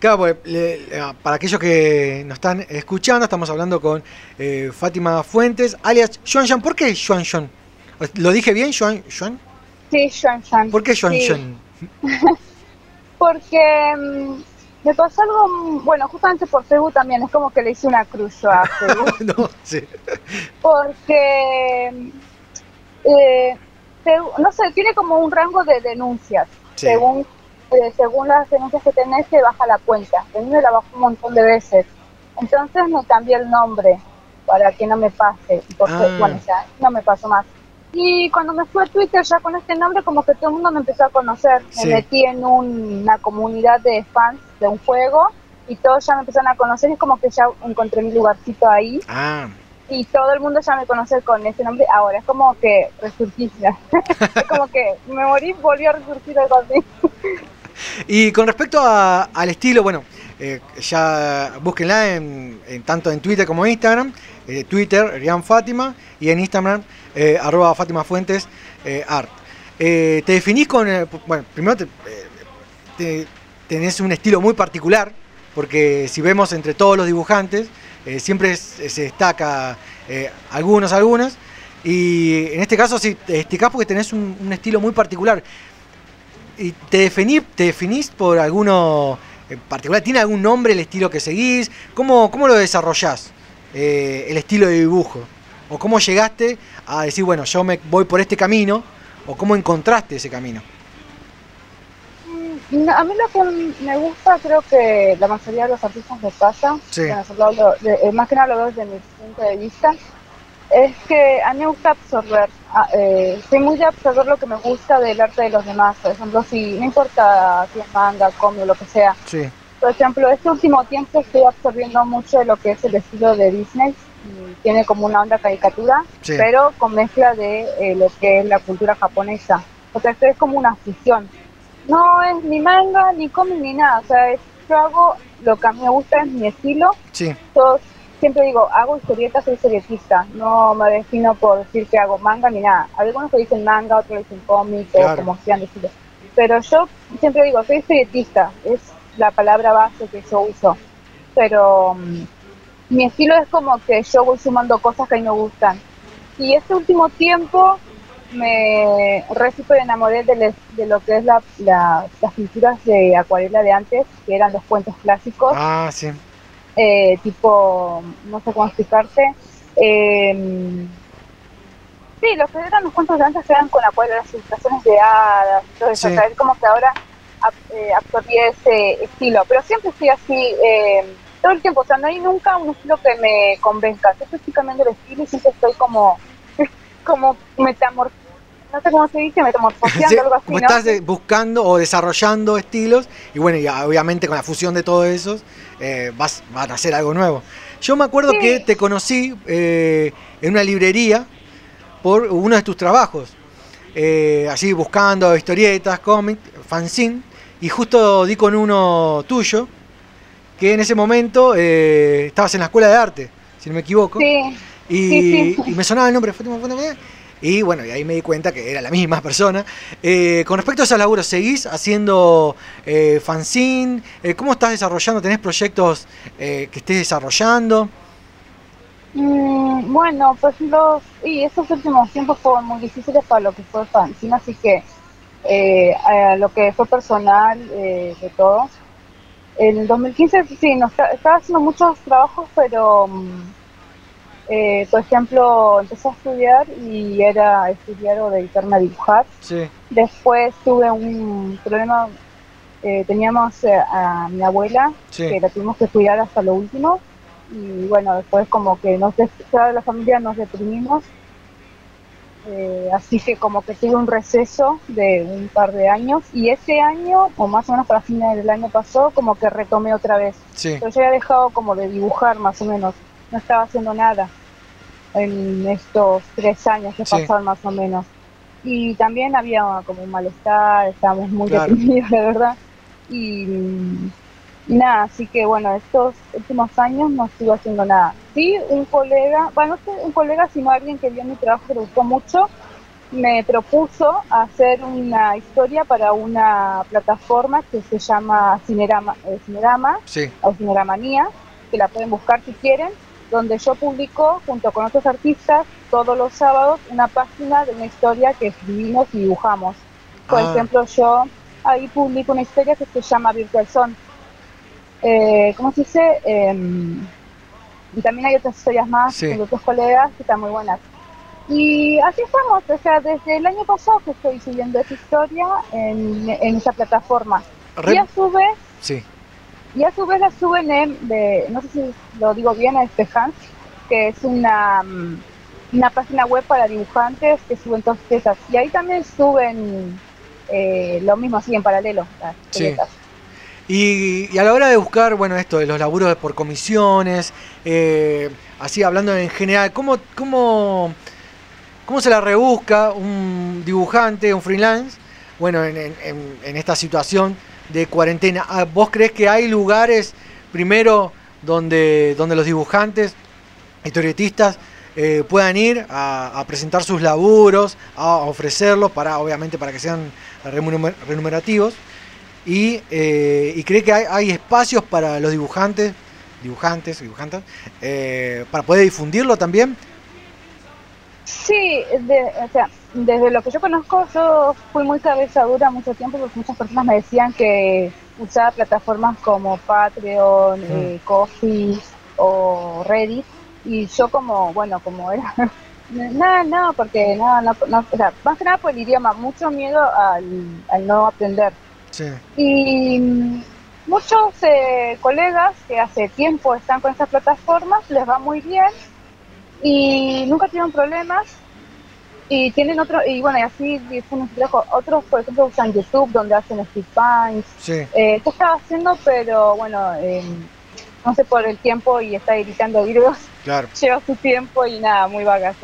Claro, pues, le- le- para aquellos que nos están escuchando, estamos hablando con eh, Fátima Fuentes, alias Xuan Xuan. ¿Por qué Xuan? ¿Lo dije bien? Sí. ¿Por qué Xuan Sí. Porque mm, me pasó algo, mm, bueno, justamente por Facebook también, es como que le hice una cruz yo a Facebook. no, sí. porque, mm, eh, no sé, tiene como un rango de denuncias. Sí. Según, eh, según las denuncias que tenés, te baja la cuenta. A mí me la bajó un montón de veces. Entonces me cambié el nombre para que no me pase. Porque, Ah. bueno, ya no me pasó más. Y cuando me fui a Twitter ya con este nombre, como que todo el mundo me empezó a conocer. Sí. Me metí en un- una comunidad de fans de un juego y todos ya me empezaron a conocer y es como que ya encontré mi lugarcito ahí Ah, y todo el mundo ya me conoce con ese nombre ahora. Es como que resurgí. es como que me morí, volví a resurgir algo así. Y con respecto al estilo, bueno, eh, ya búsquenla en, en- tanto en Twitter como Instagram. Eh, Twitter, Rian Fátima, y en Instagram, eh, arroba Fátima Fuentes eh, Art. Eh, te definís con, bueno, primero te- te- tenés un estilo muy particular, porque si vemos entre todos los dibujantes, siempre es- se destaca eh, algunos, algunas, y en este caso sí, te destacás porque tenés un estilo muy particular. ¿Y te, definí, te definís por alguno en particular? ¿Tiene algún nombre el estilo que seguís? ¿Cómo, cómo lo desarrollás, eh, el estilo de dibujo? ¿O cómo llegaste a decir, bueno, yo me voy por este camino? ¿O cómo encontraste ese camino? No, a mí lo que me gusta, creo que la mayoría de los artistas me pasa, Sí. lo de- eh, más que nada lo veo desde mi punto de vista, es que a mí me gusta absorber, eh, soy muy de absorber lo que me gusta del arte de los demás, por ejemplo, si no importa si es manga, cómic, lo que sea, Sí. por ejemplo, este último tiempo estoy absorbiendo mucho de lo que es el estilo de Disney, tiene como una onda caricatura, Sí. pero con mezcla de eh, lo que es la cultura japonesa, o sea, esto es como una fusión no es ni manga, ni cómic, ni nada. O sea, es- yo hago lo que a mí me gusta, es mi estilo. Sí. Siempre digo, hago historietas, soy historietista. No me defino por decir que hago manga ni nada. Algunos que dicen manga, otros dicen cómic, Claro. o como quieran decirlo. Pero yo siempre digo, soy historietista. Es la palabra base que yo uso. Pero mm, mi estilo es como que yo voy sumando cosas que a mí me gustan. Y este último tiempo me re súper enamoré de, les- de lo que es la, la- las pinturas de acuarela de antes, que eran los cuentos clásicos, Ah, sí. Eh, tipo, no sé cómo explicarte. eh, sí, los que eran los cuentos de antes eran con acuarela, las ilustraciones de hadas, todo eso. Sí. o sea, es como que ahora eh, absorbí ese estilo, pero siempre estoy así. eh, todo el tiempo, o sea, no hay nunca un estilo que me convenzca. Siempre estoy cambiando el estilo y siempre estoy como, como metamor, no sé cómo se dice, metamorfoseando, Sí, algo así, como ¿no? estás de- buscando o desarrollando estilos, y bueno, y obviamente con la fusión de todos esos, eh, vas, van a hacer algo nuevo. Yo me acuerdo Sí. que te conocí eh, en una librería por uno de tus trabajos, eh, así buscando historietas, cómics, fanzine, y justo di con uno tuyo, que en ese momento eh, estabas en la escuela de arte, si no me equivoco. Sí. Y, Sí, sí. y me sonaba el nombre Fátima. Y bueno, y ahí me di cuenta que era la misma persona. Eh, con respecto a esos laburos, ¿seguís haciendo eh, fanzine? Eh, ¿Cómo estás desarrollando? ¿Tenés proyectos eh, que estés desarrollando? Mm, bueno, pues los y estos últimos tiempos fueron muy difíciles para lo que fue fanzine, así que eh, lo que fue personal eh, de todo. En el 2015 sí, no, está- estaba haciendo muchos trabajos, pero mm, eh, por ejemplo empecé a estudiar y era estudiar o dedicarme a dibujar. Sí. Después tuve un problema, eh, teníamos eh, a mi abuela, Sí. que la tuvimos que cuidar hasta lo último, y bueno, después como que nos, toda la familia nos deprimimos, Eh, así que como que tuve un receso de un par de años, y ese año, o más o menos para fines del año pasado, como que retomé otra vez. Sí. Pero yo había dejado como de dibujar más o menos, no estaba haciendo nada en estos tres años que Sí. pasaron más o menos. Y también había como un malestar, estábamos muy Claro. deprimidos, la verdad. Y, y nada, así que bueno, estos últimos años no estuve haciendo nada. Sí, un colega, bueno, no un colega, sino alguien que vio mi trabajo que le gustó mucho, me propuso hacer una historia para una plataforma que se llama Cinerama, eh, Cinerama Sí. o Cineramanía, que la pueden buscar si quieren, donde yo publico junto con otros artistas todos los sábados una página de una historia que escribimos y dibujamos. Por Ah. ejemplo, yo ahí publico una historia que se llama Virtual Son. Eh, ¿Cómo se dice? Em, y también hay otras historias más Sí. con otros colegas que están muy buenas. Y así estamos, o sea, desde el año pasado que estoy subiendo esa historia en, en esa plataforma. Re- Y a su vez, Sí. Y a su vez la suben en, de, no sé si lo digo bien, es Behance, que es una, mm, una página web para dibujantes que suben todas piezas. Y ahí también suben eh, lo mismo, así en paralelo. las Sí. Y, y a la hora de buscar, bueno, esto de los laburos por comisiones, eh, así hablando en general, ¿cómo, cómo, ¿cómo se la rebusca un dibujante, un freelance, bueno, en, en- en- en esta situación de cuarentena? Ah, ¿Vos crees que hay lugares, primero, donde, donde los dibujantes, historietistas, eh, puedan ir a, presentar sus laburos, a ofrecerlos, para, obviamente para que sean remuner- remunerativos? y, eh, y cree que hay, hay espacios para los dibujantes, dibujantes, dibujantes, eh, para poder difundirlo también. Sí, de- o sea, desde lo que yo conozco, yo fui muy cabeza dura mucho tiempo porque muchas personas me decían que usaba plataformas como Patreon, eh, Coffee o Reddit y yo como, bueno, como era, no, no, porque no, no, no, o sea, más que nada por el idioma, mucho miedo al, al no aprender. Sí. Y mm, muchos eh, colegas que hace tiempo están con estas plataformas, les va muy bien y nunca tienen problemas. Y tienen otro, y bueno, y así. Otros, por ejemplo, usan YouTube donde hacen speed finds. Sí. Eh, yo estaba haciendo, pero bueno, eh, no sé por el tiempo y está editando videos. Claro. Lleva su tiempo y nada, muy vagas.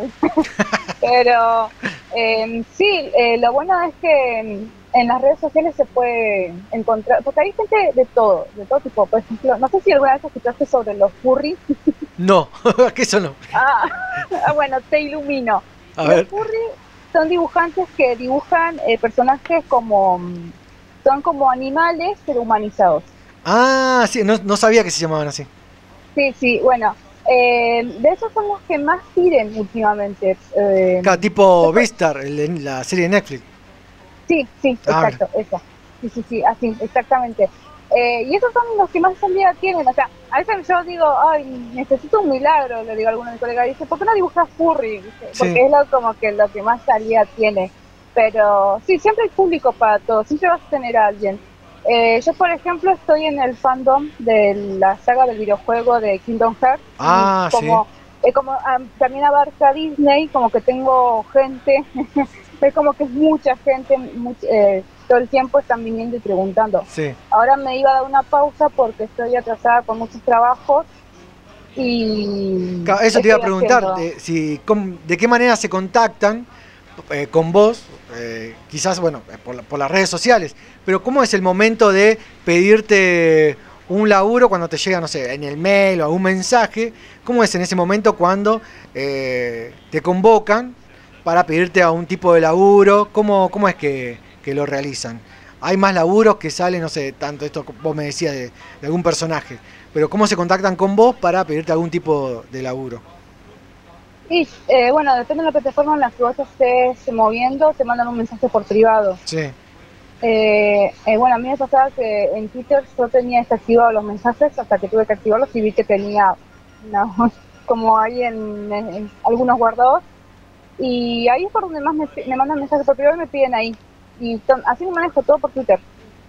pero eh, sí, eh, lo bueno es que en- las redes sociales se puede encontrar, porque hay gente de todo, de todo tipo. Por ejemplo, no sé si alguna vez escuchaste sobre los furries. No, que eso no. Ah, bueno, te ilumino. A Los ver. furries son dibujantes que dibujan eh, personajes como mm, son como animales pero humanizados. Ah, sí, no, no sabía que se llamaban así. Sí, sí, bueno, eh, de esos son los que más piden últimamente. eh, tipo Vistar, la serie de Netflix. Sí, sí, Ah, exacto, esa. Sí, sí, sí, así, exactamente. Eh, y esos son los que más salida tienen. O sea, a veces yo digo, ay, necesito un milagro, le digo a alguno de mis colegas, dice, ¿por qué no dibujas furry? Dice, Sí. Porque es lo, como que lo que más salida tiene. Pero sí, siempre hay público para todo, siempre vas a tener a alguien. Eh, yo, por ejemplo, estoy en el fandom de la saga del videojuego de Kingdom Hearts. Ah, como, eh, como ah, también abarca Disney, como que tengo gente, es como que es mucha gente, much- eh, todo el tiempo están viniendo y preguntando. Sí. Ahora me iba a dar una pausa porque estoy atrasada con muchos trabajos y... Eso te iba a preguntar, de, si, cómo- de qué manera se contactan eh, con vos, eh, quizás, bueno, eh, por, por las redes sociales, pero ¿cómo es el momento de pedirte un laburo cuando te llega, no sé, en el mail o algún mensaje. ¿Cómo es en ese momento cuando eh, te convocan para pedirte a un tipo de laburo? ¿Cómo, cómo es que, que lo realizan? Hay más laburos que salen, no sé, tanto esto vos me decías de, de algún personaje. Pero ¿cómo se contactan con vos para pedirte algún tipo de laburo? Y eh, bueno, depende de la plataforma en la que vos estés moviendo, te mandan un mensaje por privado. Sí. Eh, eh, bueno, a mí me pasaba que en Twitter yo tenía desactivados los mensajes hasta que tuve que activarlos y vi que tenía no, como ahí en, en algunos guardados. Y ahí es por donde más me, mandan mensajes por privado y me piden ahí. Y ton- así me manejo todo por Twitter.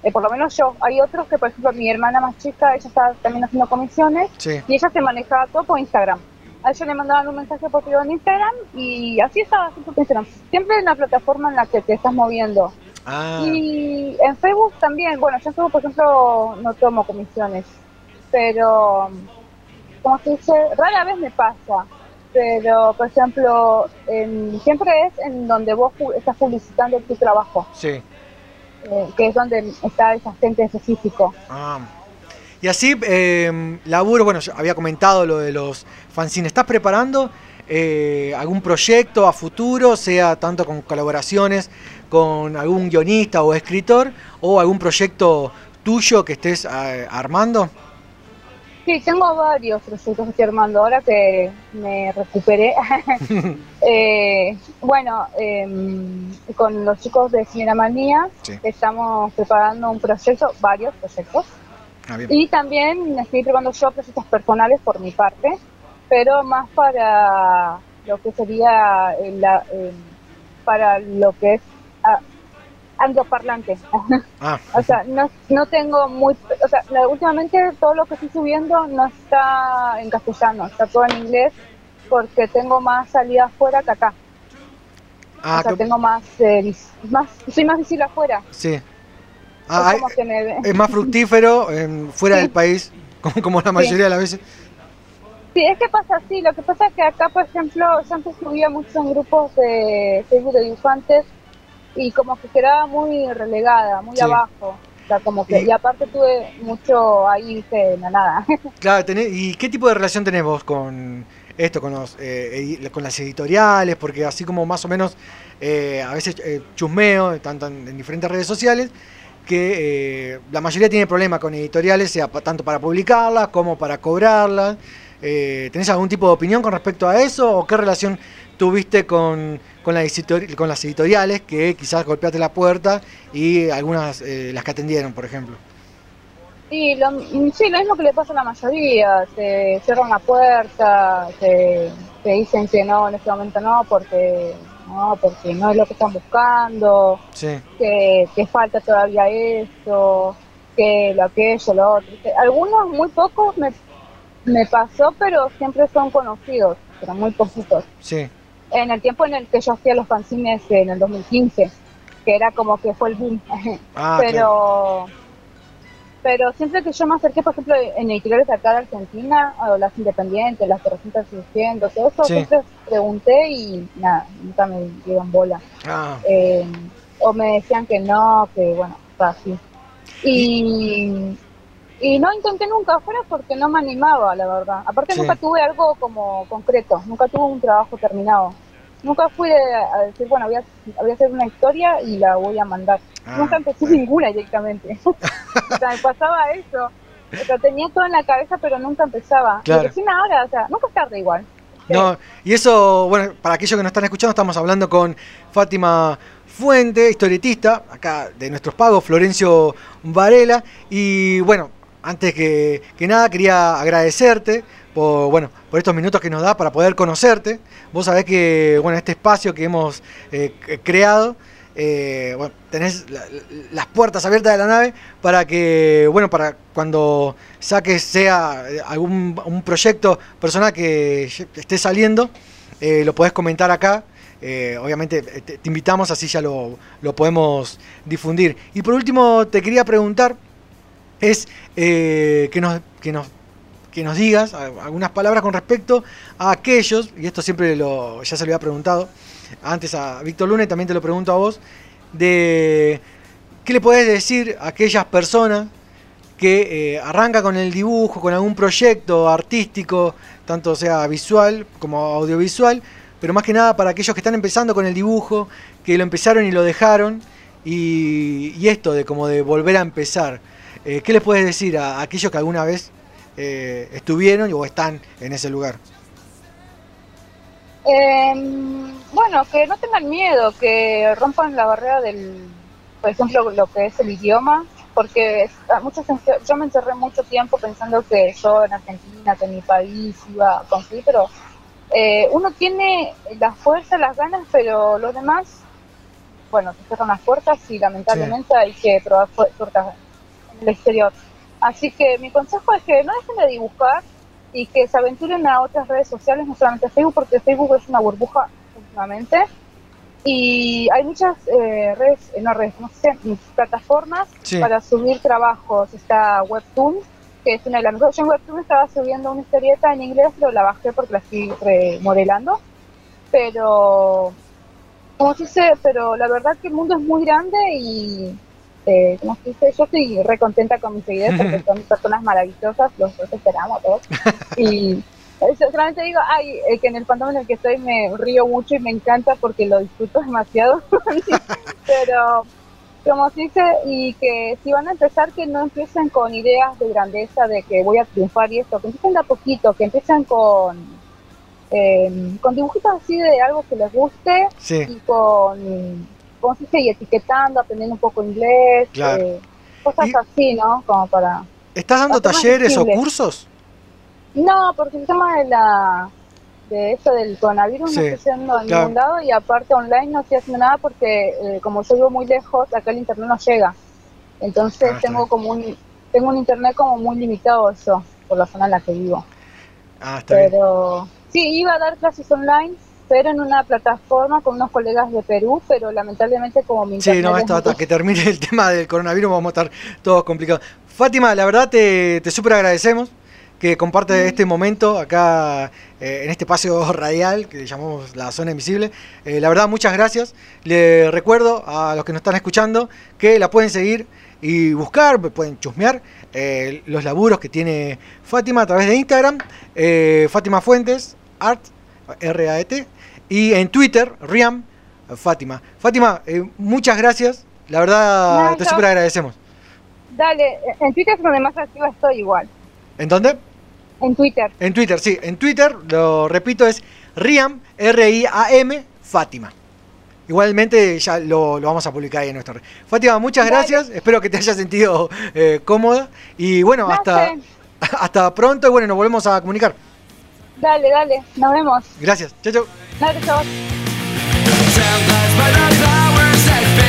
Eh, por lo menos yo. Hay otros que, por ejemplo, mi hermana más chica, ella está también haciendo comisiones Sí. y ella se manejaba todo por Instagram. A ella le mandaban un mensaje por privado en Instagram y así estaba siempre por Instagram. Siempre en la plataforma en la que te estás moviendo. Ah, Y en Facebook también, bueno, yo en Facebook, por ejemplo, no tomo comisiones, pero, como se dice, rara vez me pasa, pero, por ejemplo, en- siempre es en donde vos estás publicitando tu trabajo, sí. eh, que es donde está ese agente específico. Ah. Y así, eh, laburo, bueno, yo había comentado lo de los fanzines. ¿Estás preparando eh, algún proyecto a futuro, sea tanto con colaboraciones con algún guionista o escritor, o algún proyecto tuyo que estés eh, armando? Sí, tengo varios proyectos que estoy armando ahora que me recuperé. Eh, bueno, em, con los chicos de Cineramanía Sí. estamos preparando un proyecto, varios proyectos. Ah. Y también estoy preparando yo proyectos personales por mi parte, pero más para lo que sería el- la, em, para lo que es angloparlante. Ah, O sea, no, no tengo muy... O sea, últimamente todo lo que estoy subiendo no está en castellano, está todo en inglés porque tengo más salida afuera que acá. ah, o sea, que- tengo más, eh, más... Soy más visible afuera. sí. Ah, es hay- me... es más fructífero en- fuera del país, como, como la mayoría de las veces. Sí, es que pasa así. Lo que pasa es que acá, por ejemplo, yo antes subía mucho en grupos de Facebook de dibujantes y como que quedaba muy relegada, muy Sí. abajo. O sea, como que... Y- Y aparte tuve mucho ahí, viste, en la nada. Claro, tenés- ¿y qué tipo de relación tenés vos con esto, con, los, eh, con las editoriales? Porque así como más o menos eh, a veces eh, chusmeo, tanto en, en diferentes redes sociales, que eh, la mayoría tiene problemas con editoriales, sea tanto para publicarlas como para cobrarlas. Eh, ¿Tenés algún tipo de opinión con respecto a eso? ¿O qué relación tuviste con, con, la editori- con las editoriales que quizás golpeaste la puerta y algunas eh, las que atendieron, por ejemplo? Y lo, sí, lo mismo que le pasa a la mayoría, te cierran la puerta, te, te dicen que no, en este momento no, porque no, porque no es lo que están buscando, Sí. que, que falta todavía esto, que lo aquello, lo otro. Algunos, muy pocos me, me pasó, pero siempre son conocidos, pero muy poquitos. Sí. En el tiempo en el que yo hacía los fanzines en el 2015, que era como que fue el boom. Ah, pero pero siempre que yo me acerqué, por ejemplo, en editoriales de acá de Argentina, o las independientes, las que recién están surgiendo, todo eso, Sí. siempre pregunté y nada, nunca me dieron bola. Ah. Eh, o me decían que no, que bueno, así. Y, y no intenté nunca afuera porque no me animaba, la verdad. Aparte Sí. nunca tuve algo como concreto, nunca tuve un trabajo terminado. Nunca fui de- a decir, bueno, voy a, voy a hacer una historia y la voy a mandar. Ah, nunca empecé ninguna directamente. o sea, me pasaba eso. O sea, tenía todo en la cabeza, pero nunca empezaba. Claro. Y recién ahora, o sea, nunca es tarde igual. No, y eso, bueno, para aquellos que nos están escuchando, estamos hablando con Fátima Fuente, historietista, acá de nuestros pagos, Florencio Varela. Y bueno, antes que, que nada, quería agradecerte por, bueno, por estos minutos que nos da para poder conocerte. Vos sabés que, bueno, este espacio que hemos eh, creado, eh, bueno, tenés la- la- las puertas abiertas de la nave para que, bueno, para cuando saques sea eh, algún un proyecto personal que esté saliendo, lo podés comentar acá. Obviamente te, te invitamos, así ya lo, lo podemos difundir. Y por último, te quería preguntar, es eh, que, nos, que, nos, que nos digas algunas palabras con respecto a aquellos, y esto siempre lo, ya se lo había preguntado antes a Víctor Luna y también te lo pregunto a vos, de qué le podés decir a aquellas personas que eh, arranca con el dibujo, con algún proyecto artístico, tanto sea visual como audiovisual, pero más que nada para aquellos que están empezando con el dibujo, que lo empezaron y lo dejaron, y, y esto de como de volver a empezar. Eh, ¿Qué les puedes decir a, aquellos que alguna vez eh, estuvieron o están en ese lugar? Em, bueno, que no tengan miedo, que rompan la barrera del, por ejemplo, lo que es el idioma, porque encer- yo me encerré mucho tiempo pensando que yo en Argentina, que en mi país iba a conseguir, pero eh, uno tiene la fuerza, las ganas, pero los demás, bueno, te cierran las puertas y lamentablemente hay que probar puertas el exterior. Así que mi consejo es que no dejen de dibujar y que se aventuren a otras redes sociales, no solamente Facebook, porque Facebook es una burbuja últimamente. Y hay muchas eh, redes, eh, no redes, no sé, plataformas Sí. para subir trabajos. Está Webtoon, que es una de las mejores. Yo en Webtoon estaba subiendo una historieta en inglés, pero la bajé porque la estoy remodelando. Pero, como se dice, pero la verdad que el mundo es muy grande y, eh, como se dice, yo estoy re contenta con mis seguidores porque son personas maravillosas, los, los esperamos a todos. Y solamente digo, ay, eh, que en el fandom en el que estoy me río mucho y me encanta porque lo disfruto demasiado. Pero, como se dice, y que si van a empezar, que no empiecen con ideas de grandeza, de que voy a triunfar y esto, que empiecen de a poquito, que empiecen con, eh, con dibujitos así de algo que les guste Sí. y con, ¿cómo se? Y etiquetando, aprendiendo un poco inglés, Claro. eh, cosas así, ¿no? Como para... ¿Estás dando talleres o cursos? No, porque el tema de la de eso del coronavirus Sí, no estoy haciendo en claro. ningún lado y aparte online no estoy haciendo nada porque eh, como yo vivo muy lejos, acá el internet no llega. Entonces Ah, tengo como un tengo un internet como muy limitado eso por la zona en la que vivo. Ah, está bien. Pero sí iba a dar clases online, pero en una plataforma con unos colegas de Perú, pero lamentablemente como mi Sí, no, muy- hasta que termine el tema del coronavirus vamos a estar todos complicados. Fátima, la verdad te, te súper agradecemos que comparte este momento acá eh, en este espacio radial que llamamos la zona invisible. Eh, la verdad, muchas gracias. Le recuerdo a los que nos están escuchando que la pueden seguir y buscar, pueden chusmear eh, los laburos que tiene Fátima a través de Instagram, eh, Fátima Fuentes, Art, R-A-E-T, y en Twitter, Riam, Fátima. Fátima, eh, muchas gracias. La verdad, No, te súper agradecemos. Dale, en Twitter es donde más activa estoy igual. ¿En dónde? En Twitter. En Twitter, sí. En Twitter, lo repito, es Riam, R-I-A-M, Fátima. Igualmente ya lo, lo vamos a publicar ahí en nuestra red. Fátima, muchas Dale. gracias. Espero que te hayas sentido eh, cómoda. Y bueno, No hasta, sé. hasta pronto. Y bueno, nos volvemos a comunicar. Dale, dale, nos vemos. Gracias. Chau, chau. Dale, chao. by the flowers that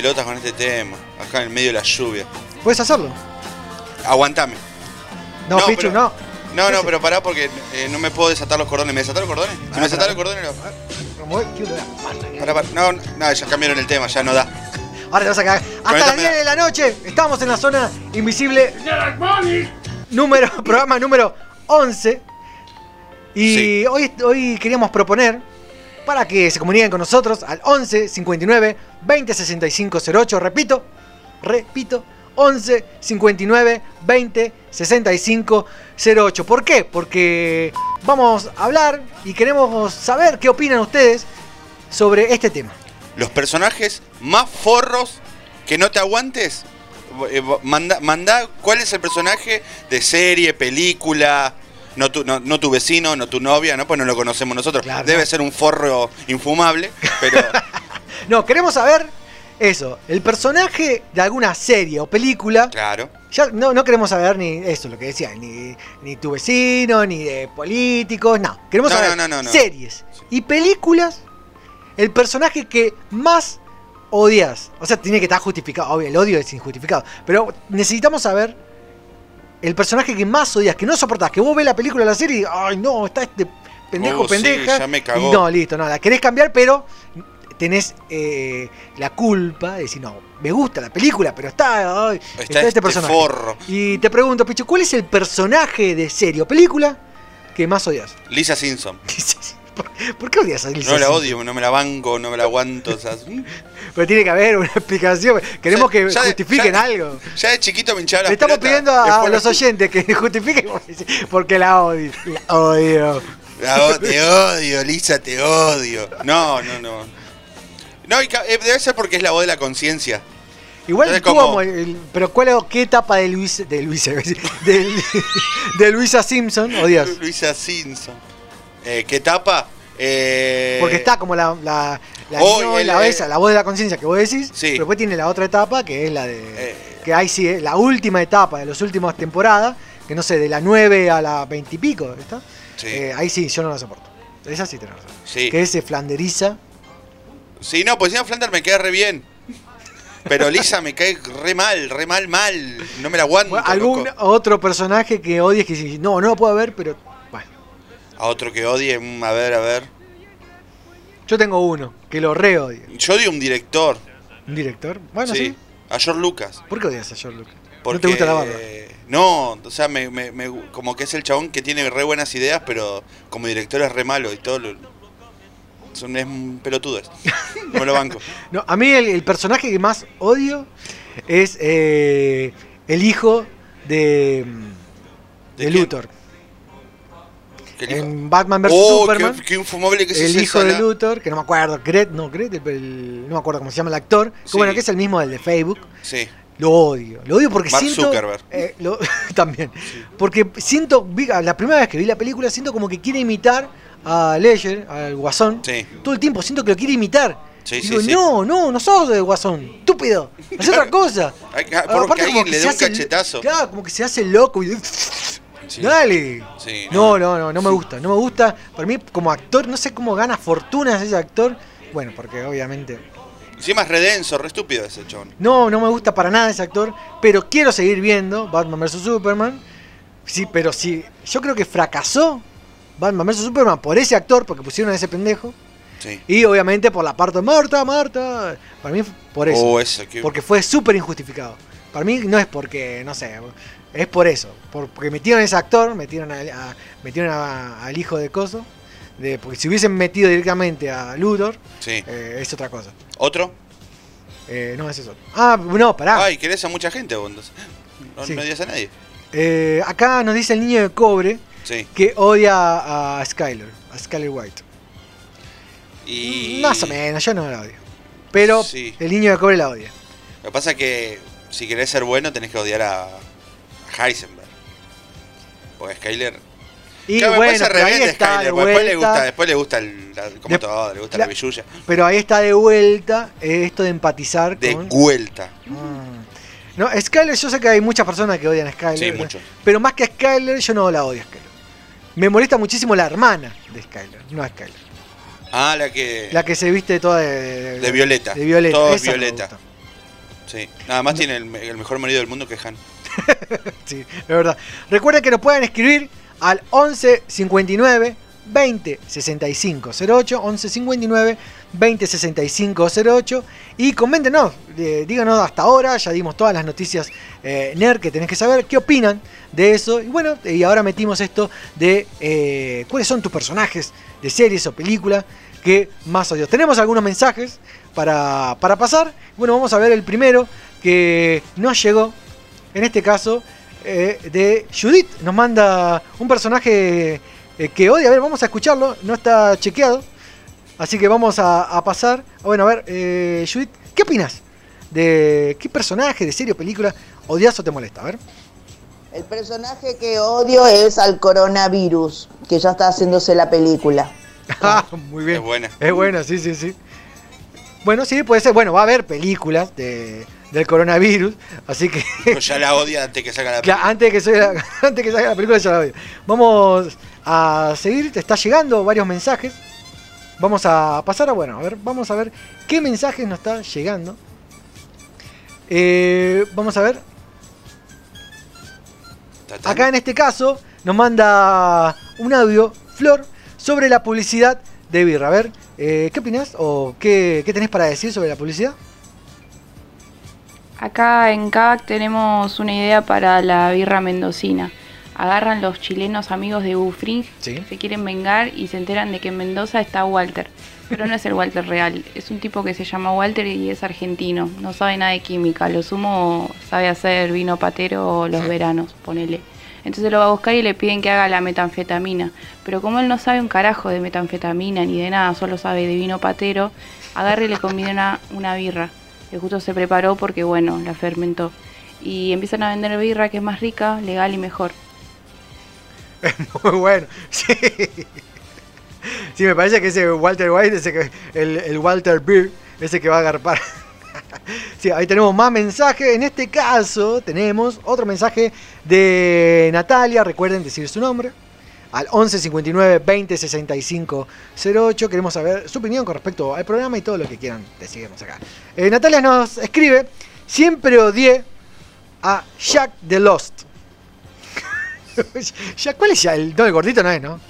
pelotas con este tema, acá en el medio de la lluvia. ¿Puedes hacerlo? Aguantame. No, No, Pichu, pero- no. No, no, pero pará porque eh, no me puedo desatar los cordones. ¿Me desatar los cordones? Si me desatar los cordones, no. Pará, pará. No, no, ya cambiaron el tema, ya no da. Ahora te vas a cagar. Hasta las me 10 da- de la noche estamos en la zona invisible. Número, programa número 11. Y hoy, hoy queríamos proponer para que se comuniquen con nosotros al 11 59 20 65 08. Repito, repito, 11 59 20 65 08. ¿Por qué? Porque vamos a hablar y queremos saber qué opinan ustedes sobre este tema. Los personajes más forros que no te aguantes. eh, Manda, manda cuál es el personaje de serie, película. No tu, no, no tu vecino, no tu novia, ¿no? Pues no lo conocemos nosotros. Debe ser un forro infumable, pero No, queremos saber eso, el personaje de alguna serie o película. claro. Ya no, no queremos saber ni eso, lo que decía, ni, ni tu vecino, ni de políticos, no. Queremos No, saber no, no, no, no. series y películas, el personaje que más odias. O sea, tiene que estar justificado, obvio, el odio es injustificado. Pero necesitamos saber el personaje que más odias, que no soportás, que vos ves la película o la serie y, ay no, está este pendejo, Oh, sí, pendeja. ya me cagó. Y no, listo, no, la querés cambiar, pero tenés eh, la culpa de decir, no, me gusta la película, pero está, ay, Está este personaje. forro. Y te pregunto, Pichu, ¿cuál es el personaje de serie o película que más odias? Lisa Simpson. ¿Por qué odias a Lisa No la Simpson? odio, no me la banco, no me la aguanto. o sea, Pero tiene que haber una explicación. Queremos que ya de- justifiquen ya- algo. ya de chiquito me hinchaba Le las estamos pidiendo a, los oyentes que justifiquen porque la odio. La odio. La te odio, Lisa, te odio. No, no, no. No, y eh, debe ser porque es la voz de la conciencia. Igual Entonces, como- pero ¿cuál qué etapa de Luis de Luis iba a decir, de, de Luisa Simpson odias? Luisa Simpson. Eh, ¿Qué etapa? Eh, Porque está como la la la, Oh, no, el- la, esa, la voz de la conciencia que vos decís, Sí. pero después tiene la otra etapa que es la de Eh. que ahí sí la última etapa de las últimas temporadas que no sé, de la 9 a la 20 y pico, ¿está? Sí. Ahí sí, yo no la soporto. Esa sí tenés razón. Sí. Que se flanderiza. Sí, no, pues encima Flanders me queda re bien. Pero Lisa me cae re mal, re mal, mal. No me la aguanto. Algún loco. otro personaje que odies que dices, no, no lo puedo ver, pero A otro que odie, a ver, a ver. yo tengo uno que lo re odio. Yo odio un director. ¿Un director? Bueno, sí. A George Lucas. ¿Por qué odias a George Lucas? Porque, ¿No te gusta la barba? No, o sea, me, me- me- como que es el chabón que tiene re buenas ideas, pero como director es re malo y todo. Lo, son, es un pelotudo. es. No me lo banco. No, a mí el, el personaje que más odio es eh, el hijo de, ¿De? Luthor. En Batman vs Oh, Superman. qué- qué infumable que el hijo de. Luthor, que no me acuerdo, Gret, no, Gret, el- el- no me acuerdo cómo se llama el actor. Que bueno, que es el mismo del de Facebook. Sí. Lo odio, lo odio porque Mark siento. Zuckerberg. eh, lo- también. Porque siento, la primera vez que vi la película, siento como que quiere imitar a Ledger, al Guasón. Sí. Todo el tiempo siento que lo quiere imitar. Sí, Digo, sí. no, no, no sos de Guasón, estúpido. Haz otra cosa. Hay que- ah, Aparte porque como que le se dé un hace- cachetazo. Claro, como que se hace loco y. Sí. Dale. Sí, No, no, no, no me gusta. No me gusta. Para mí, como actor, no sé cómo gana fortunas ese actor. Bueno, porque obviamente. Encima es redenso, re estúpido ese chabón. No, no me gusta para nada ese actor. Pero quiero seguir viendo Batman vs Superman. Sí, pero sí. Yo creo que fracasó Batman vs Superman por ese actor, porque pusieron a ese pendejo. Sí. Y obviamente por la parte de Marta, Marta. Para mí, por eso. Oh, Porque fue súper injustificado. Para mí no es porque, no sé, es por eso. por- Porque metieron a ese actor, metieron, a- a- metieron a- al hijo de Coso. De, porque si hubiesen metido directamente a Luthor, Sí. eh, es otra cosa. ¿Otro? Eh, no, ese es otro. Ah, no, pará. Ay, querés a mucha gente vos entonces. No, Sí. no odias a nadie. Eh, acá nos dice el niño de cobre Sí. que odia a Skyler, a Skyler White. Y. Más o menos, yo no la odio. Pero Sí. el niño de cobre la odia. Lo que pasa es que si querés ser bueno tenés que odiar a, Heisenberg. Porque Skyler. Y Claro, bueno, después se ahí está Skyler, de después le gusta, después le gusta el, la- como De- todo, le gusta la- la billulla. Pero ahí está de vuelta esto de empatizar De con. vuelta. No, Skyler, yo sé que hay muchas personas que odian a Skyler. Sí, ¿no? mucho. Pero más que a Skyler, yo no la odio a Skyler. Me molesta muchísimo la hermana de Skyler, no Skyler. Ah, la que. La que se viste toda de, de Violeta. De Violeta. Todo es esa Violeta. Sí. Nada más tiene el, el mejor marido del mundo que Han. Sí, es verdad. Recuerden que nos pueden escribir al 11 59 20 65 08 11 59 20 65 08 y coméntenos, eh, díganos hasta ahora, ya dimos todas las noticias eh, nerd que tenés que saber, qué opinan de eso y bueno, y ahora metimos esto de eh, cuáles son tus personajes de series o películas que más odios. Tenemos algunos mensajes para, para pasar, bueno, vamos a ver el primero que nos llegó, en este caso eh, de Judith, nos manda un personaje eh, que odia, a ver, vamos a escucharlo, no está chequeado, así que vamos a, a pasar, bueno, a ver, eh, Judith, ¿qué opinas? ¿De qué personaje, de serie o película odias o te molesta? A ver. El personaje que odio es al coronavirus, que ya está haciéndose la película. Ah, muy bien. Es buena. Es buena, sí, sí, sí. Bueno, sí, puede ser. Bueno, va a haber películas de, del coronavirus, así que Pero ya la odia antes que salga la Claro, antes de que salga, antes que salga la película ya la odio. Vamos a seguir, te está llegando varios mensajes. Vamos a pasar a, bueno, a ver, vamos a ver qué mensajes nos está llegando. Eh, vamos a ver. Acá en este caso nos manda un audio, Flor, sobre la publicidad de birra. A ver, eh, ¿qué opinas o qué, qué tenés para decir sobre la publicidad? Acá en CAC tenemos una idea para la birra mendocina. Agarran los chilenos amigos de Bufring, Sí. se quieren vengar y se enteran de que en Mendoza está Walter. Pero no es el Walter real, es un tipo que se llama Walter y es argentino. No sabe nada de química, lo sumo sabe hacer vino patero los veranos, ponele. Entonces lo va a buscar y le piden que haga la metanfetamina. Pero como él no sabe un carajo de metanfetamina ni de nada, solo sabe de vino patero, agarra y le convida una, una birra que justo se preparó porque, bueno, la fermentó. Y empiezan a vender birra que es más rica, legal y mejor. Muy bueno. Sí. Sí, me parece que ese Walter White, ese que, el, el Walter Beer, ese que va a agarpar. Sí, ahí tenemos más mensajes. En este caso tenemos otro mensaje de Natalia. Recuerden decir su nombre. Al 11 59 20 65 08. Queremos saber su opinión con respecto al programa y todo lo que quieran decirnos acá. Eh, Natalia nos escribe: Siempre odié a Jack the Lost. Jack, ¿Cuál es Jack? El, no, el gordito no es, ¿no?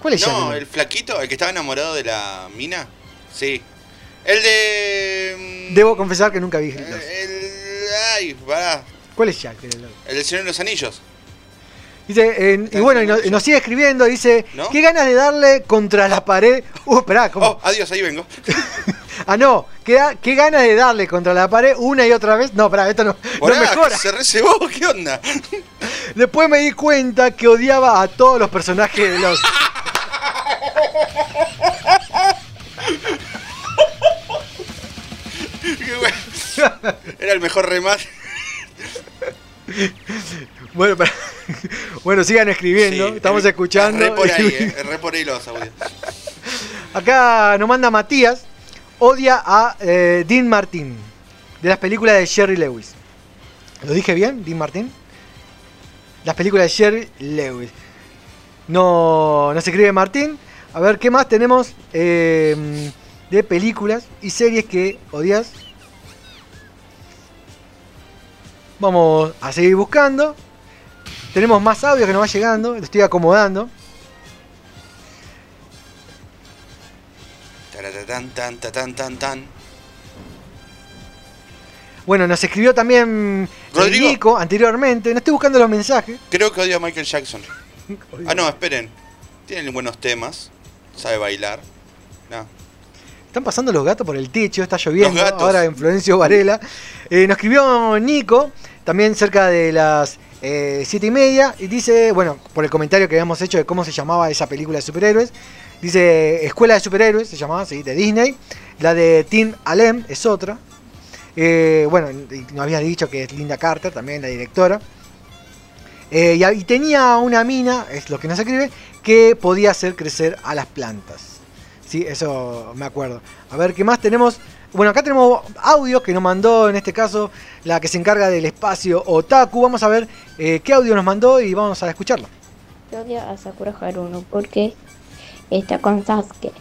¿Cuál es Jack? No, el flaquito, el que estaba enamorado de la mina. Sí. El de. mm, Debo confesar que nunca vi Lost. El. Ay, pará. ¿Cuál es Jack? El- El del Señor de los Anillos. Dice, eh, y bueno, y nos, y nos sigue escribiendo, dice, ¿No? qué ganas de darle contra la pared. Uh, esperá, ¿cómo? Oh, adiós, ahí vengo. Ah, no, qué, qué ganas de darle contra la pared una y otra vez. No, esperá, esto no, no Pará, mejora. se recebó, ¿qué onda? Después me di cuenta que odiaba a todos los personajes de los... Era el mejor remate. Bueno, pero- bueno, sigan escribiendo, Sí, estamos escuchando. es Re por ahí, eh, es re por ahí los audios. Acá nos manda Matías, odia a eh, Dean Martin, de las películas de Jerry Lewis. ¿Lo dije bien, Dean Martin? Las películas de Jerry Lewis. No, no se escribe Martín. A ver, ¿qué más tenemos eh, de películas y series que odias? Vamos a seguir buscando. Tenemos más audio que nos va llegando. Lo estoy acomodando. Taratatán, tan, tatán, tan, tan. Bueno, nos escribió también eh, Rodrigo. Nico anteriormente. No estoy buscando los mensajes. Creo que odio a Michael Jackson. Ah, no, esperen. Tiene buenos temas. Sabe bailar. No. Están pasando los gatos por el techo, está lloviendo. Ahora en Florencio Varela. Eh, nos escribió Nico, también cerca de las eh, siete y media. Y dice, bueno, por el comentario que habíamos hecho de cómo se llamaba esa película de superhéroes. Dice Escuela de Superhéroes, se llamaba, sí, de Disney. La de Tim Allen es otra. Eh, bueno, nos había dicho que es Linda Carter, también la directora. Eh, y, y tenía una mina, es lo que nos escribe, que podía hacer crecer a las plantas. Sí, eso me acuerdo. A ver, ¿qué más tenemos? Bueno, acá tenemos audio que nos mandó, en este caso, la que se encarga del espacio Otaku. Vamos a ver eh, qué audio nos mandó y vamos a escucharlo. Yo odio a Sakura Haruno porque está con Sasuke,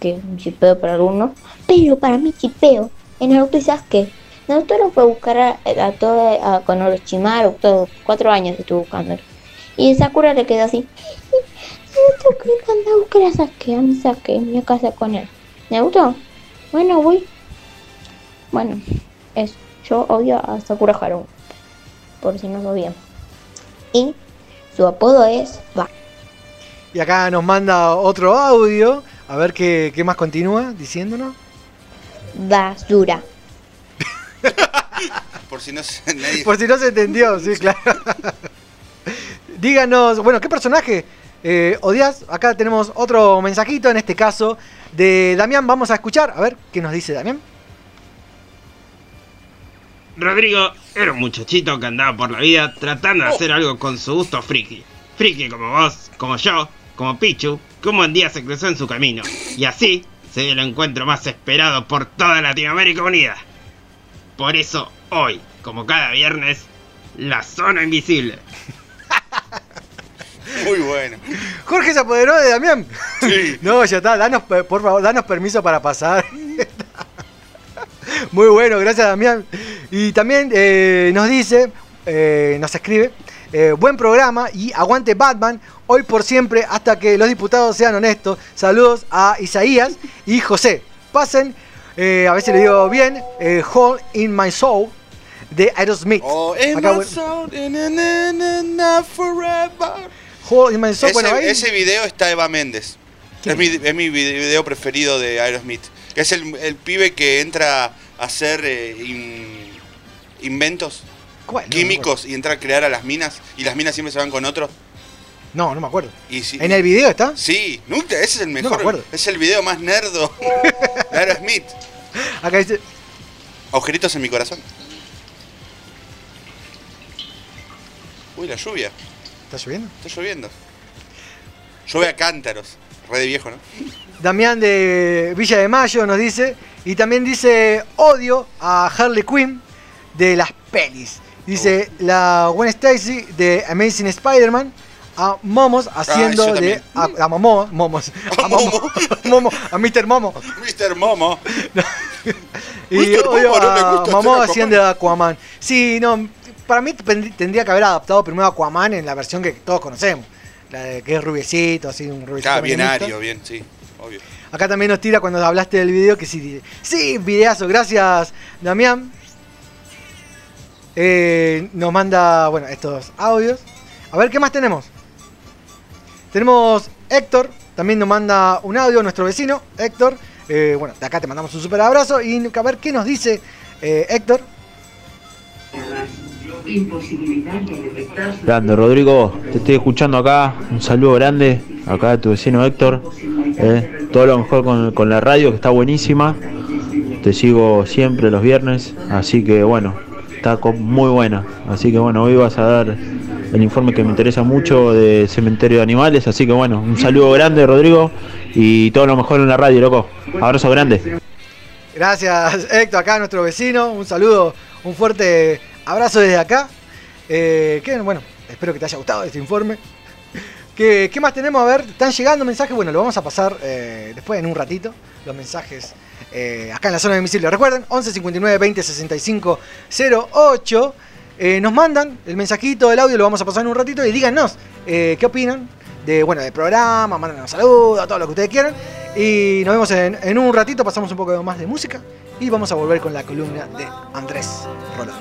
que es un chipeo para algunos, pero para mí chipeo en Naruto y Sasuke. Naruto lo fue a buscar a, a todo a, con Orochimaru, todo, cuatro años estuvo buscándolo. Y Sakura le quedó así. Naruto que anda a buscar a Sasuke, a mi Sasuke, me voy a casar con él. Naruto, bueno voy. Bueno, eso. Yo odio a Sakura Haruno, por si no sabían. Y su apodo es Va. Y acá nos manda otro audio. A ver qué, qué más continúa diciéndonos. Basura. Por si no se, nadie. Por si no se entendió, sí, claro. Díganos, bueno, ¿qué personaje eh, odias? Acá tenemos otro mensajito, en este caso de Damián. Vamos a escuchar, a ver qué nos dice Damián. Rodrigo era un muchachito que andaba por la vida tratando de hacer algo con su gusto friki. Friki como vos, como yo, como Pichu, que un buen día se cruzó en su camino. Y así se dio el encuentro más esperado por toda Latinoamérica Unida. Por eso hoy, como cada viernes, la zona invisible. Muy bueno. Jorge se apoderó de Damián. no, ya está, danos, por favor, danos permiso para pasar. Muy bueno, gracias Damián. Y también eh, nos dice, eh, nos escribe, eh, buen programa y aguante Batman, hoy por siempre hasta que los diputados sean honestos. Saludos a Isaías y José. Pasen, a ver si le digo bien, Hole in My Soul de Aerosmith. Oh, in Acá, my soul, na, na, na, forever. Soul, Ese, bueno, ahí- ese video está Eva Méndez. Es mi, es mi vide- video preferido de Aerosmith. Es el, el pibe que entra a hacer eh, in- inventos químicos y entra a crear a las minas. Y las minas siempre se van con otro. No, no me acuerdo. Y si- ¿En el video está? Sí, nunca, ese es el me mejor. acuerdo. es el video más nerdo de Aerosmith. Acá dice, Agujeritos en mi corazón. Uy, la lluvia. ¿Está lloviendo? Está lloviendo. Llueve a cántaros. Re de viejo, ¿no? Damián de Villa de Mayo nos dice. Y también dice odio a Harley Quinn de las pelis. Dice la Gwen Stacy de Amazing Spider-Man. A Momos haciendo Ah, yo de. A, a Momo, Momos. A Momo. Momo, a Mr. Momo. Mr. Momo. Y Mr. odio Momo, no a gusta Momo haciendo de Aquaman. Sí, no. Para mí tend- tendría que haber adaptado primero a Aquaman en la versión que todos conocemos. La de que es rubiecito, así, un rubiecito. Ah, bien ario, bien, sí, obvio. Acá también nos tira cuando hablaste del video que sí. Sí, videazo, gracias, Damián. Eh, nos manda, bueno, estos audios. A ver, ¿qué más tenemos? Tenemos Héctor, también nos manda un audio, nuestro vecino, Héctor. Eh, bueno, de acá te mandamos un super abrazo. Y a ver qué nos dice eh, Héctor. Grande, Rodrigo, te estoy escuchando acá. Un saludo grande acá a tu vecino Héctor. eh, todo lo mejor con, con la radio, que está buenísima. Te sigo siempre los viernes, así que bueno, está muy buena. Así que bueno, hoy vas a dar el informe que me interesa mucho de Cementerio de Animales. Así que bueno, un saludo grande, Rodrigo, y todo lo mejor en la radio, loco. Abrazo grande. Gracias, Héctor, acá nuestro vecino. Un saludo, un fuerte abrazo desde acá. Eh, bueno, espero que te haya gustado este informe. ¿Qué, más tenemos? A ver, están llegando mensajes. Bueno, lo vamos a pasar eh, después en un ratito. Los mensajes eh, acá en la zona de domicilio. Recuerden, 11 59 20 65 08. Eh, nos mandan el mensajito, el audio, lo vamos a pasar en un ratito. Y díganos qué opinan bueno, del programa. Mándanos saludos, todo lo que ustedes quieran. Y nos vemos en, en un ratito. Pasamos un poco más de música. Y vamos a volver con la columna de Andrés Rolón.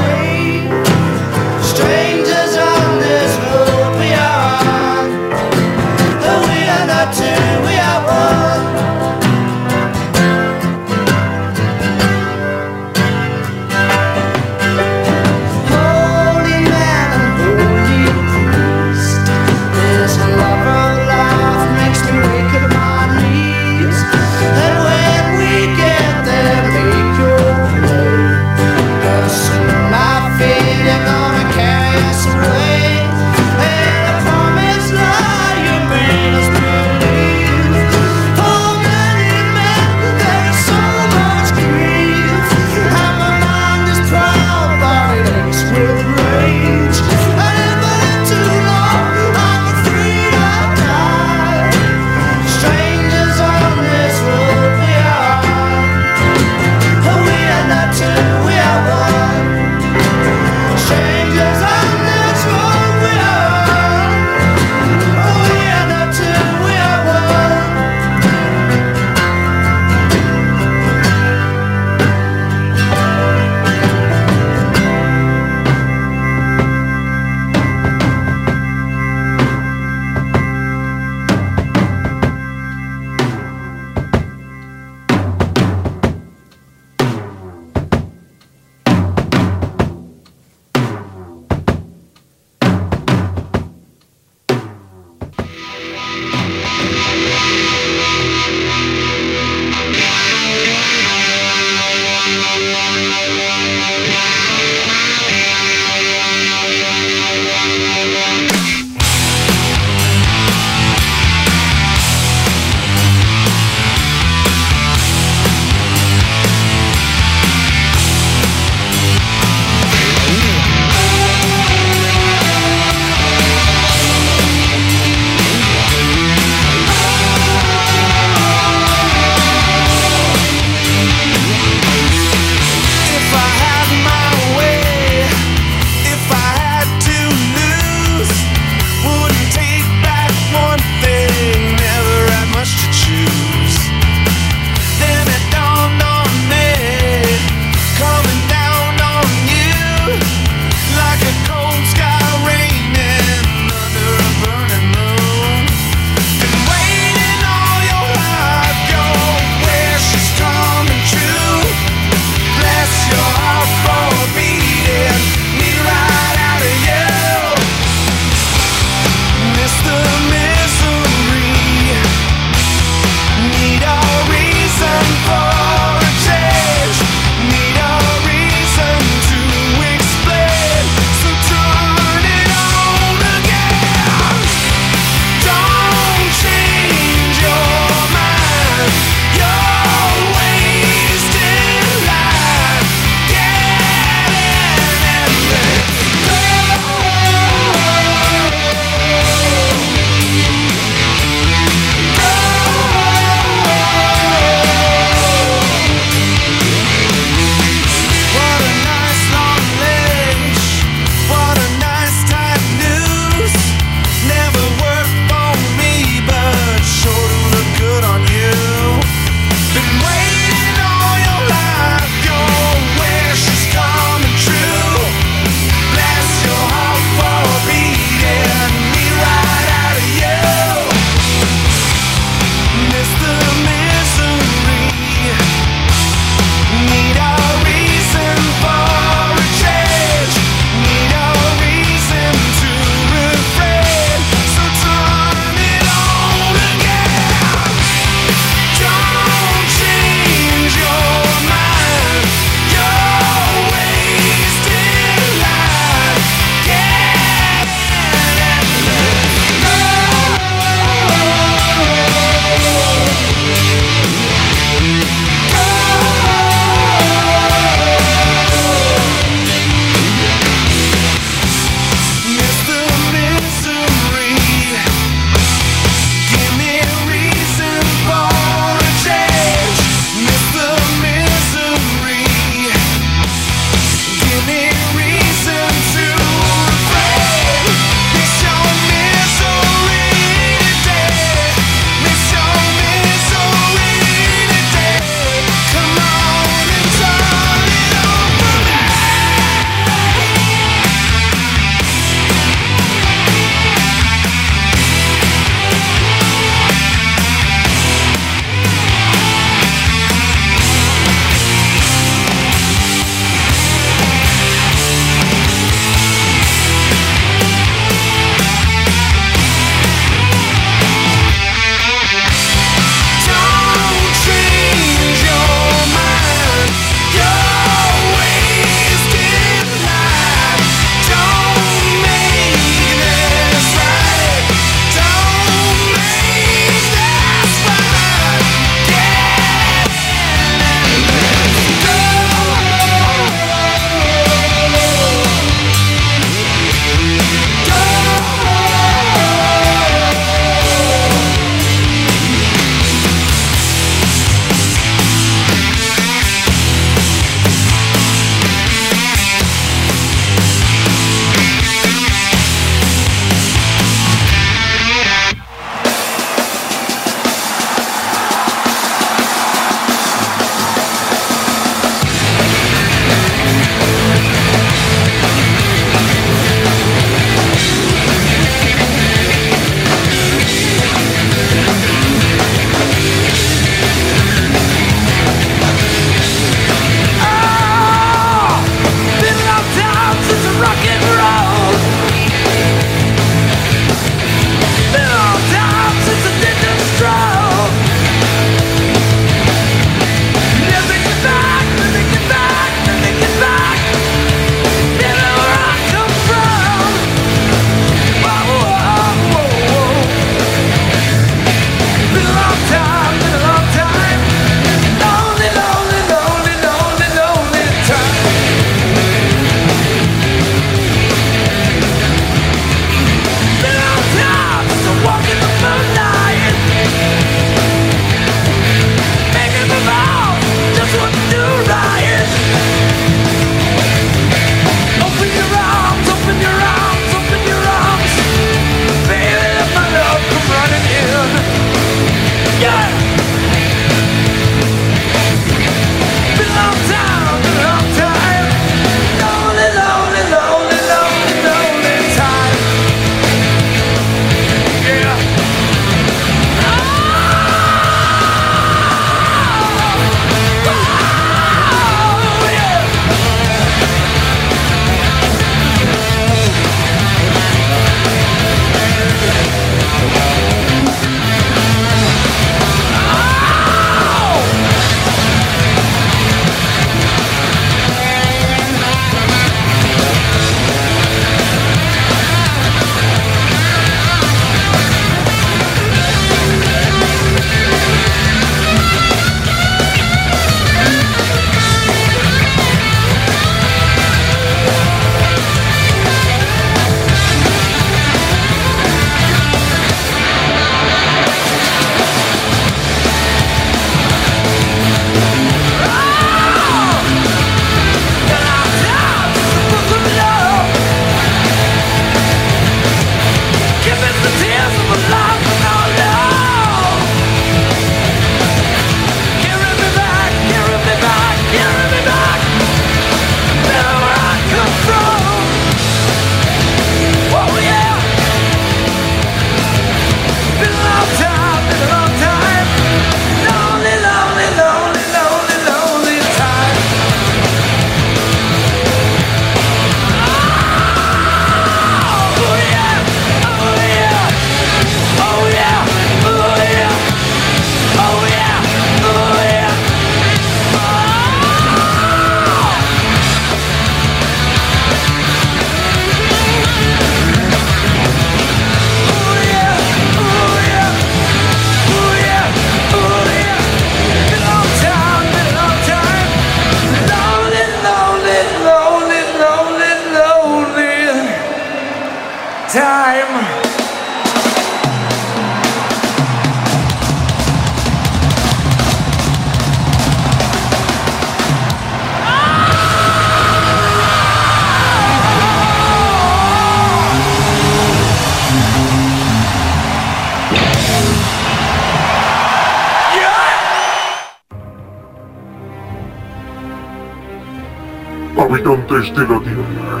Habitantes de la Tierra,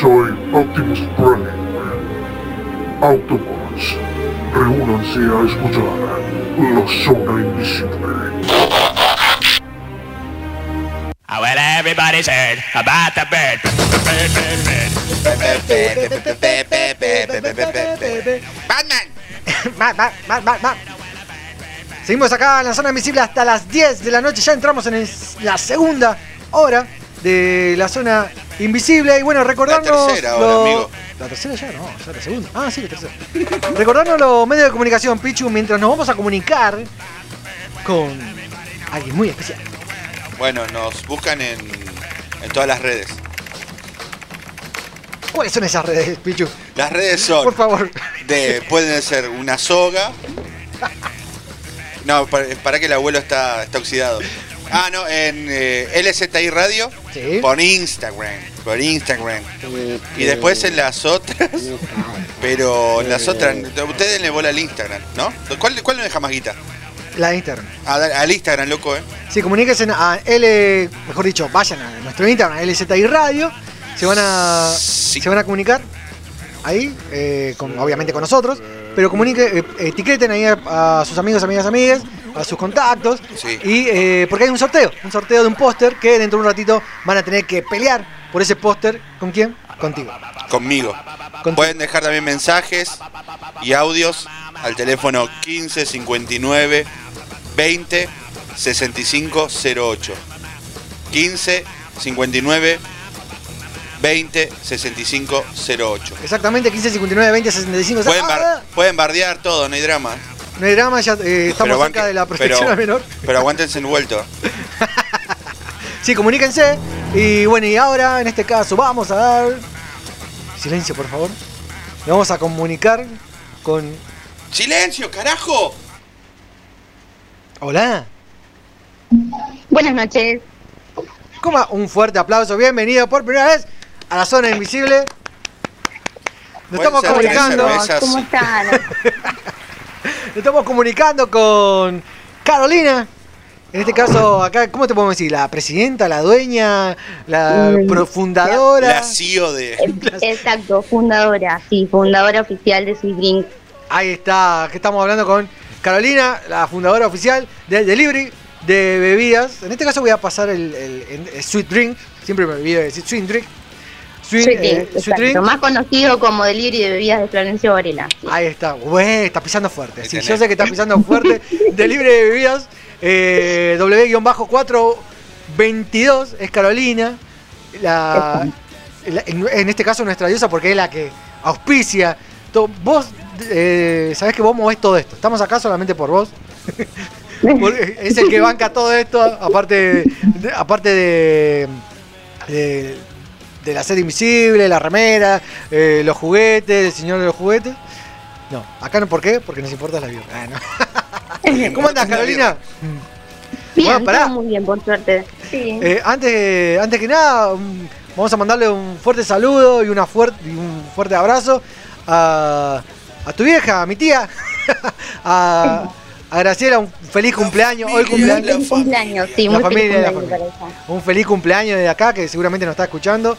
soy Optimus Prime. Autobots, reúnanse a escuchar la zona invisible. Well, everybody's heard about the bird. Bird, bird, bird. Batman. Bat, bat, bat, bat, bat. Seguimos acá en la zona invisible hasta las 10 de la noche. Ya entramos en el- la segunda hora de la zona invisible. Y bueno, recordarnos. La tercera hora, lo- amigo. La tercera ya, no, ya la segunda. Ah, sí, la tercera. recordarnos los medios de comunicación, Pichu, mientras nos vamos a comunicar con alguien muy especial. Bueno, nos buscan en, en todas las redes. ¿Cuáles son esas redes, Pichu? Las redes son. Por favor. De, pueden ser una soga. No, para, para que el abuelo está, está oxidado. Ah, no, en eh, LZI Radio. Por Instagram. Por Instagram. Y después en las otras. Pero en las otras. Ustedes le bola al Instagram, ¿no? ¿Cuál, cuál no deja más guita? La de Instagram. Ah, dale, al Instagram, loco, ¿eh? Sí, comuníquense a L, mejor dicho, vayan a nuestro Instagram, a LZI Radio, se van a, se van a comunicar ahí, eh, con- obviamente con nosotros, pero comunique, eh, etiqueten ahí a, a sus amigos, amigas, amigas, a sus contactos, y eh, porque hay un sorteo, un sorteo de un póster que dentro de un ratito van a tener que pelear por ese póster, ¿con quién? Contigo. Conmigo. Pueden dejar también mensajes y audios al teléfono 15 59 20 65 08. 15 59 20 65 08. Exactamente, 15, 59, 20, 65, Pueden, ah, bar- pueden bardear todo, no hay drama. No hay drama, ya eh, estamos Pero cerca de la protección pero- al menor. Pero aguántense envuelto. Sí, comuníquense. Y bueno, y ahora en este caso vamos a dar. Silencio, por favor. Le vamos a comunicar con. ¡Silencio, carajo! Hola. Buenas noches. Coma, un fuerte aplauso. Bienvenido por primera vez a la zona invisible. Nos estamos comunicando. ¿Cómo están? Estamos comunicando con Carolina. En este caso, acá, ¿cómo te podemos decir? La presidenta, la dueña, la Mm, profundadora. La CEO de. Exacto, fundadora, sí, fundadora oficial de Sweet Drink. Ahí está, que estamos hablando con Carolina, la fundadora oficial del delivery de bebidas. En este caso voy a pasar el, el- el- el sweet drink. Siempre me olvido de decir sweet drink. Sweet, Sweet eh, más conocido como delivery de bebidas de Florencio Varela. Ahí está. Güey, está pisando fuerte. Sí, yo sé que está pisando fuerte. delivery de bebidas. Eh, W-422 es Carolina. La, la- en, en este caso nuestra diosa porque es la que auspicia. to- vos eh, sabés que vos movés todo esto. Estamos acá solamente por vos. Es el que banca todo esto, aparte de, aparte de, de, de la serie invisible, la remera, eh, los juguetes, el señor de los juguetes. No, acá no, ¿por qué? Porque nos importa la vida. Ah, no. ¿Cómo andas, Carolina? Bien, Bueno, pará. muy bien, por suerte. Sí. Eh, antes, antes que nada, vamos a mandarle un fuerte saludo y, una fuerte, y un fuerte abrazo a, a tu vieja, a mi tía, a, a Graciela, un feliz cumpleaños, hoy cumpleaños. Feliz cumpleaños, sí, La muy familia, cumpleaños. Un feliz cumpleaños de acá, que seguramente nos está escuchando.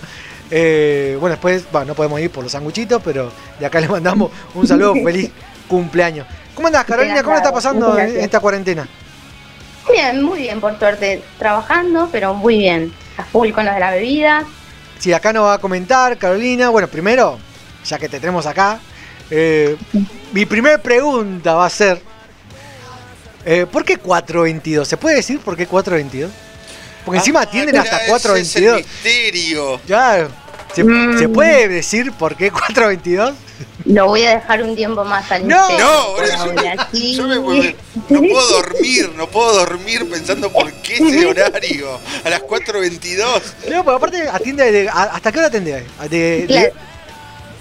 Eh, bueno, después, bueno, no podemos ir por los sanguchitos, pero de acá le mandamos un saludo, feliz cumpleaños. ¿Cómo andás, Carolina? ¿Cómo está pasando esta cuarentena? Bien, muy bien, por suerte. Trabajando, pero muy bien. A full con lo de la bebida. Sí, acá nos va a comentar Carolina. Bueno, primero, ya que te tenemos acá, eh, mi primer pregunta va a ser: eh, ¿por qué 422? ¿Se puede decir por qué 422? Porque encima atienden Ah, hasta mirá, ese es el 422. misterio. Ya, ¿se, Mm. se puede decir por qué 422? Lo voy a dejar un tiempo más al No, misterio no, sí. Yo me vuelvo- no puedo dormir, no puedo dormir pensando por qué ese horario. A las 4.22. No, pero aparte atiende de- a- ¿Hasta qué hora atiende? De, de- Claro.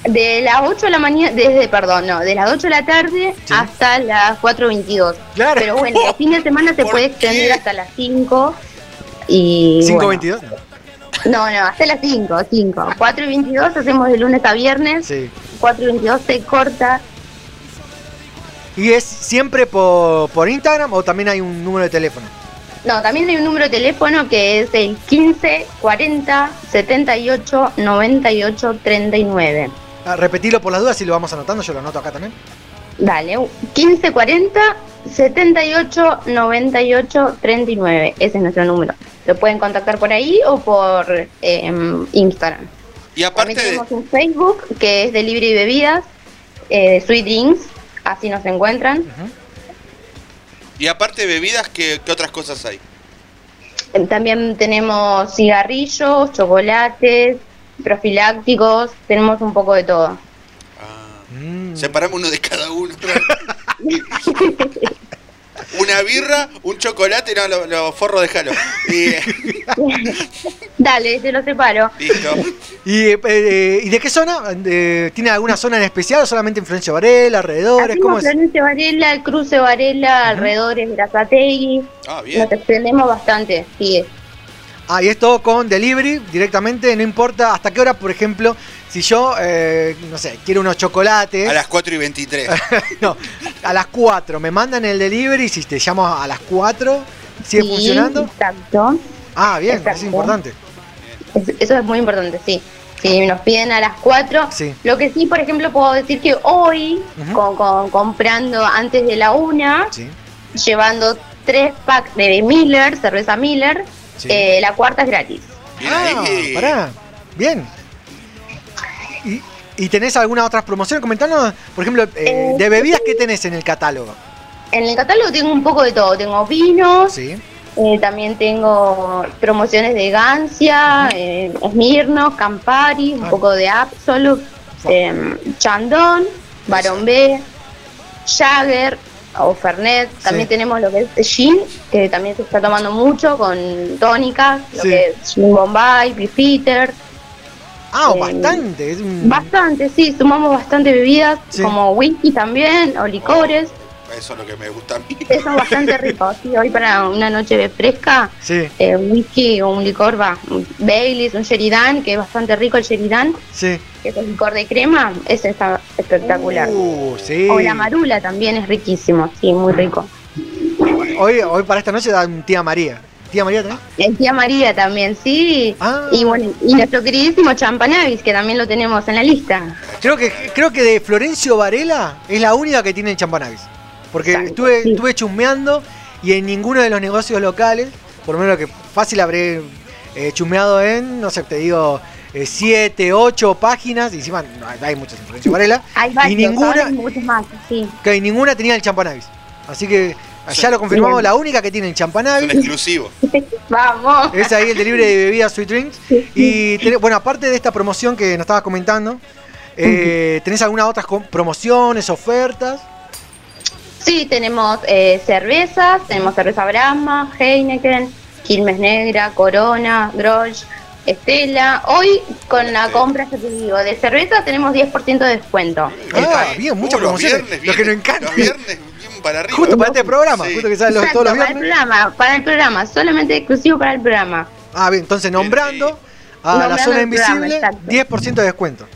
De las 8 de la mañana, desde, perdón, no, de las 8 de la tarde hasta las 4.22. Claro. Pero bueno, el fin de semana se puede extender hasta las 5 y... bueno. 522. No, no, hasta las 5, 5. 4 y 22 hacemos de lunes a viernes. Sí. 4 y 22 se corta. ¿Y es siempre por, por Instagram o también hay un número de teléfono? No, también hay un número de teléfono que es el 15 40 78 98 39. Ah, repetilo por las dudas y lo vamos anotando, yo lo anoto acá también. Dale, 15 40 78 98 39. Ese es nuestro número. Lo pueden contactar por ahí o por em, Instagram. Y aparte También de, tenemos un Facebook que es Delivery y Bebidas, eh, Sweet Drinks, así nos encuentran. y aparte de bebidas, ¿qué, qué otras cosas hay? Eh, También tenemos cigarrillos, chocolates, profilácticos, tenemos un poco de todo. Separamos uno de cada uno. Una birra, un chocolate, no, los lo forro déjalo. Y, Dale, te lo separo. listo. ¿Y, eh, eh, ¿y de qué zona? Eh, ¿Tiene alguna zona en especial o solamente en Florencio Varela, alrededores? ¿Cómo es? Florencio Varela, el cruce Varela, alrededores de Razategui. Ah, bien. Nos extendemos bastante, sí. Ah, y es todo con delivery directamente, no importa hasta qué hora, por ejemplo, si yo, eh, no sé, quiero unos chocolates. A las 4 y 23. no, a las 4 me mandan el delivery, si te llamo a las 4, ¿sigue Sí, funcionando? Exacto. Ah, bien, Exacto. es importante. Es- Eso es muy importante, sí. Si nos piden a las 4, Sí. lo que sí, por ejemplo, puedo decir que hoy, Ujú. con, con- comprando antes de la 1, Sí. llevando 3 packs de Miller, cerveza Miller, Sí. eh, la cuarta es gratis. Ah, pará. Bien. ¿Y, y tenés alguna otra promoción? Comentanos, por ejemplo, eh, de bebidas, ¿qué tenés en el catálogo? En el catálogo tengo un poco de todo. Tengo vinos, Sí. eh, también tengo promociones de Gancia, eh, Smirnoff, Campari, un Ah. poco de Absolut, eh, Chandon, Baron B, Jagger o Fernet. También Sí. tenemos lo que es Gin, que también se está tomando mucho con tónicas, lo Sí. que es Gin Bombay, Beefeater. Ah, Eh, bastante. es un- Bastante, sí, sumamos bastante bebidas, Sí. como whisky también, o licores. Eso es lo que me gusta a mí. Eso es bastante rico, sí, hoy para una noche fresca, Sí, eh, whisky o un licor va, un Baileys, un Sheridan, que es bastante rico el Sheridan, sí. que es el licor de crema, ese está espectacular. Uh, sí. O la marula también es riquísimo, sí, muy rico. Hoy, hoy para esta noche da un tía María. ¿Tía María tenés? El tía María también, sí. Ah. Y bueno, y nuestro queridísimo Champanavis, que también lo tenemos en la lista. Creo que, creo que de Florencio Varela es la única que tiene champanavis. Porque estuve, estuve chusmeando y en ninguno de los negocios locales, por lo menos que fácil habré eh, chusmeado en, no sé, te digo, 7, 8 páginas, y encima no, hay muchas en Florencio Varela, Hay varios, y ninguna, hay muchos más, sí. que ninguna tenía el champanavis. Así que ya lo confirmamos, Bien. la única que tiene el champanavis. Son exclusivos. Vamos. Es ahí el delivery de bebidas Sweet Drinks. Y tenés- bueno, aparte de esta promoción que nos estabas comentando, eh, ¿tenés alguna otras promociones, ofertas? Sí, tenemos eh, cervezas, tenemos cerveza Brahma, Heineken, Quilmes Negra, Corona, Grolsch, Estela. Hoy con la compra, ya te digo, de cerveza tenemos 10% de descuento. Ah, bien, muchas Uh, viernes, lo que nos encanta. Los viernes, bien para arriba. Justo para este programa, Sí. justo que sale los- Exacto, todos los para el viernes. programa, para el programa, solamente exclusivo para el programa. Ah, bien, entonces nombrando a la zona programa, invisible, exacto. 10% de descuento.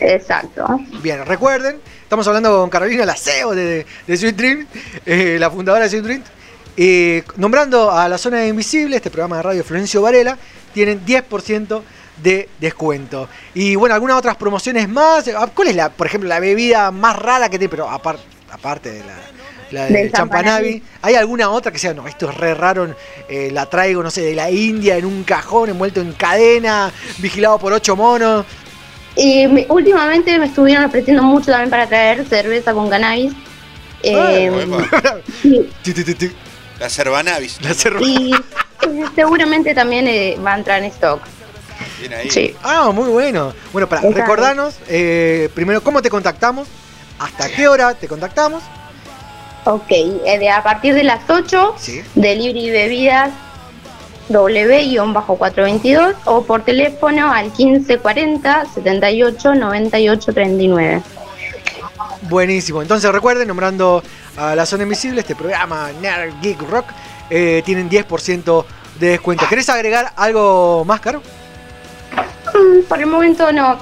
Exacto. Bien, recuerden, estamos hablando con Carolina, la CEO de, de Sweet Dream, eh, la fundadora de Sweet Dream. Eh, nombrando a la zona invisible, este programa de radio Florencio Varela, tienen 10% de descuento. Y bueno, algunas otras promociones más. Ah, ¿Cuál es la, por ejemplo, la bebida más rara que tiene? Pero apar- aparte de la, la champanavi, champanavi. ¿hay alguna otra que sea, no, esto es re raro, eh, la traigo, no sé, de la India en un cajón envuelto en cadena, vigilado por ocho monos? Y me- últimamente me estuvieron ofreciendo mucho también para traer cerveza con cannabis. Eh, sí, La Cervanavis. La y eh, seguramente también eh, va a entrar en stock. Bien ahí. Sí. Ah, muy bueno. Bueno, para Exacto. recordarnos, eh, primero, ¿cómo te contactamos? ¿Hasta qué hora te contactamos? Ok, eh, de a partir de las 8, Sí. delivery bebidas W-422 o por teléfono al 1540 78 98 39. Buenísimo. Entonces recuerden, nombrando a la zona invisible, este programa Nerd Geek Rock, eh, tienen 10% de descuento. ¿Querés agregar algo más, Caro? Mm, Por el momento no.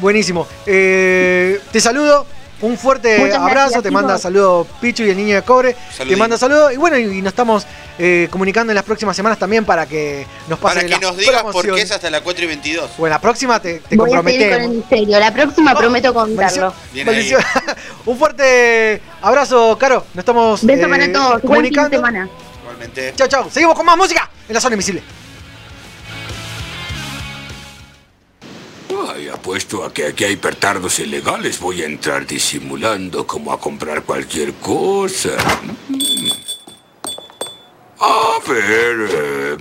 Buenísimo. Eh, te saludo un fuerte Muchas abrazo, gracias, te manda saludos Pichu y el niño de cobre. Te manda saludos y bueno, y, y nos estamos eh, comunicando en las próximas semanas también para que nos pase Para que la nos digas por qué es hasta las 4 y 22. Bueno, la próxima te, te Voy a seguir con el comprometemos. misterio. La próxima prometo contarlo. Un fuerte abrazo, Caro. Nos estamos Beso eh, para todos. Buen fin de semana. Igualmente. Chao, chao. Seguimos con más música en la zona invisible. Ay, apuesto a que aquí hay pertardos ilegales. Voy a entrar disimulando como a comprar cualquier cosa. Mm. A ver, eh,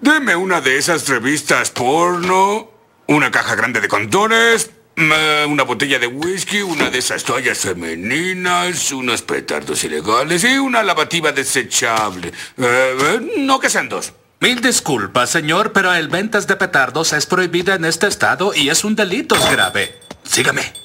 deme una de esas revistas porno, una caja grande de condones, mm, una botella de whisky, una de esas toallas femeninas, unos petardos ilegales y una lavativa desechable. Eh, eh, no que sean dos. Mil disculpas, señor, pero el ventas de petardos es prohibida en este estado y es un delito grave. Sígame.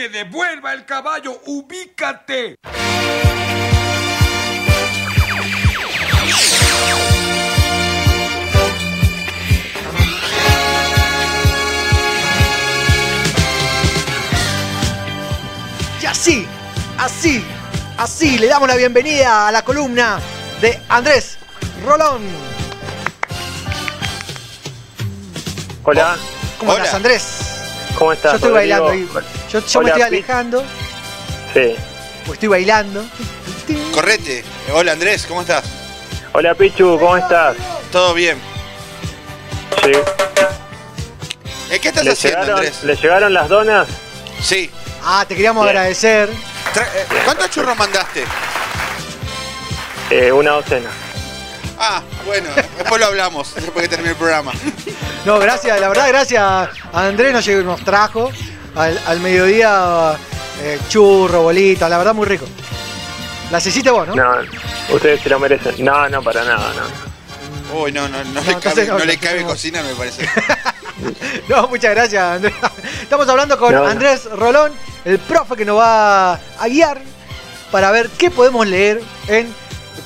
Que devuelva el caballo. Ubícate. Y así, así, así le damos la bienvenida a la columna de Andrés Rolón. Hola. ¿Cómo estás, Andrés? ¿Cómo estás? Yo estoy Rodrigo? bailando ahí. Yo, yo me estoy alejando, Sí. pues estoy bailando. Correte. Hola Andrés, ¿cómo estás? Hola Pichu, ¿cómo estás? Todo bien. Sí. ¿Eh, ¿Qué estás ¿Le haciendo, llegaron, Andrés? ¿Le llegaron las donas? Sí. Ah, te queríamos Bien. agradecer. Tra- eh, ¿Cuántos churros mandaste? Eh, una docena. Ah, bueno, después lo hablamos, después que termine el programa. No, gracias, la verdad, gracias a Andrés nos, llegó- nos trajo al, al mediodía eh, churro, bolita, la verdad muy rico. Las hiciste vos, ¿no? No, ustedes se lo merecen. No, no, para nada, no. Uy, no, no, no, le cabe, no, no le cabe no. cocinar, me parece. No, muchas gracias, Andrés. Estamos hablando con No, no. Andrés Rolón, el profe que nos va a guiar para ver qué podemos leer en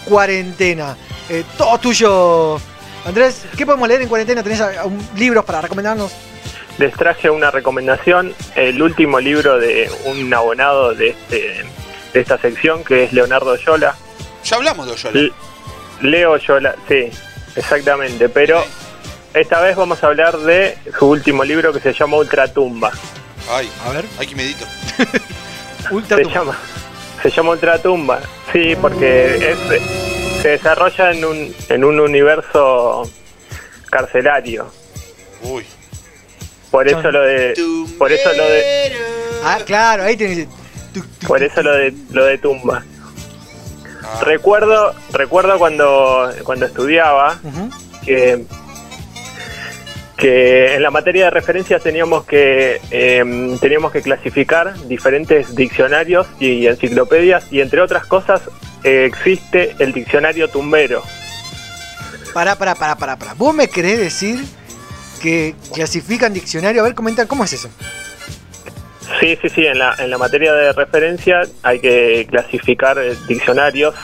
cuarentena. Eh, todo tuyo, Andrés. ¿Qué podemos leer en cuarentena? ¿Tenés libros para recomendarnos? Les traje una recomendación, el último libro de un abonado de, este, de esta sección, que es Leonardo Yola. Ya hablamos de Oyola. L- Leo Yola, sí, exactamente, pero esta vez vamos a hablar de su último libro que se llama Ultratumba. Ay, a ver. Ay, que medito. Se llama, se llama Ultratumba, sí, porque es, se desarrolla en un, en un universo carcelario. Uy. Por eso lo de, por eso lo de, Ah, claro, ahí tenés. por eso lo de, lo de tumba. Recuerdo, recuerdo cuando, cuando estudiaba que, que en la materia de referencias teníamos que em, teníamos que clasificar diferentes diccionarios y enciclopedias y entre otras cosas eh, existe el diccionario tumbero. Pará, pará, pará, pará, pará. ¿Vos me querés decir que clasifican diccionario? A ver, comenta, ¿cómo es eso? Sí, sí, sí, en la, en la materia de referencia hay que clasificar eh, diccionarios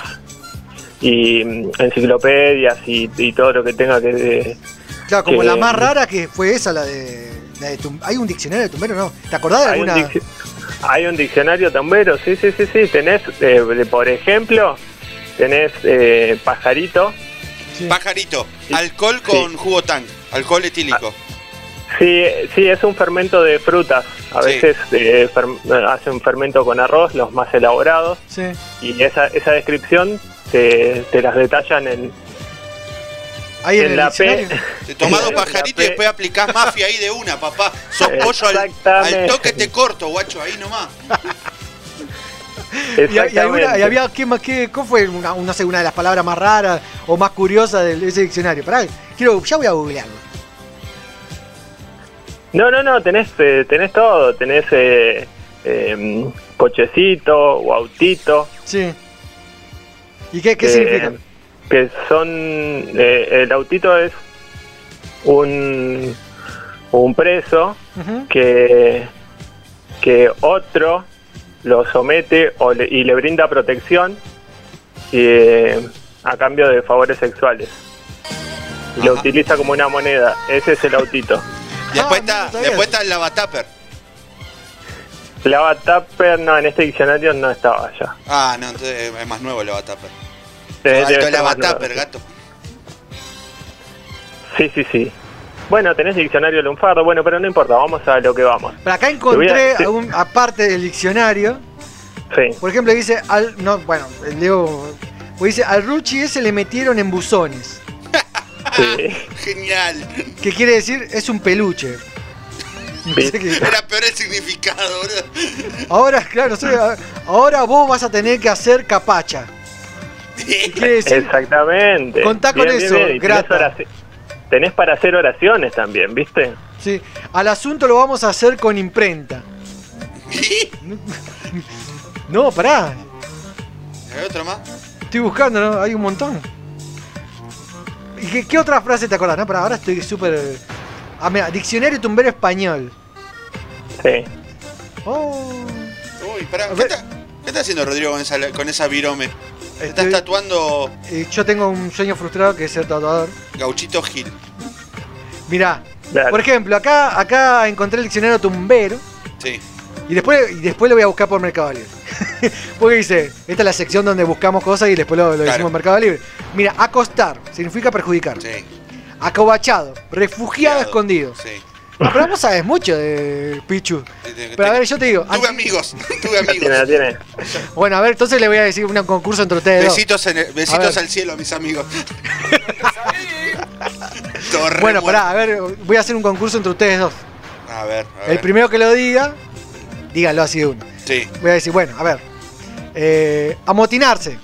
y mm, enciclopedias y, y todo lo que tenga que... eh, Claro, como que- la más rara que fue esa, la de. La de Tum- ¿Hay un diccionario de tumbero no? ¿Te acordás de Hay un, alguna? hay un diccionario tumbero, sí, sí, sí, sí. Tenés, eh, por ejemplo, tenés eh, pajarito. Pajarito, alcohol con jugo tank, alcohol etílico. Sí, sí, es un fermento de frutas. A Sí. veces eh, fer- hace un fermento con arroz, los más elaborados. Sí. Y esa, esa descripción te, te las detallan en, Ahí en, el la P. Te tomás dos pajaritos y después aplicás mafia ahí de una, papá. Sos pollo al, al toque te corto, guacho, ahí nomás. Y, y alguna- y había, ¿qué, más- qué, ¿cómo fue una, no sé, una de las palabras más raras o más curiosas de ese diccionario? Pará, quiero, ya voy a googlearlo. No, no, no, tenés, eh, tenés todo. Tenés eh, eh, cochecito o autito. Sí. ¿Y qué, qué que- significa? Que son. eh, el autito es un, un preso que, que otro lo somete o le- y le brinda protección eh, a cambio de favores sexuales. Y lo utiliza como una moneda. Ese es el autito. Después está, después está el lavatapper. Lava Tupper, no, en este diccionario no estaba ya. Ah, no, entonces es más nuevo el lavatapper. Alto más lavatapper, gato. Sí, sí, sí. Bueno, tenés diccionario lunfardo, bueno, pero no importa, vamos a lo que vamos. Pero acá encontré, a- un- aparte del diccionario, Sí. por ejemplo, dice, al, no, bueno, leo, dice, al Ruchi ese le metieron en buzones. Genial. ¿Qué quiere decir? Es un peluche. Era peor el significado, boludo. Ahora, claro, soy- ahora vos vas a tener que hacer capacha. ¿Qué quiere decir? Exactamente. Contá con eso, grata. Tenés para hacer oraciones también, ¿viste? Sí, al asunto lo vamos a hacer con imprenta. No, pará, ¿Hay otro más? estoy buscando, ¿no? Hay un montón. ¿Y qué, qué otra frase te acordás? No, pero ahora estoy súper... Ah, mira, diccionario tumbero español. Sí. Oh, Uy, pará, ¿qué está, qué está haciendo Rodrigo con esa, con esa virome? ¿Te ¿Estás Estoy- tatuando eh, yo tengo un sueño frustrado que es ser tatuador. Gauchito Gil? Mirá, Dale. por ejemplo, acá, acá encontré el diccionario tumbero. Sí. Y después, y después lo voy a buscar por Mercado Libre. Porque dice, esta es la sección donde buscamos cosas y después lo, lo Claro. decimos en Mercado Libre. Mira, acostar significa perjudicar. Sí. Acobachado, refugiado, escondido. Sí. No, pero vos sabes mucho de Pichu. Pero a ver, yo te digo. Tuve amigos, tuve amigos. La tiene. Bueno, a ver, entonces le voy a decir un concurso entre ustedes dos. Besitos, en el- besitos al cielo, mis amigos. Bueno, pará, a ver, voy a hacer un concurso entre ustedes dos. A ver, a ver. El primero que lo diga, díganlo así de uno. Sí. Voy a decir, bueno, a ver. Eh, amotinarse.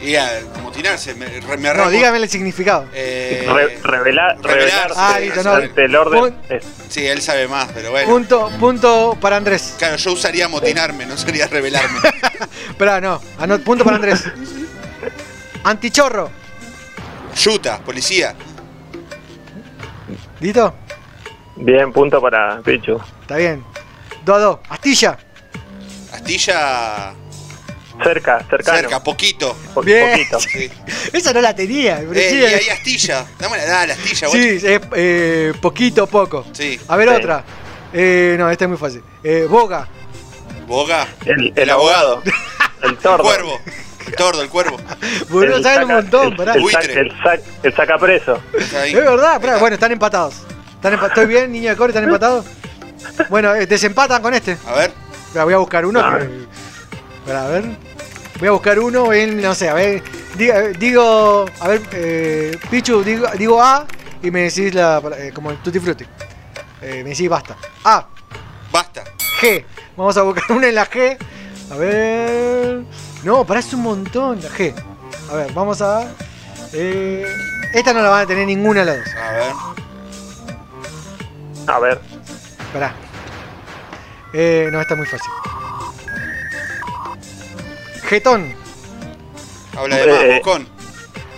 Y a amotinarse, me, re- me No, dígame el significado. Eh, Re- revelar, revelarse Ah, listo, no. ante el orden. Pun- es- Sí, él sabe más, pero bueno. Punto, punto para Andrés. Claro, yo usaría amotinarme, no sería revelarme. Esperá, no. Anot- punto para Andrés. Antichorro. Yuta, policía. ¿Listo? Bien, punto para Pichu. Está bien. 2 a 2. Astilla. Astilla. Cerca, cercano. Cerca, poquito. Po- Bien. Poquito. Sí. Esa no la tenía. Eh, y ahí astilla. Dame la, dale, astilla, Sí, es eh, poquito, poco. Sí. A ver Sí. otra. Eh, no, esta es muy fácil. Eh, boga. Boga. El, El abogado. El tordo. Cuervo. El tordo, el cuervo. El saben un montón, el- pará. El, sac- el, sac- el sacapreso. Es verdad, pará. Bueno, están empatados. ¿Están empa- ¿Estoy bien, niño de core? ¿Están empatados? Bueno, eh, desempatan con este. A ver. Voy a buscar uno. A ver. Voy a buscar uno en, no sé, a ver. Diga- digo, a ver, eh, Pichu, digo, digo A y me decís la, eh, como el Tutti Frutti. Eh, me decís basta. A, Basta. G. Vamos a buscar una en la G. A ver. No, parece un montón la G. A ver, vamos a. Eh, esta no la van a tener ninguna de las dos. A ver. A ver. Pará. Eh, no, esta es muy fácil. Getón. Habla de más, Eh, Bocón.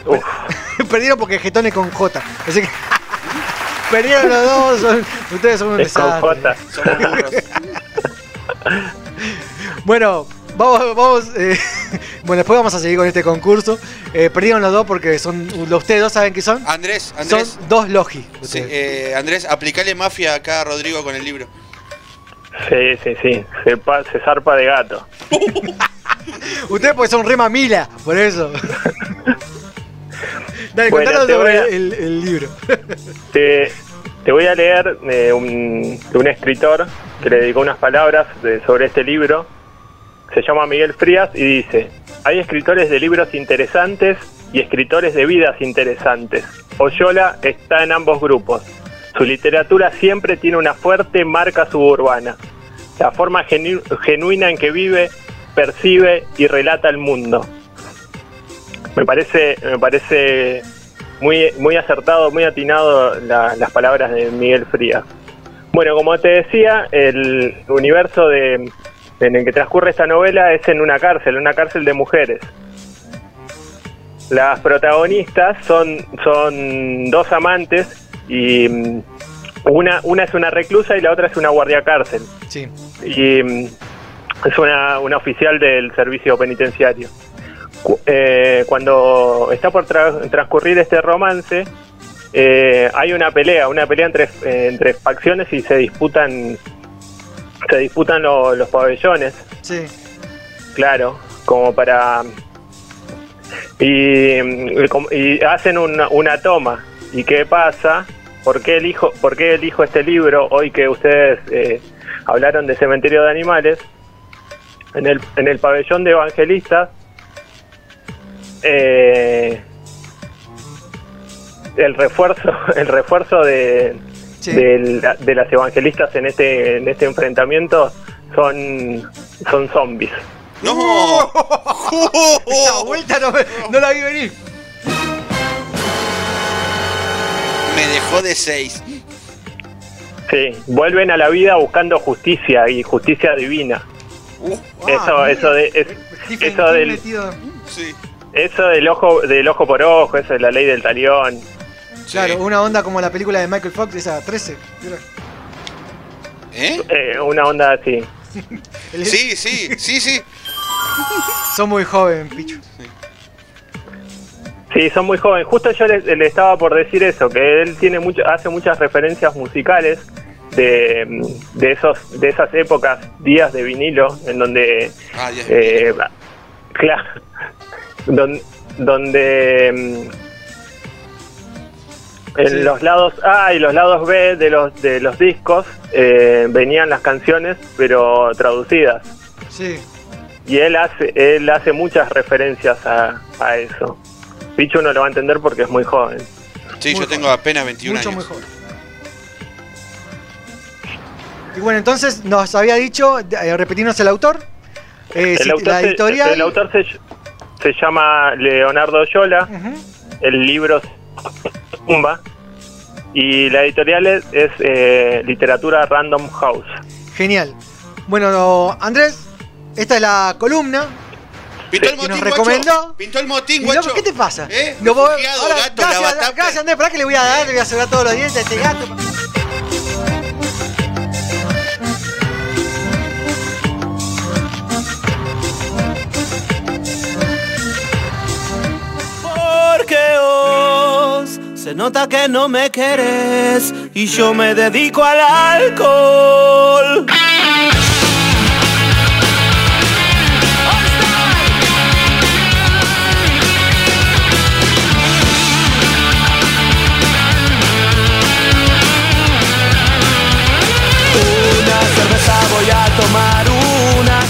Uf, Perdieron porque Getón es con J. Así que. Perdieron los dos. son- ustedes son un es con. J. Bueno, vamos. vamos eh, bueno, después vamos a seguir con este concurso. Eh, perdieron los dos porque son. Ustedes dos saben qué son. Andrés, Andrés. Son dos logi. Sí, eh, Andrés, aplicale mafia acá a Rodrigo con el libro. Sí, sí, sí. Se, pa- se zarpa de gato. Ustedes pues son re mamila, por eso. Dale, Bueno, contanos te sobre voy a- el, el libro. Te, te voy a leer de un, de un escritor que le dedicó unas palabras de- sobre este libro. Se llama Miguel Frías y dice, hay escritores de libros interesantes y escritores de vidas interesantes. Oyola está en ambos grupos. Su literatura siempre tiene una fuerte marca suburbana. La forma genu- genuina en que vive, percibe y relata el mundo. Me parece, me parece muy, muy acertado, muy atinado la- las palabras de Miguel Frías. Bueno, como te decía, el universo de, en el que transcurre esta novela es en una cárcel, una cárcel de mujeres. Las protagonistas son, son dos amantes y mm, una, una es una reclusa y la otra es una guardia cárcel. Sí. Y mm, es una, una oficial del servicio penitenciario. Eh, cuando está por tra- transcurrir este romance, eh, hay una pelea, una pelea entre, eh, entre facciones y se disputan se disputan lo- los pabellones, Sí. claro, como para y, mm, y hacen una, una toma. ¿Y qué pasa? ¿Por qué elijo, por qué elijo este libro hoy que ustedes eh, hablaron de cementerio de animales? En el, en el pabellón de evangelistas eh, el refuerzo el refuerzo de, Sí. de las evangelistas en este en este enfrentamiento son son zombies ¡No! Esta vuelta no, me- no la vi venir. Dejó de seis. sí vuelven a la vida buscando justicia y justicia divina Uh, eso Ah, eso de es- Stephen eso del sí. eso del ojo del ojo por ojo eso de la ley del talión Claro, una onda como la película de Michael Fox, esa 13. ¿vieron? ¿Eh? eh, una onda así Sí, sí, sí, sí. Son muy joven, Pichu. Sí, son muy jóvenes. Justo yo le, le estaba por decir eso, que él tiene mucho, hace muchas referencias musicales de, de esos, de esas épocas, días de vinilo, en donde, Ah, eh, claro, don- donde, En Sí. los lados A y los lados B de los de los discos eh, venían las canciones, pero traducidas. Sí. Y él hace él hace muchas referencias a, a eso. Pichu no lo va a entender porque es muy joven. Sí, yo tengo apenas 21 Mucho, años. muy joven. Y bueno, entonces nos había dicho, eh, repetirnos el autor. Eh, si- el, autor la se, editorial. el autor se, se llama Leonardo Yola. El libro es Tumba. Y la editorial es, es, eh, Literatura Random House. Genial. Bueno, Andrés, esta es la columna. Pintó el que nos motín, recomendó. guacho. Pintó el motín, guacho. ¿Qué te pasa? ¿Eh? Lo voy- Refugiado, ahora, gato, gracias, gracias, Andrés. ¿Para qué le voy a dar? Le voy a asegurar todos los dientes a este gato. Porque vos se nota que no me querés y yo me dedico al alcohol.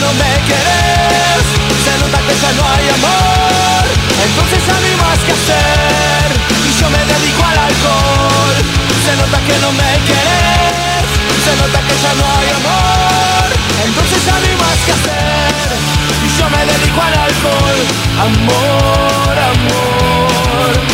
no me se nota que ya no hay amor, entonces ya no hay más que hacer. Y yo me dedico al alcohol, se nota que no me querés, se nota que ya no hay amor, entonces ya no hay más que hacer. Y yo me dedico al alcohol, amor, amor.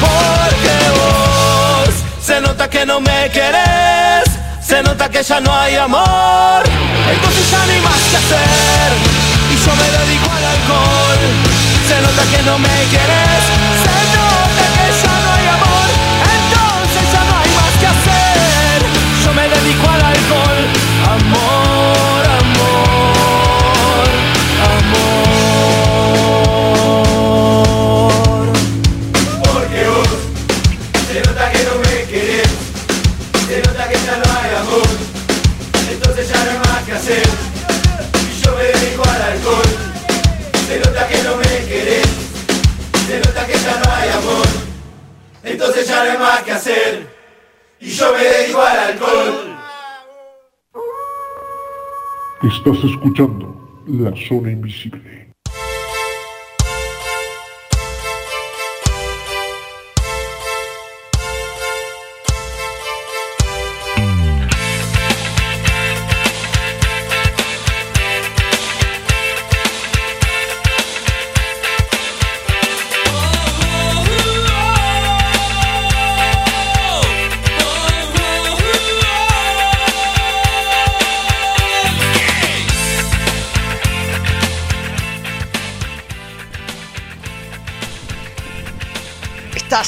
porque vos se nota que no me querés, se nota que ya no hay amor, entonces ya no hay más que hacer. Y yo me dedico al alcohol, se nota que no me querés, se nota que ya nota que ya no hay amor, entonces ya no hay más que hacer. Y yo me dedico al alcohol. Estás escuchando La Zona Invisible.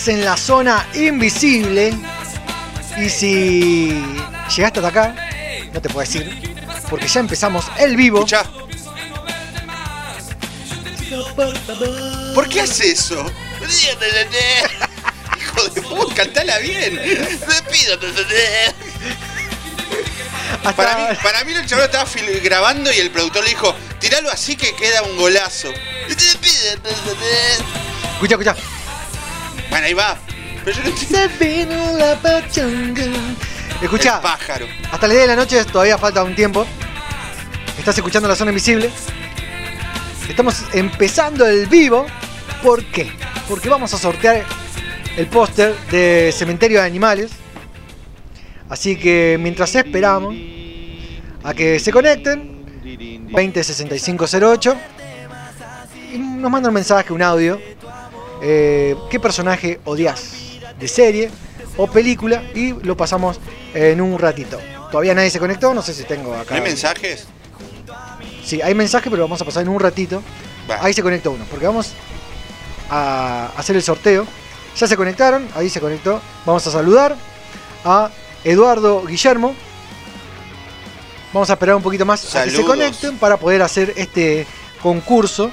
Estás en la zona invisible. Y si llegaste hasta acá, no te puedo decir. Porque ya empezamos el vivo. ¿Por qué hace eso? Hijo de puta, cantala bien. Para mí, para mí el chaval estaba grabando y el productor le dijo, tiralo así que queda un golazo. Escucha, escucha. Bueno, ahí va. Pero yo no Se vino la pachanga. Escucha, El pájaro. hasta las 10 de la noche todavía falta un tiempo. Estás escuchando la zona invisible. Estamos empezando el vivo. ¿Por qué? Porque vamos a sortear el póster de Cementerio de Animales. Así que mientras esperamos a que se conecten, 206508, y nos manda un mensaje, un audio. Eh, ¿Qué personaje odias de serie o película? Y lo pasamos en un ratito. Todavía nadie se conectó, no sé si tengo acá. ¿No hay mensajes? Sí, hay mensaje, pero lo vamos a pasar en un ratito. Va. Ahí se conectó uno, porque vamos a hacer el sorteo. Ya se conectaron, ahí se conectó. Vamos a saludar a Eduardo Guillermo. Vamos a esperar un poquito más a que se Saludos. conecten para poder hacer este concurso.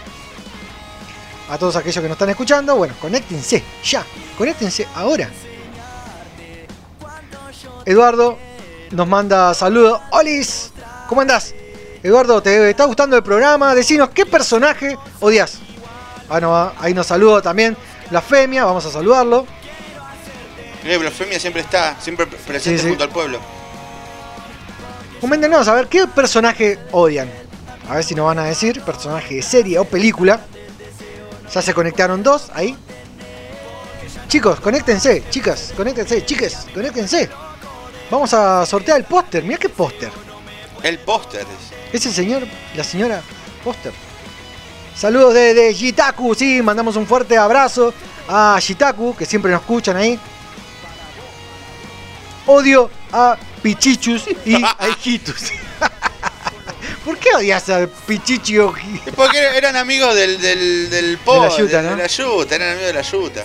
A todos aquellos que nos están escuchando, bueno, conéctense, ya, conéctense ahora. Eduardo nos manda saludos. ¡Olis! ¿Cómo andás? Eduardo, ¿te está gustando el programa? Decinos, ¿qué personaje odias? Ah, no, ah, ahí nos saluda también la Femia, vamos a saludarlo. Eh, Blasfemia siempre está, siempre pre- presente Sí, sí. junto al pueblo. Coméntenos a ver qué personaje odian. A ver si nos van a decir, personaje de serie o película. Ya se conectaron dos ahí. Chicos, conéctense, chicas, conéctense, chiques, conéctense. Vamos a sortear el póster. Mira qué póster. El póster. Es el señor, la señora póster. Saludos desde Jitaku, sí, mandamos un fuerte abrazo a Jitaku, que siempre nos escuchan ahí. Odio a Pichichus y a Hijitus. ¿Por qué odias a Pichichi o Hi- Es porque eran amigos del, del, del po, De la yuta, de, ¿no? de la yuta, eran amigos de la yuta.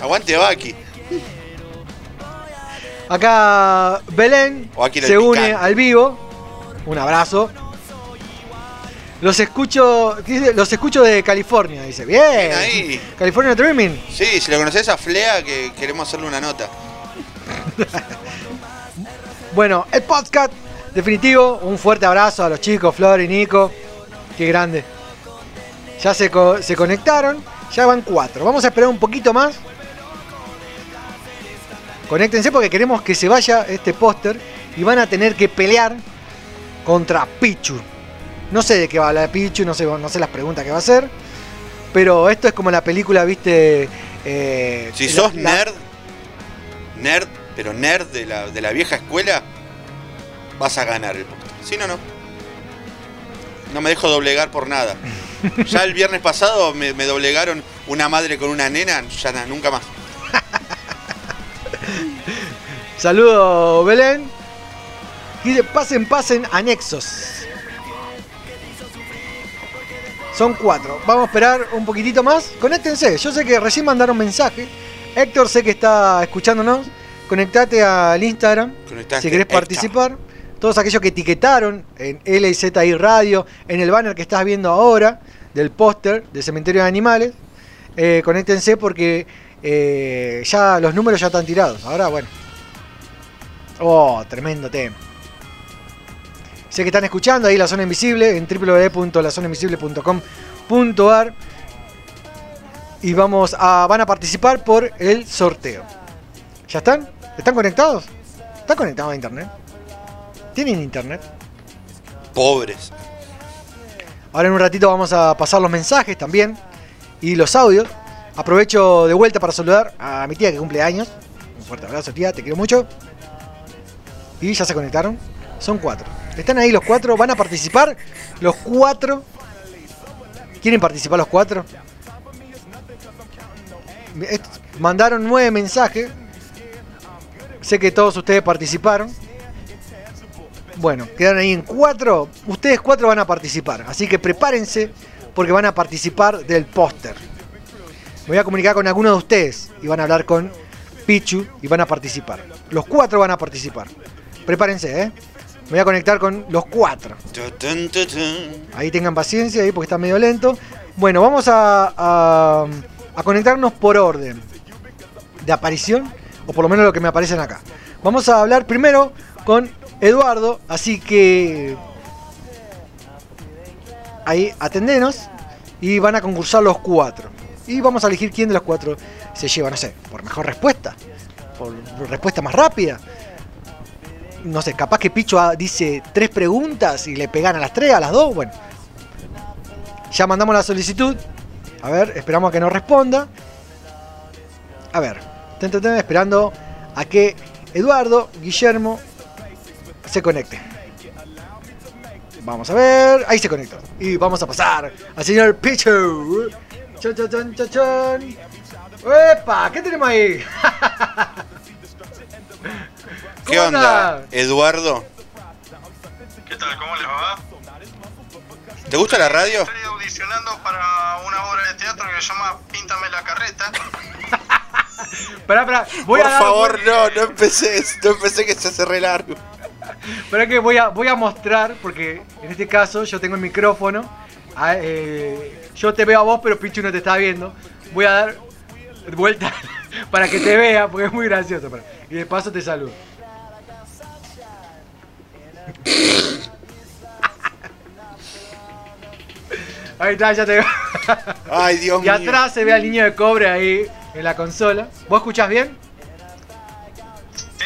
Aguante Baki. Acá Belén se une picante. al vivo. Un abrazo. Los escucho, los escucho de California, dice. Bien. Bien ahí. California Dreaming. Sí, si lo conoces a Flea, que queremos hacerle una nota. Bueno, el podcast definitivo. Un fuerte abrazo a los chicos, Flor y Nico. Qué grande. Ya se, co- se conectaron. Ya van cuatro. Vamos a esperar un poquito más. Conéctense porque queremos que se vaya este póster. Y van a tener que pelear contra Pichu. No sé de qué va a hablar Pichu, no sé, no sé las preguntas que va a hacer. Pero esto es como la película, viste. eh, Si la- sos la- nerd, nerd, pero nerd de la, de la vieja escuela, vas a ganar el póster. Si no, no. No me dejo doblegar por nada. Ya el viernes pasado me, me doblegaron una madre con una nena, ya na- nunca más. Saludos, Belén. Dice, pasen, pasen, anexos. Son cuatro. Vamos a esperar un poquitito más. Conéctense. Yo sé que recién mandaron mensaje. Héctor sé que está escuchándonos. Conectate al Instagram Conectate, si querés participar. Todos aquellos que etiquetaron en LZI Radio, en el banner que estás viendo ahora, del póster de Cementerio de Animales, eh, conéctense porque eh, ya los números ya están tirados. Ahora, bueno. Oh, tremendo tema. Sé que están escuchando ahí la zona invisible en www.lazonainvisible.com.ar y vamos a van a participar por el sorteo. ¿Ya están? ¿Están conectados? ¿Están conectados a internet? ¿Tienen internet? Pobres. Ahora en un ratito vamos a pasar los mensajes también y los audios. Aprovecho de vuelta para saludar a mi tía que cumple años. Un fuerte abrazo, tía, te quiero mucho. Y ya se conectaron. Son cuatro. Están ahí los cuatro. Van a participar los cuatro. ¿Quieren participar los cuatro? Mandaron nueve mensajes. Sé que todos ustedes participaron. Bueno, quedaron ahí en cuatro. Ustedes cuatro van a participar. Así que prepárense porque van a participar del póster. Voy a comunicar con alguno de ustedes y van a hablar con Pichu y van a participar. Los cuatro van a participar. Prepárense, ¿eh? Me voy a conectar con los cuatro. Ahí tengan paciencia ahí porque está medio lento. Bueno, vamos a conectarnos por orden de aparición, o por lo menos lo que me aparecen acá. Vamos a hablar primero con Eduardo, así que ahí atendenos y van a concursar los cuatro. Y vamos a elegir quién de los cuatro se lleva, no sé, por mejor respuesta, por respuesta más rápida. No sé, capaz que Picho dice tres preguntas y le pegan a las tres, a las dos, bueno. Ya mandamos la solicitud. A ver, esperamos a que nos responda. A ver, ten, ten, ten, esperando a que Eduardo, Guillermo, se conecte. Vamos a ver, ahí se conectó. Y vamos a pasar al señor Pichu. Chon, chon, chon, chon, chon. ¡Epa! ¿Qué tenemos ahí? ¿Qué ¿Cómo onda? Eduardo? ¿Qué tal? ¿Cómo les va? ¿Te gusta la radio? Estoy audicionando para una obra de teatro que se llama Píntame la carreta. Pará, pará, voy Por a dar- favor, no, no empecé, no empecé que se hace re largo. Pero que voy a, voy a mostrar, porque en este caso yo tengo el micrófono. ah, eh, yo te veo a vos, pero Pichu no te está viendo. Voy a dar vuelta para que te vea, porque es muy gracioso. Y de paso te saludo. Ahí está, ya te veo. Ay, Dios y mío. atrás se ve al niño de cobre ahí en la consola. ¿Vos escuchás bien?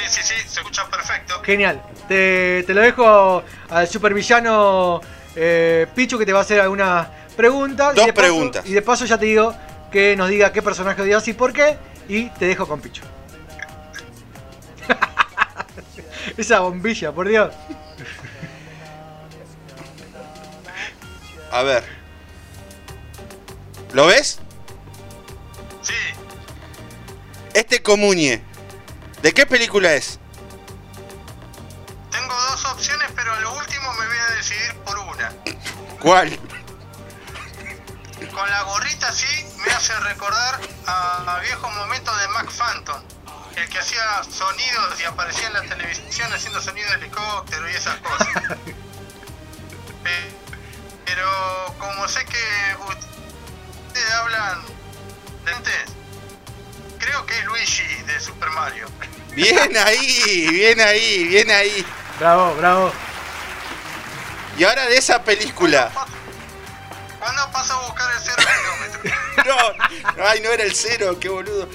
Sí, sí, sí, se escucha perfecto. Genial. Te, te lo dejo al supervillano eh, Pichu que te va a hacer algunas preguntas. Dos y de paso- preguntas. y de paso ya te digo que nos diga qué personaje odias y por qué. Y te dejo con Pichu. Esa bombilla, por Dios. A ver. ¿Lo ves? Sí. Este comuñe. ¿De qué película es? Tengo dos opciones, pero a lo último me voy a decidir por una. ¿Cuál? Con la gorrita sí me hace recordar a, a viejos momentos de Mac Phantom. El que hacía sonidos y aparecía en la televisión haciendo sonido de helicóptero y esas cosas. Pe- Pero como sé que ustedes hablan de antes, creo que es Luigi de Super Mario. Bien ahí, bien ahí, bien ahí. Bravo, bravo. Y ahora de esa película. ¿Cuándo pasa a buscar el cero kilómetro? No, ay, no era el cero, qué boludo.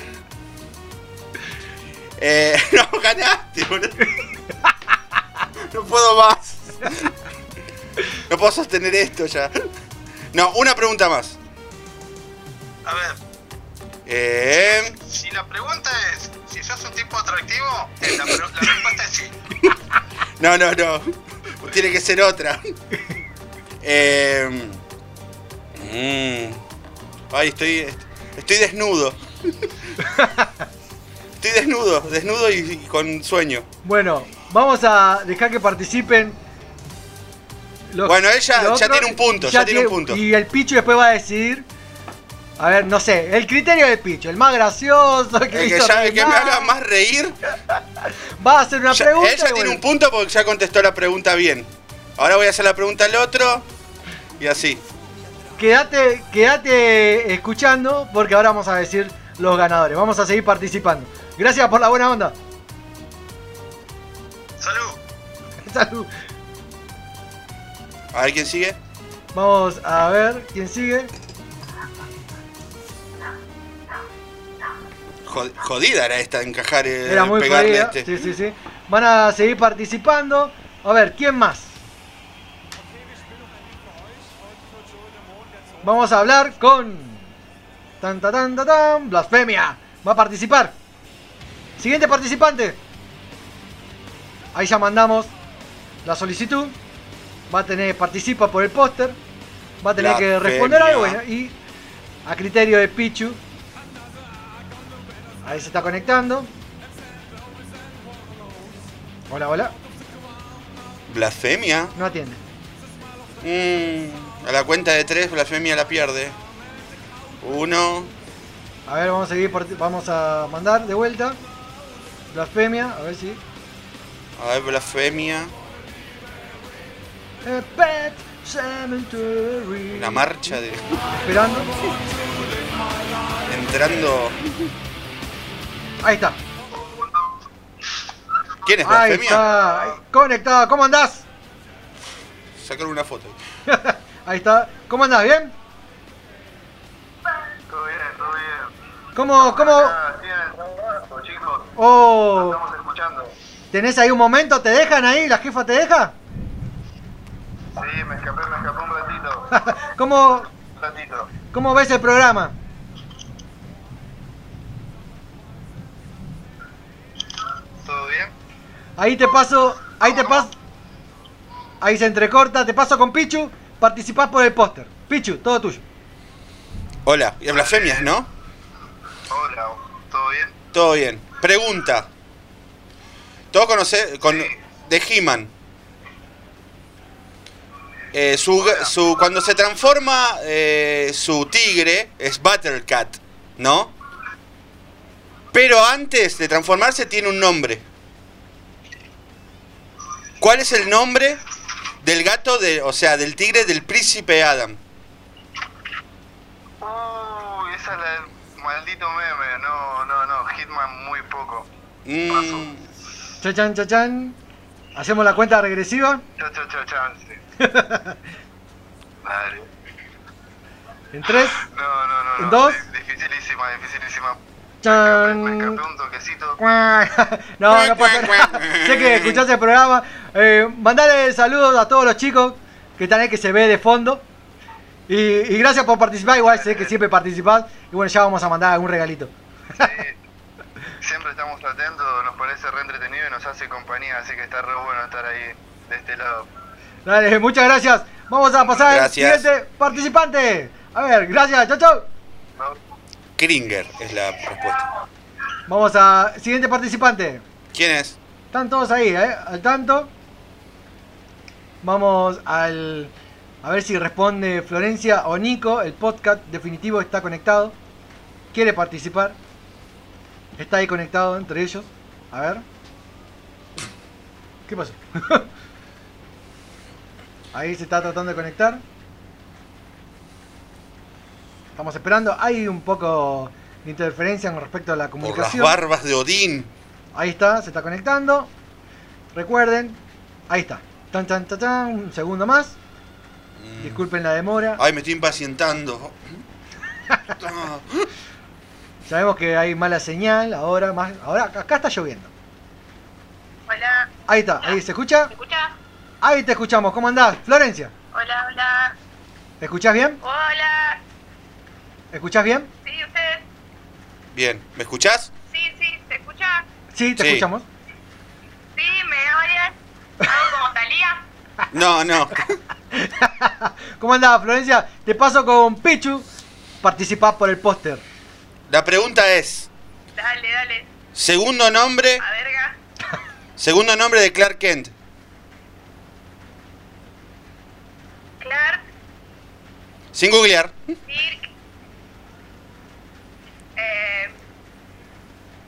Eh, no, ganaste, boludo. No puedo más. No puedo sostener esto ya. No, una pregunta más. A ver, Eh, si la pregunta es si sos un tipo atractivo, eh, la, respuesta es sí. no, no, no. Tiene que ser otra. Eh, mm, ay, estoy, estoy desnudo. Estoy desnudo, desnudo y, y con sueño. Bueno, vamos a dejar que participen. los- Bueno, él ya- los ya otros. tiene un punto, ya tiene un punto. Y el Pichu después va a decidir. A ver, no sé, el criterio del Pichu, el más gracioso, el que, El que, hizo ya- el que me haga más reír. Va a hacer una Ya- pregunta. él ya y tiene bueno, un punto porque ya contestó la pregunta bien. Ahora voy a hacer la pregunta al otro. Y así. Quédate, quédate escuchando porque ahora vamos a decir los ganadores. Vamos a seguir participando. Gracias por la buena onda. Salud. Salud. A ver quién sigue. Vamos a ver quién sigue. Jodida era esta encajar eh, Era muy pegarle jodida. este. Sí, sí, sí. Van a seguir participando. A ver, ¿quién más? Vamos a hablar con. Tan, tan, tan, tan, tan, Blasfemia. Va a participar. Siguiente participante. Ahí ya mandamos la solicitud. Va a tener, participa por el póster. Va a tener que responder algo. Y a criterio de Pichu. Ahí se está conectando. Hola, hola. Blasfemia. No atiende. Mm, a la cuenta de tres, blasfemia la pierde. Uno. A ver, vamos a seguir, parti- vamos a mandar de vuelta. Blasfemia, a ver si. A ver, blasfemia. A Pet Cemetery. La marcha de. Esperando. Entrando. Ahí está. ¿Quién es Ahí Blasfemia? está, conectado. ¿Cómo andás? Sacar una foto. Ahí está. ¿Cómo andás? ¿Bien? Todo bien, todo bien. ¿Cómo, cómo? Acá, sí, chicos. Oh, Estamos escuchando. ¿tenés ahí un momento? ¿Te dejan ahí? ¿La jefa te deja? Sí, me escapé, me escapé un ratito. ¿Cómo, Un ratito. cómo ves el programa? ¿Todo bien? Ahí te paso, ahí te paso. Ahí se entrecorta, te paso con Pichu, participás por el póster. Pichu, todo tuyo. Hola, y blasfemias, ¿no? Hola, ¿todo bien? Todo bien. Pregunta. Todos conocen con de He-Man. Eh, su, su- cuando se transforma eh, su tigre es Battlecat, ¿no? Pero antes de transformarse tiene un nombre. ¿Cuál es el nombre del gato de, o sea, del tigre del príncipe Adam? Uy, esa es la del maldito meme. No, no, no. Hitman muy poco. Mm, Chachan, chachan. ¿Hacemos la cuenta regresiva? Chao, chao. sí. Dale. En tres, No, no, no. en no. dos. di- Dificilísima, dificilísima. Chan. No, no pasa nada. sé que escuchaste el programa. Eh, mandale saludos a todos los chicos que están ahí, que se ve de fondo. Y, y gracias por participar. Igual sé que siempre participás. Y bueno, ya vamos a mandar algún regalito. Siempre estamos atentos, nos parece re entretenido y nos hace compañía, así que está re bueno estar ahí de este lado. Dale, muchas gracias. Vamos a pasar Gracias. al siguiente participante. A ver, gracias. Chau, chau. Kringer es la respuesta. Vamos a siguiente participante. ¿Quién es? Están todos ahí, ¿eh? Al tanto. Vamos al... A ver si responde Florencia o Nico. El podcast definitivo está conectado. Quiere participar. Está ahí conectado entre ellos. A ver. ¿Qué pasó? ahí se está tratando de conectar. Estamos esperando. Hay un poco de interferencia con respecto a la Por las comunicación. barbas de Odín. Ahí está, se está conectando. Recuerden, ahí está. Tan, tan, tan, tan, un segundo más. Disculpen la demora. Ay, me estoy impacientando. Sabemos que hay mala señal ahora, más, ahora acá está lloviendo. Hola, Ahí está, ahí se escucha. ¿me escuchás? Ahí te escuchamos. ¿Cómo andás? Florencia, Hola, hola. ¿me escuchás bien? Hola. ¿Me escuchás bien? ¿Sí, ustedes? Bien, ¿me escuchás? Sí, sí, ¿se escucha? Sí, te Sí. escuchamos. Sí, ¿me oyen? ¿Hago como Talía? No, no. ¿Cómo andás, Florencia? Te paso con Pichu. Participás por el póster. La pregunta es, Dale, dale. segundo nombre, A verga. segundo nombre de Clark Kent. Clark, Sin googlear. Dirk. Eh,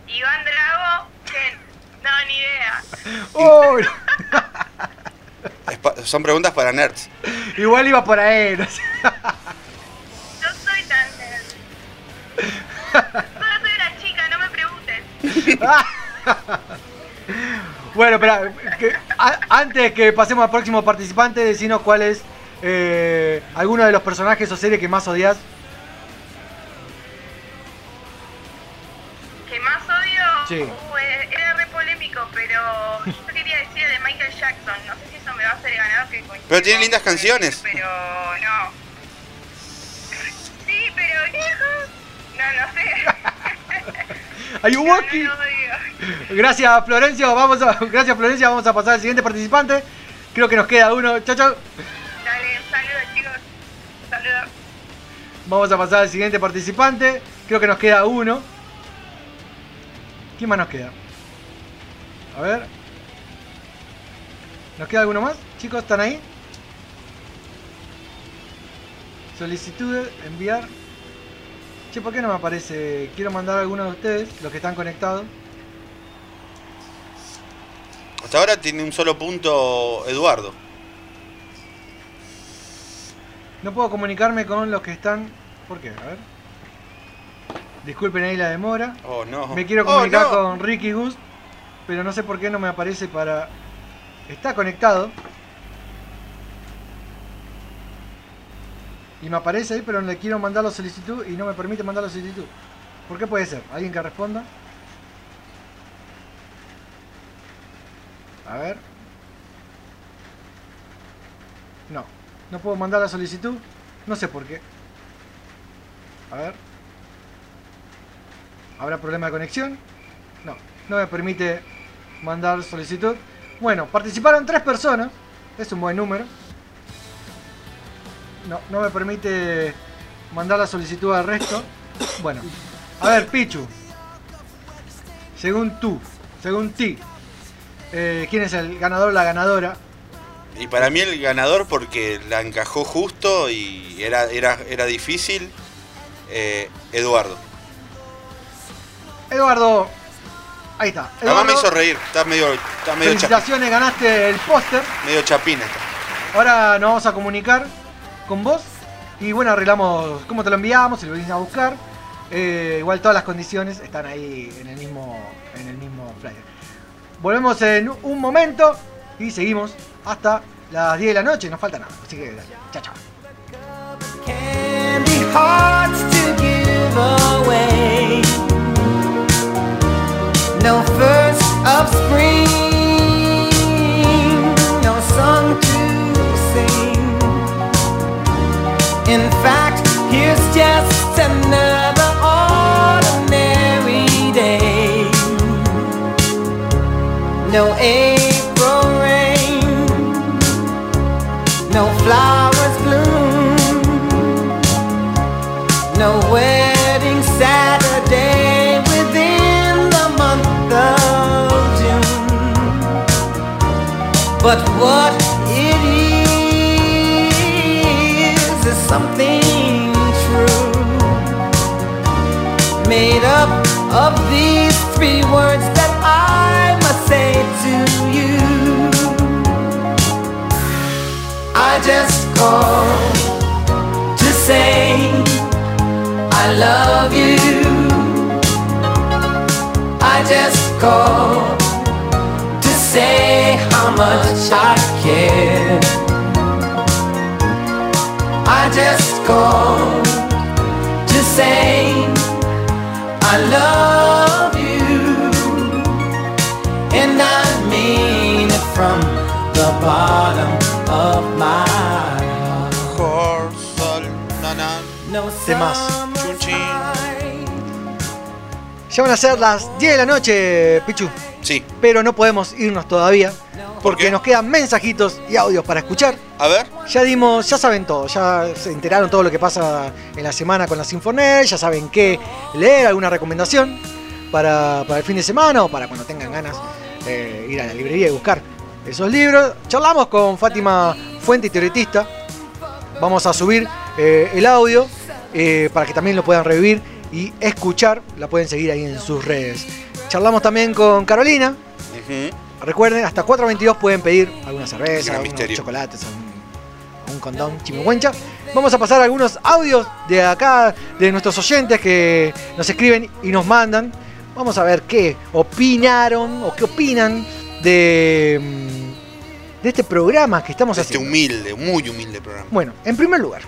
Iván Drago. Ken. No, ni idea. Uy, Es son preguntas para nerds. igual iba por ahí. no sé. No soy tan nerd. Solo soy una chica, no me preguntes. Bueno, espera, que- a- antes que pasemos al próximo participante, decinos cuál es eh, alguno de los personajes o series que más odias. ¿Qué más odio? Sí. Uh, era re polémico, pero yo quería decir de Michael Jackson. No sé si eso me va a hacer ganador que coincide Pero tiene lindas canciones. Pero no. Sí, pero viejo. No, no sé. Walking? No, no odio. Gracias Florencio, vamos a, gracias Florencia, vamos a pasar al siguiente participante. Creo que nos queda uno. Chau, chau. Dale, un saludo chicos. Saludos. Vamos a pasar al siguiente participante. Creo que nos queda uno. ¿Quién más nos queda? A ver. ¿Nos queda alguno más? Chicos, ¿están ahí? Solicitudes, enviar. Che, ¿por qué no me aparece? Quiero mandar a alguno de ustedes, los que están conectados. Hasta ahora tiene un solo punto Eduardo. No puedo comunicarme con los que están. ¿Por qué? A ver. Disculpen ahí la demora. Oh, no. Me quiero Oh, comunicar no. con Ricky Gus, pero no sé por qué no me aparece para... Está conectado. Y me aparece ahí, pero le quiero mandar la solicitud y no me permite mandar la solicitud. ¿Por qué puede ser? ¿Alguien que responda? A ver. No, no puedo mandar la solicitud. No sé por qué. A ver. ¿Habrá problema de conexión? No, no me permite mandar solicitud. Bueno, participaron tres personas. Es un buen número. No, no me permite mandar la solicitud al resto. Bueno, a ver, Pichu. Según tú, según ti, eh, ¿quién es el ganador o la ganadora? Y para mí el ganador porque la encajó justo y era, era, era difícil, eh, Eduardo. Eduardo. Ahí está. Además me Eduardo, hizo reír, está medio, está medio, chapín, felicitaciones, ganaste el póster. medio chapín está. Ahora nos vamos a comunicar con vos y bueno, arreglamos cómo te lo enviamos, si lo venís a buscar. Eh, igual todas las condiciones están ahí en el mismo, en el mismo flyer. Volvemos en un momento y seguimos hasta las 10 de la noche, no falta nada. Así que dale, chao, chao. No first of spring, But what it is is something true. Made up of these three words that I must say to you. I just called to say I love you. I just called to say much I care. I just called to say I love you. And I mean it from the bottom of my heart. No. Ya van a ser las 10 de la noche, Pichu. Sí. Pero no podemos irnos todavía. Porque qué? nos quedan mensajitos y audios para escuchar. A ver. Ya dimos, ya saben todo, ya se enteraron todo lo que pasa en la semana con la Sinfonet, ya saben qué leer, alguna recomendación para, para el fin de semana o para cuando tengan ganas de ir a la librería y buscar esos libros. Charlamos con Fátima Fuente y Teoretista. Vamos a subir eh, el audio eh, para que también lo puedan revivir y escuchar. La pueden seguir ahí en sus redes. Charlamos también con Carolina. Recuerden, hasta 4.22 pueden pedir alguna cerveza, algunos misterio. chocolates, un, un condón chimihuencha. Vamos a pasar algunos audios de acá, de nuestros oyentes que nos escriben y nos mandan. Vamos a ver qué opinaron o qué opinan de, mm, de este programa que estamos Este haciendo. humilde, muy humilde programa. Bueno, en primer lugar,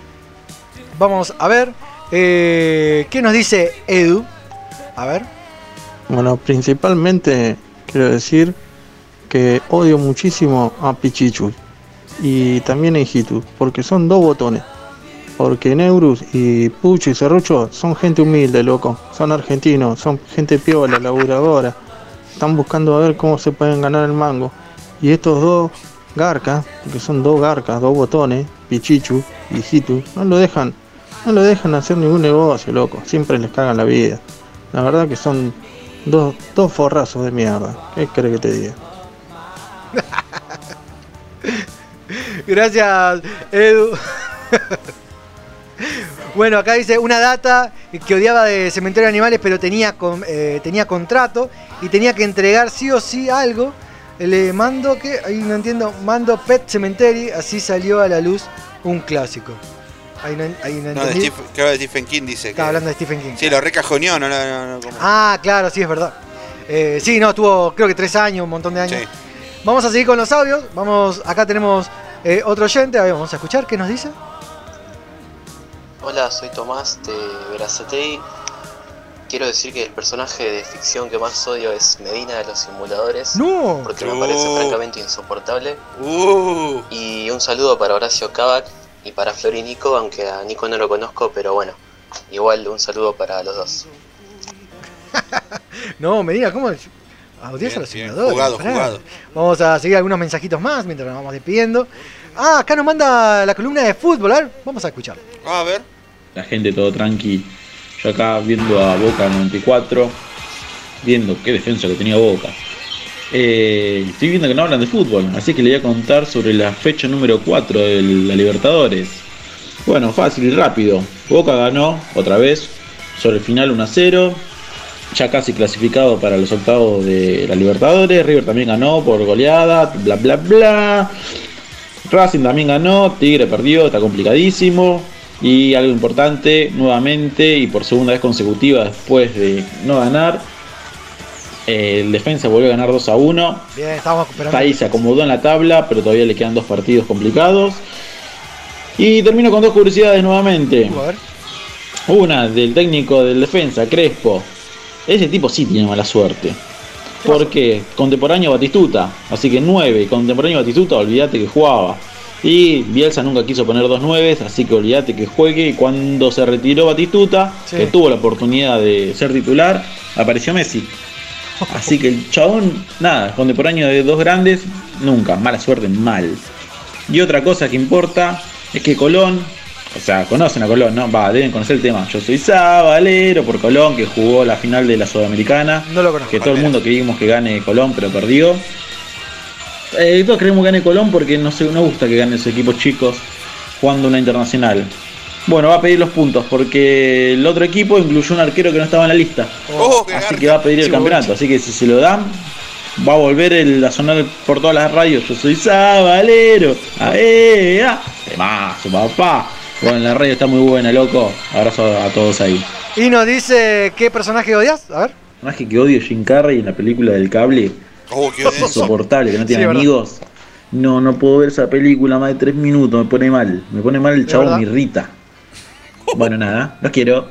vamos a ver eh, qué nos dice Edu. A ver. Bueno, principalmente quiero decir que odio muchísimo a Pichichu y también a Hijitu, porque son dos botones. Porque Neurus y Pucho y Serrucho son gente humilde, loco. Son argentinos, son gente piola, laburadora. Están buscando a ver cómo se pueden ganar el mango. Y estos dos garcas, que son dos garcas, dos botones, Pichichu y Hijitu, no lo dejan, no lo dejan hacer ningún negocio, loco. Siempre les cagan la vida. La verdad que son dos, dos forrazos de mierda. ¿Qué crees que te diga? Gracias, Edu. bueno, acá dice una data que odiaba de Cementerio de Animales, pero tenía, con- eh, tenía contrato y tenía que entregar sí o sí algo. Le mando que, ahí no entiendo, mando Pet Cemetery, así salió a la luz un clásico. Ahí no, ahí no No, de. Stephen, creo que Stephen King dice que. Estaba hablando de Stephen King. Sí, lo recajoneó, no, no, como- Ah, claro, sí, es verdad. Eh, sí, no, tuvo creo que tres años, un montón de años. Sí. Vamos a seguir con los audios. Vamos, acá tenemos eh, otro oyente. A ver, vamos a escuchar qué nos dice. Hola, soy Tomás de Verazatei. Quiero decir que el personaje de ficción que más odio es Medina de los Simuladores. No. Porque me parece francamente insoportable. Uh, Y un saludo para Horacio Kavak y para Flor y Nico, aunque a Nico no lo conozco, pero bueno. Igual un saludo para los dos. No, me diga, ¿cómo? Odias Bien, a los bien, simuladores. jugado, jugado. Vamos a seguir algunos mensajitos más mientras nos vamos despidiendo. Ah, acá nos manda la columna de fútbol. A ver, vamos a escuchar. a ver. La gente todo tranqui. Yo acá viendo a Boca 94, viendo qué defensa que tenía Boca. Eh, estoy viendo que no hablan de fútbol, así que le voy a contar sobre la fecha número 4 de la Libertadores. Bueno, fácil y rápido. Boca ganó otra vez sobre el final 1 a 0. Ya casi clasificado para los octavos de la Libertadores. River también ganó por goleada, bla bla bla. Racing también ganó, Tigre perdió, está complicadísimo. Y algo importante, nuevamente y por segunda vez consecutiva después de no ganar, el defensa volvió a ganar 2 a 1. Bien. Está ahí, se acomodó en la tabla, pero todavía le quedan dos partidos complicados. Y termino con dos curiosidades nuevamente. Ver. Una del técnico del defensa, Crespo. Ese tipo sí tiene mala suerte. Porque contemporáneo Batistuta. Así que 9, contemporáneo Batistuta, olvídate que jugaba. Y Bielsa nunca quiso poner dos 9, así que olvídate que juegue. Y cuando se retiró Batistuta, Sí. que tuvo la oportunidad de ser titular, apareció Messi. Así que el chabón, nada, contemporáneo de dos grandes, nunca, mala suerte, mal. Y otra cosa que importa es que Colón, o sea, conocen a Colón, ¿no? Va, deben conocer el tema. Yo soy Sabalero por Colón, que jugó la final de la Sudamericana. No lo conozco. Que todo el mundo queríamos que gane Colón, pero perdió. Eh, todos queremos que gane Colón porque no se, no gusta que ganen esos equipos chicos jugando una internacional. Bueno, va a pedir los puntos porque el otro equipo incluyó un arquero que no estaba en la lista. Oh, así que va a pedir el campeonato. Así que si se lo dan, va a volver el, a sonar por todas las radios. Yo soy Sabalero. A ver, ah. Temazo, papá. Bueno, la radio está muy buena, loco. Abrazo a todos ahí. Y nos dice qué personaje odias. A ver. Más que odio Jim Carrey en la película del cable. Oh, qué Es insoportable, que no Sí, tiene verdad. amigos. No, no puedo ver esa película más de tres minutos, me pone mal. Me pone mal el ¿De chabón, verdad? me irrita. Bueno, nada, los quiero.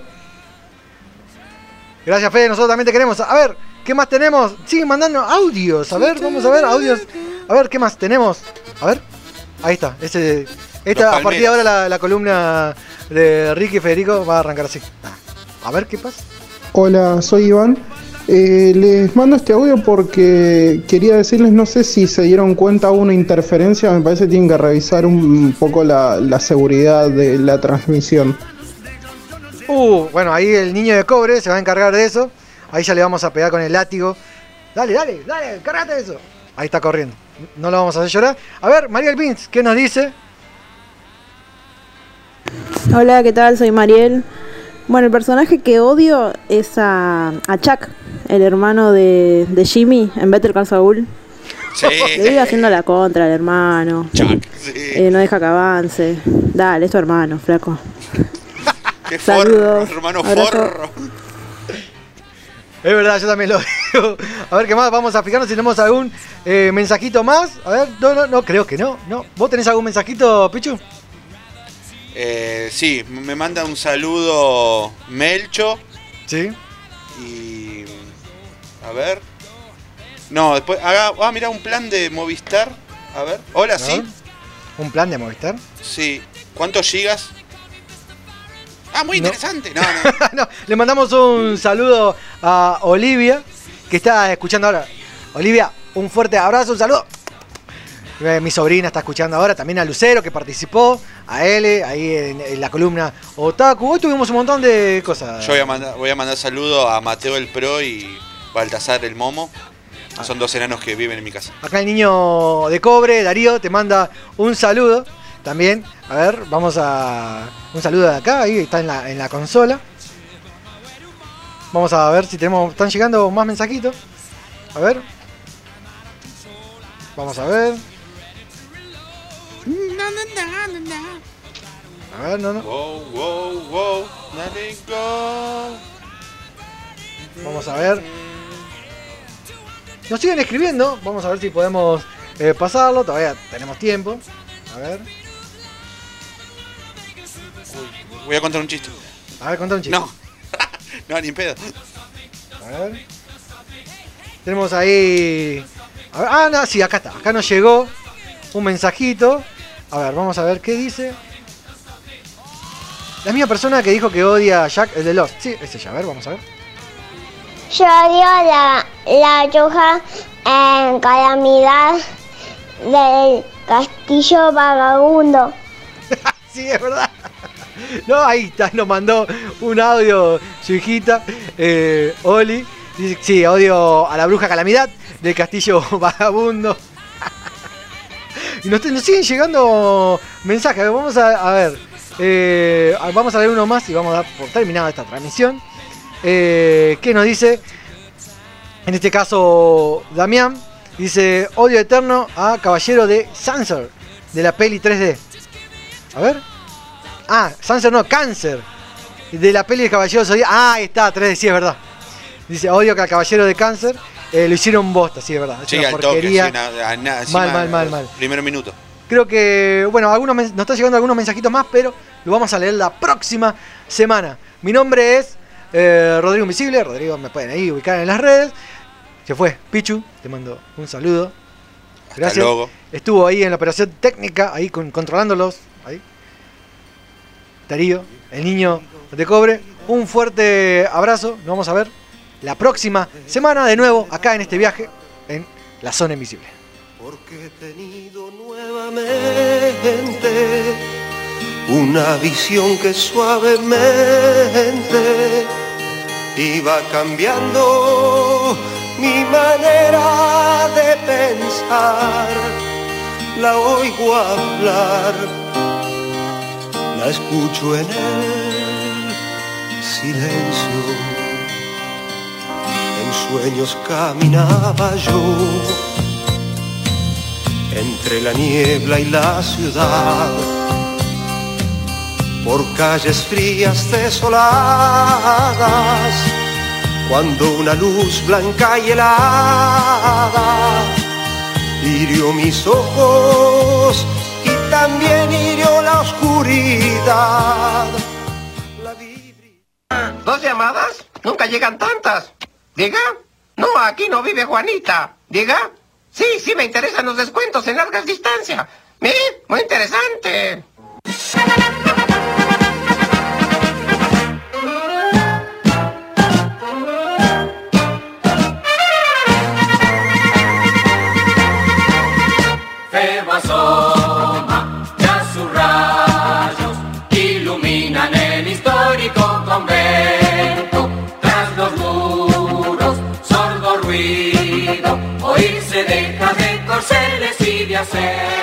Gracias, Fede. Nosotros también te queremos. A ver, ¿qué más tenemos? Siguen mandando audios. A ver, vamos a ver audios. A ver, ¿qué más tenemos? A ver. Ahí está. Ese, esta, a partir de ahora la, la columna de Ricky y Federico va a arrancar así. A ver qué pasa. Hola, soy Iván. Eh, les mando este audio porque quería decirles, no sé si se dieron cuenta hubo una interferencia, me parece que tienen que revisar un poco la, la seguridad de la transmisión. Uh, bueno, ahí el niño de cobre se va a encargar de eso. Ahí ya le vamos a pegar con el látigo. Dale, dale, dale, cárgate eso. Ahí está corriendo. No lo vamos a hacer llorar. A ver, Mariel Pins, ¿qué nos dice? Hola, ¿qué tal? Soy Mariel. Bueno, el personaje que odio es a, a Chuck, el hermano de, de Jimmy en Better Call Saul. Sí. Le vive haciendo la contra al hermano. Eh, no deja que avance. Dale, es tu hermano, flaco. Qué forro, Saludos. hermano Abrazo. forro. Es verdad, yo también lo digo. A ver qué más, vamos a fijarnos si tenemos algún eh, mensajito más. A ver, no, no, no, creo que no. no. ¿Vos tenés algún mensajito, Pichu? Eh, sí, me manda un saludo Melcho. Sí. Y. A ver. No, después. Haga, ah, mira, un plan de Movistar. A ver. Hola, sí. ¿Un plan de Movistar? Sí. ¿Cuántos gigas? Ah, muy interesante. No, no. No, le mandamos un saludo a Olivia, que está escuchando ahora. Olivia, un fuerte abrazo, un saludo. Eh, Mi sobrina está escuchando ahora, también a Lucero, que participó, a L, ahí en, en la columna Otaku. Hoy tuvimos un montón de cosas. Yo voy a mandar, voy a mandar saludo a Mateo el Pro y Baltasar el Momo. que Son dos enanos que viven en mi casa. Acá el niño de cobre, Darío, te manda un saludo también. A ver, vamos a. Un saludo de acá, ahí está en la, en la consola. Vamos a ver si tenemos. Están llegando más mensajitos. A ver. Vamos a ver. A ver, no, no. Wow, wow, wow. Let it go. Vamos a ver. Nos siguen escribiendo, vamos a ver si podemos eh, pasarlo, todavía tenemos tiempo. A ver, Voy a contar un chiste. a ver, contá un chiste. No. no, ni en pedo. A ver. Tenemos ahí. a ver, ah, no, sí, acá está. Acá nos llegó un mensajito. A ver, vamos a ver qué dice. La misma persona que dijo que odia a Jack, el de Lost. Sí, es ella. A ver, vamos a ver. Yo odio la, la bruja en calamidad del castillo vagabundo. sí, es verdad. No, ahí está, nos mandó un audio su hijita, eh, Oli. Dice, sí, odio a la bruja calamidad del castillo vagabundo. Y nos, siguen llegando mensajes. Vamos a, ver. eh, vamos a ver uno más y vamos a dar por terminada esta transmisión. Eh, ¿Qué nos dice? En este caso, Damián dice: Odio eterno a Caballero de Sanser, de la peli 3D. A ver. Ah, Sanser no, Cáncer. De la peli de Caballero Zodíaco. Ah, ahí está, 3D, sí, es verdad. Dice: Odio al Caballero de Cáncer eh, lo hicieron bosta, sí, es verdad. Es Sí, una al toque, porquería. sí, una- a na- encima, mal, mal, mal, mal. Primer minuto. Creo que, bueno, algunos nos están llegando algunos mensajitos más, pero lo vamos a leer la próxima semana. Mi nombre es eh, Rodrigo Invisible. Rodrigo me pueden ahí ubicar en las redes. Se fue, Pichu, te mando un saludo. Gracias. luego. Estuvo ahí en la operación técnica, ahí con- controlándolos. Ahí. Darío, el niño de cobre. Un fuerte abrazo. Nos vamos a ver la próxima semana de nuevo acá en este viaje en la zona invisible. Porque he tenido nuevamente una visión que suavemente iba cambiando mi manera de pensar. La oigo hablar, la escucho en el silencio. Sueños caminaba yo entre la niebla y la ciudad, por calles frías desoladas, cuando una luz blanca y helada hirió mis ojos y también hirió la oscuridad. ¿Dos llamadas? Nunca llegan tantas. ¿Diga? No, aquí no vive Juanita. ¿Diga? Sí, sí, me interesan los descuentos en largas distancias. ¿Eh? Muy interesante. Sordo ruido, oírse deja de corceles y de acero.